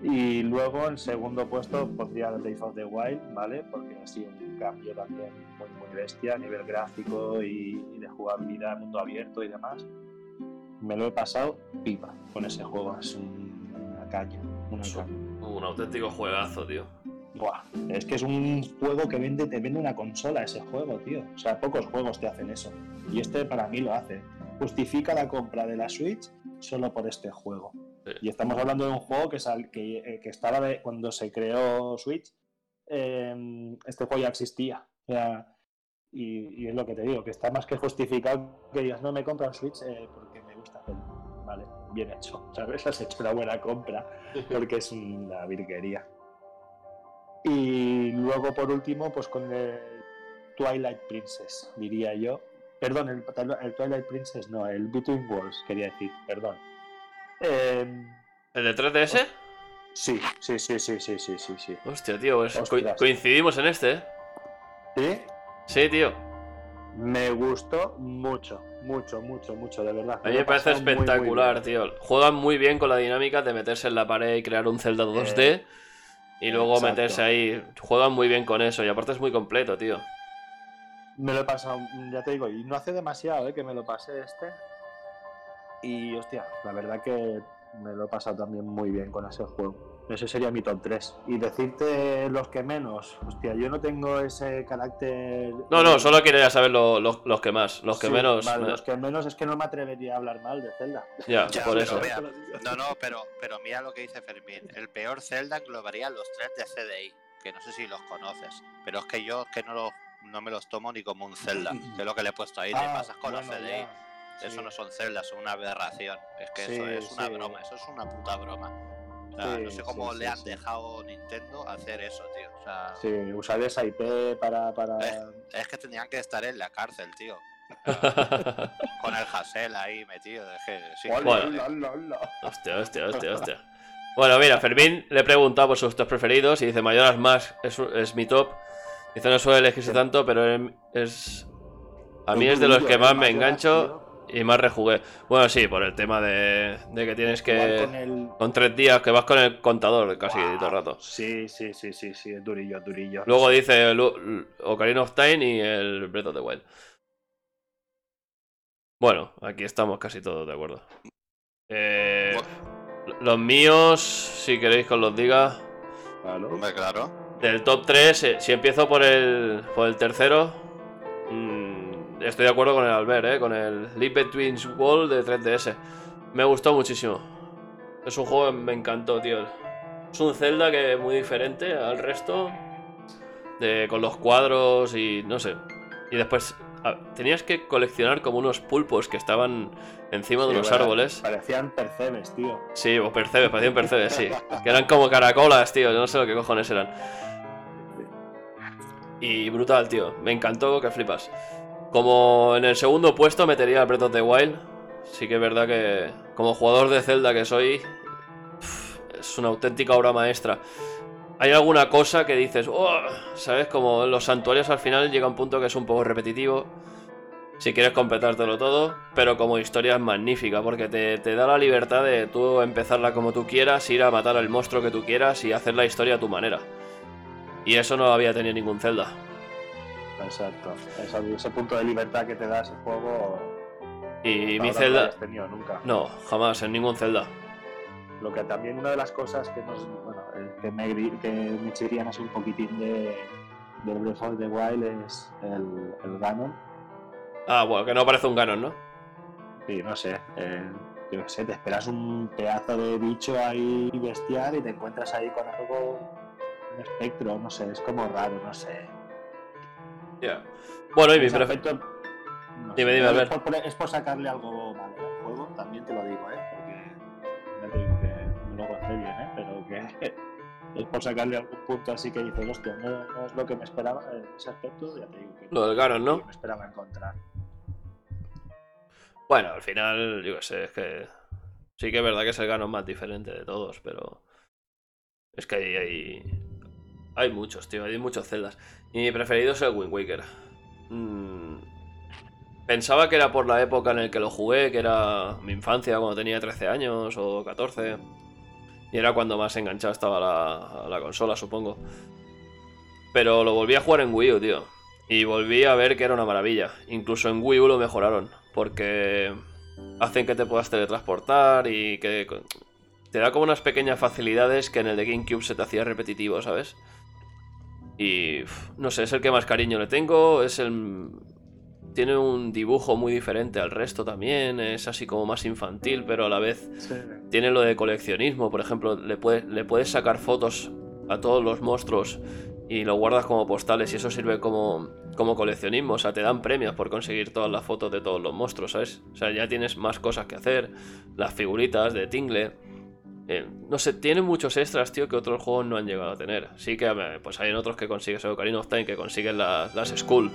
Y luego en segundo puesto pondría Breath of the Wild, ¿vale? Porque ha sido un cambio también muy, muy bestia a nivel gráfico y, y de jugabilidad, mundo abierto y demás. Me lo he pasado pipa con ese juego, es un- una caña, una caña. Un auténtico juegazo, tío. Buah, es que es un juego que vende, te vende una consola ese juego, tío. O sea, pocos juegos te hacen eso. Y este para mí lo hace. Justifica la compra de la Switch solo por este juego. Sí. Y estamos hablando de un juego que, sal- que, eh, que estaba de, cuando se creó Switch. eh, este juego ya existía. O sea, y, y es lo que te digo, que está más que justificado que digas, no me compro un Switch eh, porque me gusta hacerlo. Vale, bien hecho. ¿Sabes? Has hecho una buena compra porque es una virguería. Y luego, por último, pues con el Twilight Princess, diría yo. Perdón, el, el Twilight Princess, no, el Between Worlds, quería decir, perdón. Eh, ¿El de 3DS? sí, sí, sí, sí, sí, sí, sí, sí. Hostia, tío, pues coincidimos en este, ¿eh? ¿Sí? Sí, tío. Me gustó mucho, mucho, mucho, mucho, de verdad. A mí me parece pasado muy, muy espectacular, tío. Juegan muy bien con la dinámica de meterse en la pared y crear un Zelda 2D. y luego exacto. meterse ahí. Juegan muy bien con eso. Y aparte es muy completo, tío. Me lo he pasado, ya te digo, y no hace demasiado ¿eh? que me lo pasé este. Y hostia, la verdad que me lo he pasado también muy bien con ese juego. Ese sería mi top 3. Y decirte los que menos, hostia, yo no tengo ese carácter. No, no, solo quería saber lo- lo- los que más. Los que Sí, menos. vale, me- los que menos es que no me atrevería a hablar mal de Zelda. Ya, Ya, por eso. No, no, pero, pero mira lo que dice Fermín. El peor Zelda englobaría los tres de CDI, que no sé si los conoces, pero es que yo es que no, los, no me los tomo ni como un Zelda, que es lo que le he puesto ahí. Te Ah, pasas con los bueno, CDI. ya, Eso sí. no son celdas, son una aberración. Es que Sí, eso es una sí. broma, eso es una puta broma. O sea, Sí, no sé cómo sí, le han sí. dejado Nintendo hacer eso, tío. O sea, Sí, usar esa IP para. para... Eh. es que tenían que estar en la cárcel, tío. Con el Hassel ahí metido. Es que, Bueno. hola. Hostia, hostia, hostia, hostia. Bueno, mira, Fermín le he preguntado por sus top preferidos y dice Mayoras Mask es, es mi top. Dice no suele elegirse tanto, pero em- es. A mí es de los que más me engancho. Y más rejugué. Bueno, sí, por el tema de, de que tienes que. con el... Con tres días que vas con el contador casi todo el rato. Sí, sí, sí, sí, sí, es durillo, es durillo. Luego dice Lu- Ocarina of Time y el Breath of the Wild. Bueno, aquí estamos casi todos de acuerdo. Eh, los míos, si queréis que os los diga. Claro. Hombre, claro. Del top 3, si empiezo por el, por el tercero, mm, estoy de acuerdo con el Albert, ¿eh? con el Leap Between Wall de 3DS. Me gustó muchísimo. Es un juego que me encantó, tío. Es un Zelda que es muy diferente al resto, de, con los cuadros y no sé. Y después tenías que coleccionar como unos pulpos que estaban encima de unos árboles. Parecían percebes, tío. Sí, o percebes, parecían percebes, sí. Que eran como caracolas, tío. Yo no sé lo que cojones eran. Y brutal, tío. Me encantó que flipas. Como en el segundo puesto metería a Breath of the Wild. Sí que es verdad que como jugador de Zelda que soy, es una auténtica obra maestra. Hay alguna cosa que dices, "Oh", ¿sabes? Como los santuarios al final llega un punto que es un poco repetitivo. Si quieres completártelo todo, pero como historia es magnífica, porque te, te da la libertad de tú empezarla como tú quieras, ir a matar al monstruo que tú quieras y hacer la historia a tu manera. Y eso no había tenido ningún Zelda. Exacto. Ese, ese punto de libertad que te da ese juego. Y mi No Zelda. tenido nunca. No, jamás, en ningún Zelda. Lo que también una de las cosas que nos. Bueno, eh, que me, que me echarían así un poquitín de. de Breath of the Wild es el, el Ganon. Ah, bueno, que no parece un Ganon, ¿no? Sí, no sé. eh, yo qué sé, te esperas un pedazo de bicho ahí bestial y te encuentras ahí con algo. un espectro, no sé, es como raro, no sé. Ya. Bueno, y mi Ese prefe- aspecto, no Dime, sé, dime, por, por- es por sacarle algo malo al juego, también te lo digo, ¿eh? Porque digo que me lo gocé bien, ¿eh? Pero que es por sacarle algún punto así que dices, hostia, no, no es lo que me esperaba en ese aspecto, ya te digo que Lo del Ganon, lo ¿no? me esperaba encontrar. Bueno, al final, yo qué sé, es que. Sí que es verdad que es el Ganon más diferente de todos, pero. Es que hay. Hay, hay muchos, tío, hay muchos celdas. Y mi preferido es el Wind Waker. Mm, Pensaba que era por la época en la que lo jugué, que era mi infancia, cuando tenía 13 años o 14. Y era cuando más enganchado estaba la, la consola, supongo. Pero lo volví a jugar en Wii U, tío. Y volví a ver que era una maravilla. Incluso en Wii U lo mejoraron. Porque hacen que te puedas teletransportar y que te da como unas pequeñas facilidades que en el de GameCube se te hacía repetitivo, ¿sabes? Y no sé, es el que más cariño le tengo. Es el. Tiene un dibujo muy diferente al resto también. Es así como más infantil, pero a la vez tiene lo de coleccionismo, por ejemplo, le, puedes le puedes sacar fotos a todos los monstruos y lo guardas como postales y eso sirve como, como coleccionismo, o sea, te dan premios por conseguir todas las fotos de todos los monstruos, ¿sabes? O sea, ya tienes más cosas que hacer, las figuritas de Tingle. Eh, no sé, tiene muchos extras, tío, que otros juegos no han llegado a tener. Sí que pues hay en otros que consigues el Ocarina of Time, que consigues las, las Skull,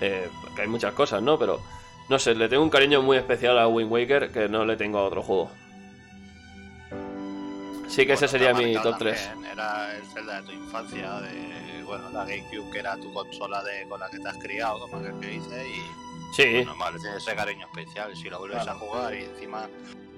eh, que hay muchas cosas, ¿no? Pero, no sé, le tengo un cariño muy especial a Wind Waker que no le tengo a otro juego. Sí que ese Bueno, sería mi top 3. también, Era el Zelda de tu infancia, de bueno, la GameCube que era tu consola de, con la que te has criado, como que dice, y Sí, normal, tiene ese cariño especial. Si lo vuelves Claro. a jugar y encima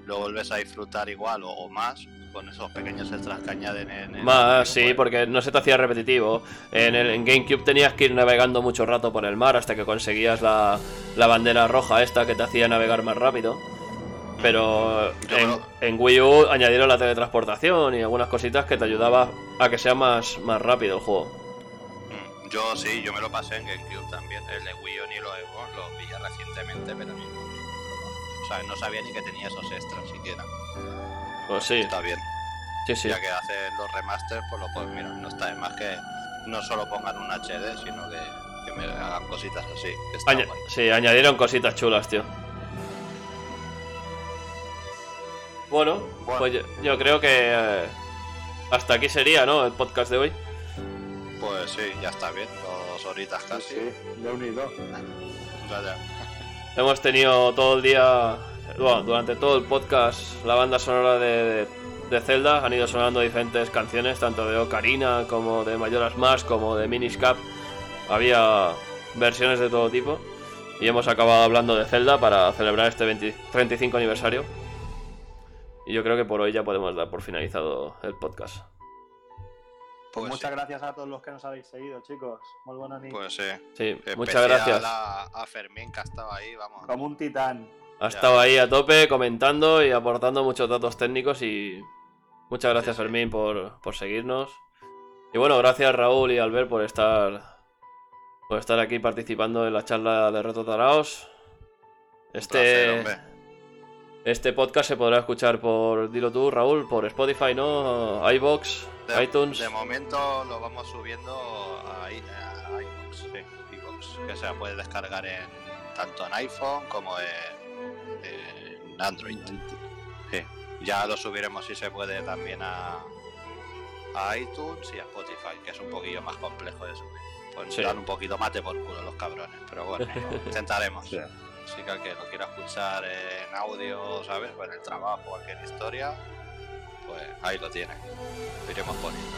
lo vuelves a disfrutar igual o, o más, con esos pequeños extras que añaden en el más, sí, porque no se te hacía repetitivo. En, el, en GameCube tenías que ir navegando mucho rato por el mar hasta que conseguías la, la bandera roja esta que te hacía navegar más rápido. Pero Yo en, Wii U añadieron la teletransportación y algunas cositas que te ayudaba a que sea más, más rápido el juego. mm, Yo sí, yo me lo pasé en GameCube también. El de Wii U ni lo, lo pillé recientemente, pero sea, no sabía ni que tenía esos extras siquiera. Pues sí, Está bien. sí, sí. Ya que hacen los remasters, pues lo pues mira, no está de más que no solo pongan un HD, sino que, que me hagan cositas así. Aña- guay. sí, añadieron cositas chulas, tío. Bueno, Bueno. pues yo, yo creo que eh, hasta aquí sería, ¿no? El podcast de hoy. Pues sí, ya está bien, dos horitas Sí, casi. sí, de unido. Ya, ya. Hemos tenido todo el día, bueno, durante todo el podcast, la banda sonora de, de, Zelda. Han ido sonando diferentes canciones, tanto de Ocarina como de Majora's Mask, como de Minish Cap. Había versiones de todo tipo. Y hemos acabado hablando de Zelda para celebrar este 20 35 aniversario. Y yo creo que por hoy ya podemos dar por finalizado el podcast. Pues Muchas sí, gracias a todos los que nos habéis seguido, chicos. Muy buenos días. Pues sí. Sí, muchas gracias. A, a Fermín que ha estado ahí, vamos. Como un titán. Ha estado ahí a tope comentando y aportando muchos datos técnicos y muchas gracias Sí, sí. Fermín por, por seguirnos. Y bueno, gracias Raúl y Albert por estar por estar aquí participando en la charla de Reto Taraos. Este, placer, este podcast se podrá escuchar por, dilo tú Raúl, por Spotify, ¿no? iBox, De, iTunes. de momento lo vamos subiendo a, a iVoox, sí, iVoox, que se puede descargar en tanto en iPhone como en, en Android. Sí. Ya lo subiremos si se puede también a, a iTunes y a Spotify, que es un poquillo más complejo de subir. Pues Sí. dan un poquito mate por culo los cabrones, pero bueno, lo intentaremos. Sí. Así que al que lo quiera escuchar en audio, ¿sabes? O en el trabajo, cualquier historia, pues ahí lo tiene. Lo iremos poniendo.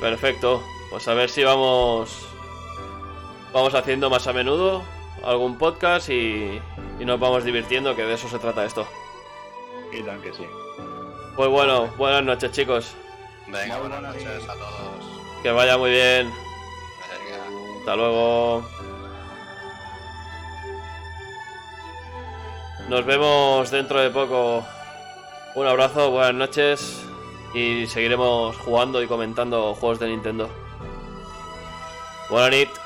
Perfecto. Pues a ver si vamos. Vamos haciendo más a menudo algún podcast y, y nos vamos divirtiendo, que de eso se trata esto. Y tan que sí. Pues bueno, buenas noches chicos. Venga, buenas noches noches. a todos. Que vaya muy bien. Venga. Hasta luego. Nos vemos dentro de poco. Un abrazo, buenas noches. Y seguiremos jugando y comentando juegos de Nintendo. Buenas noches.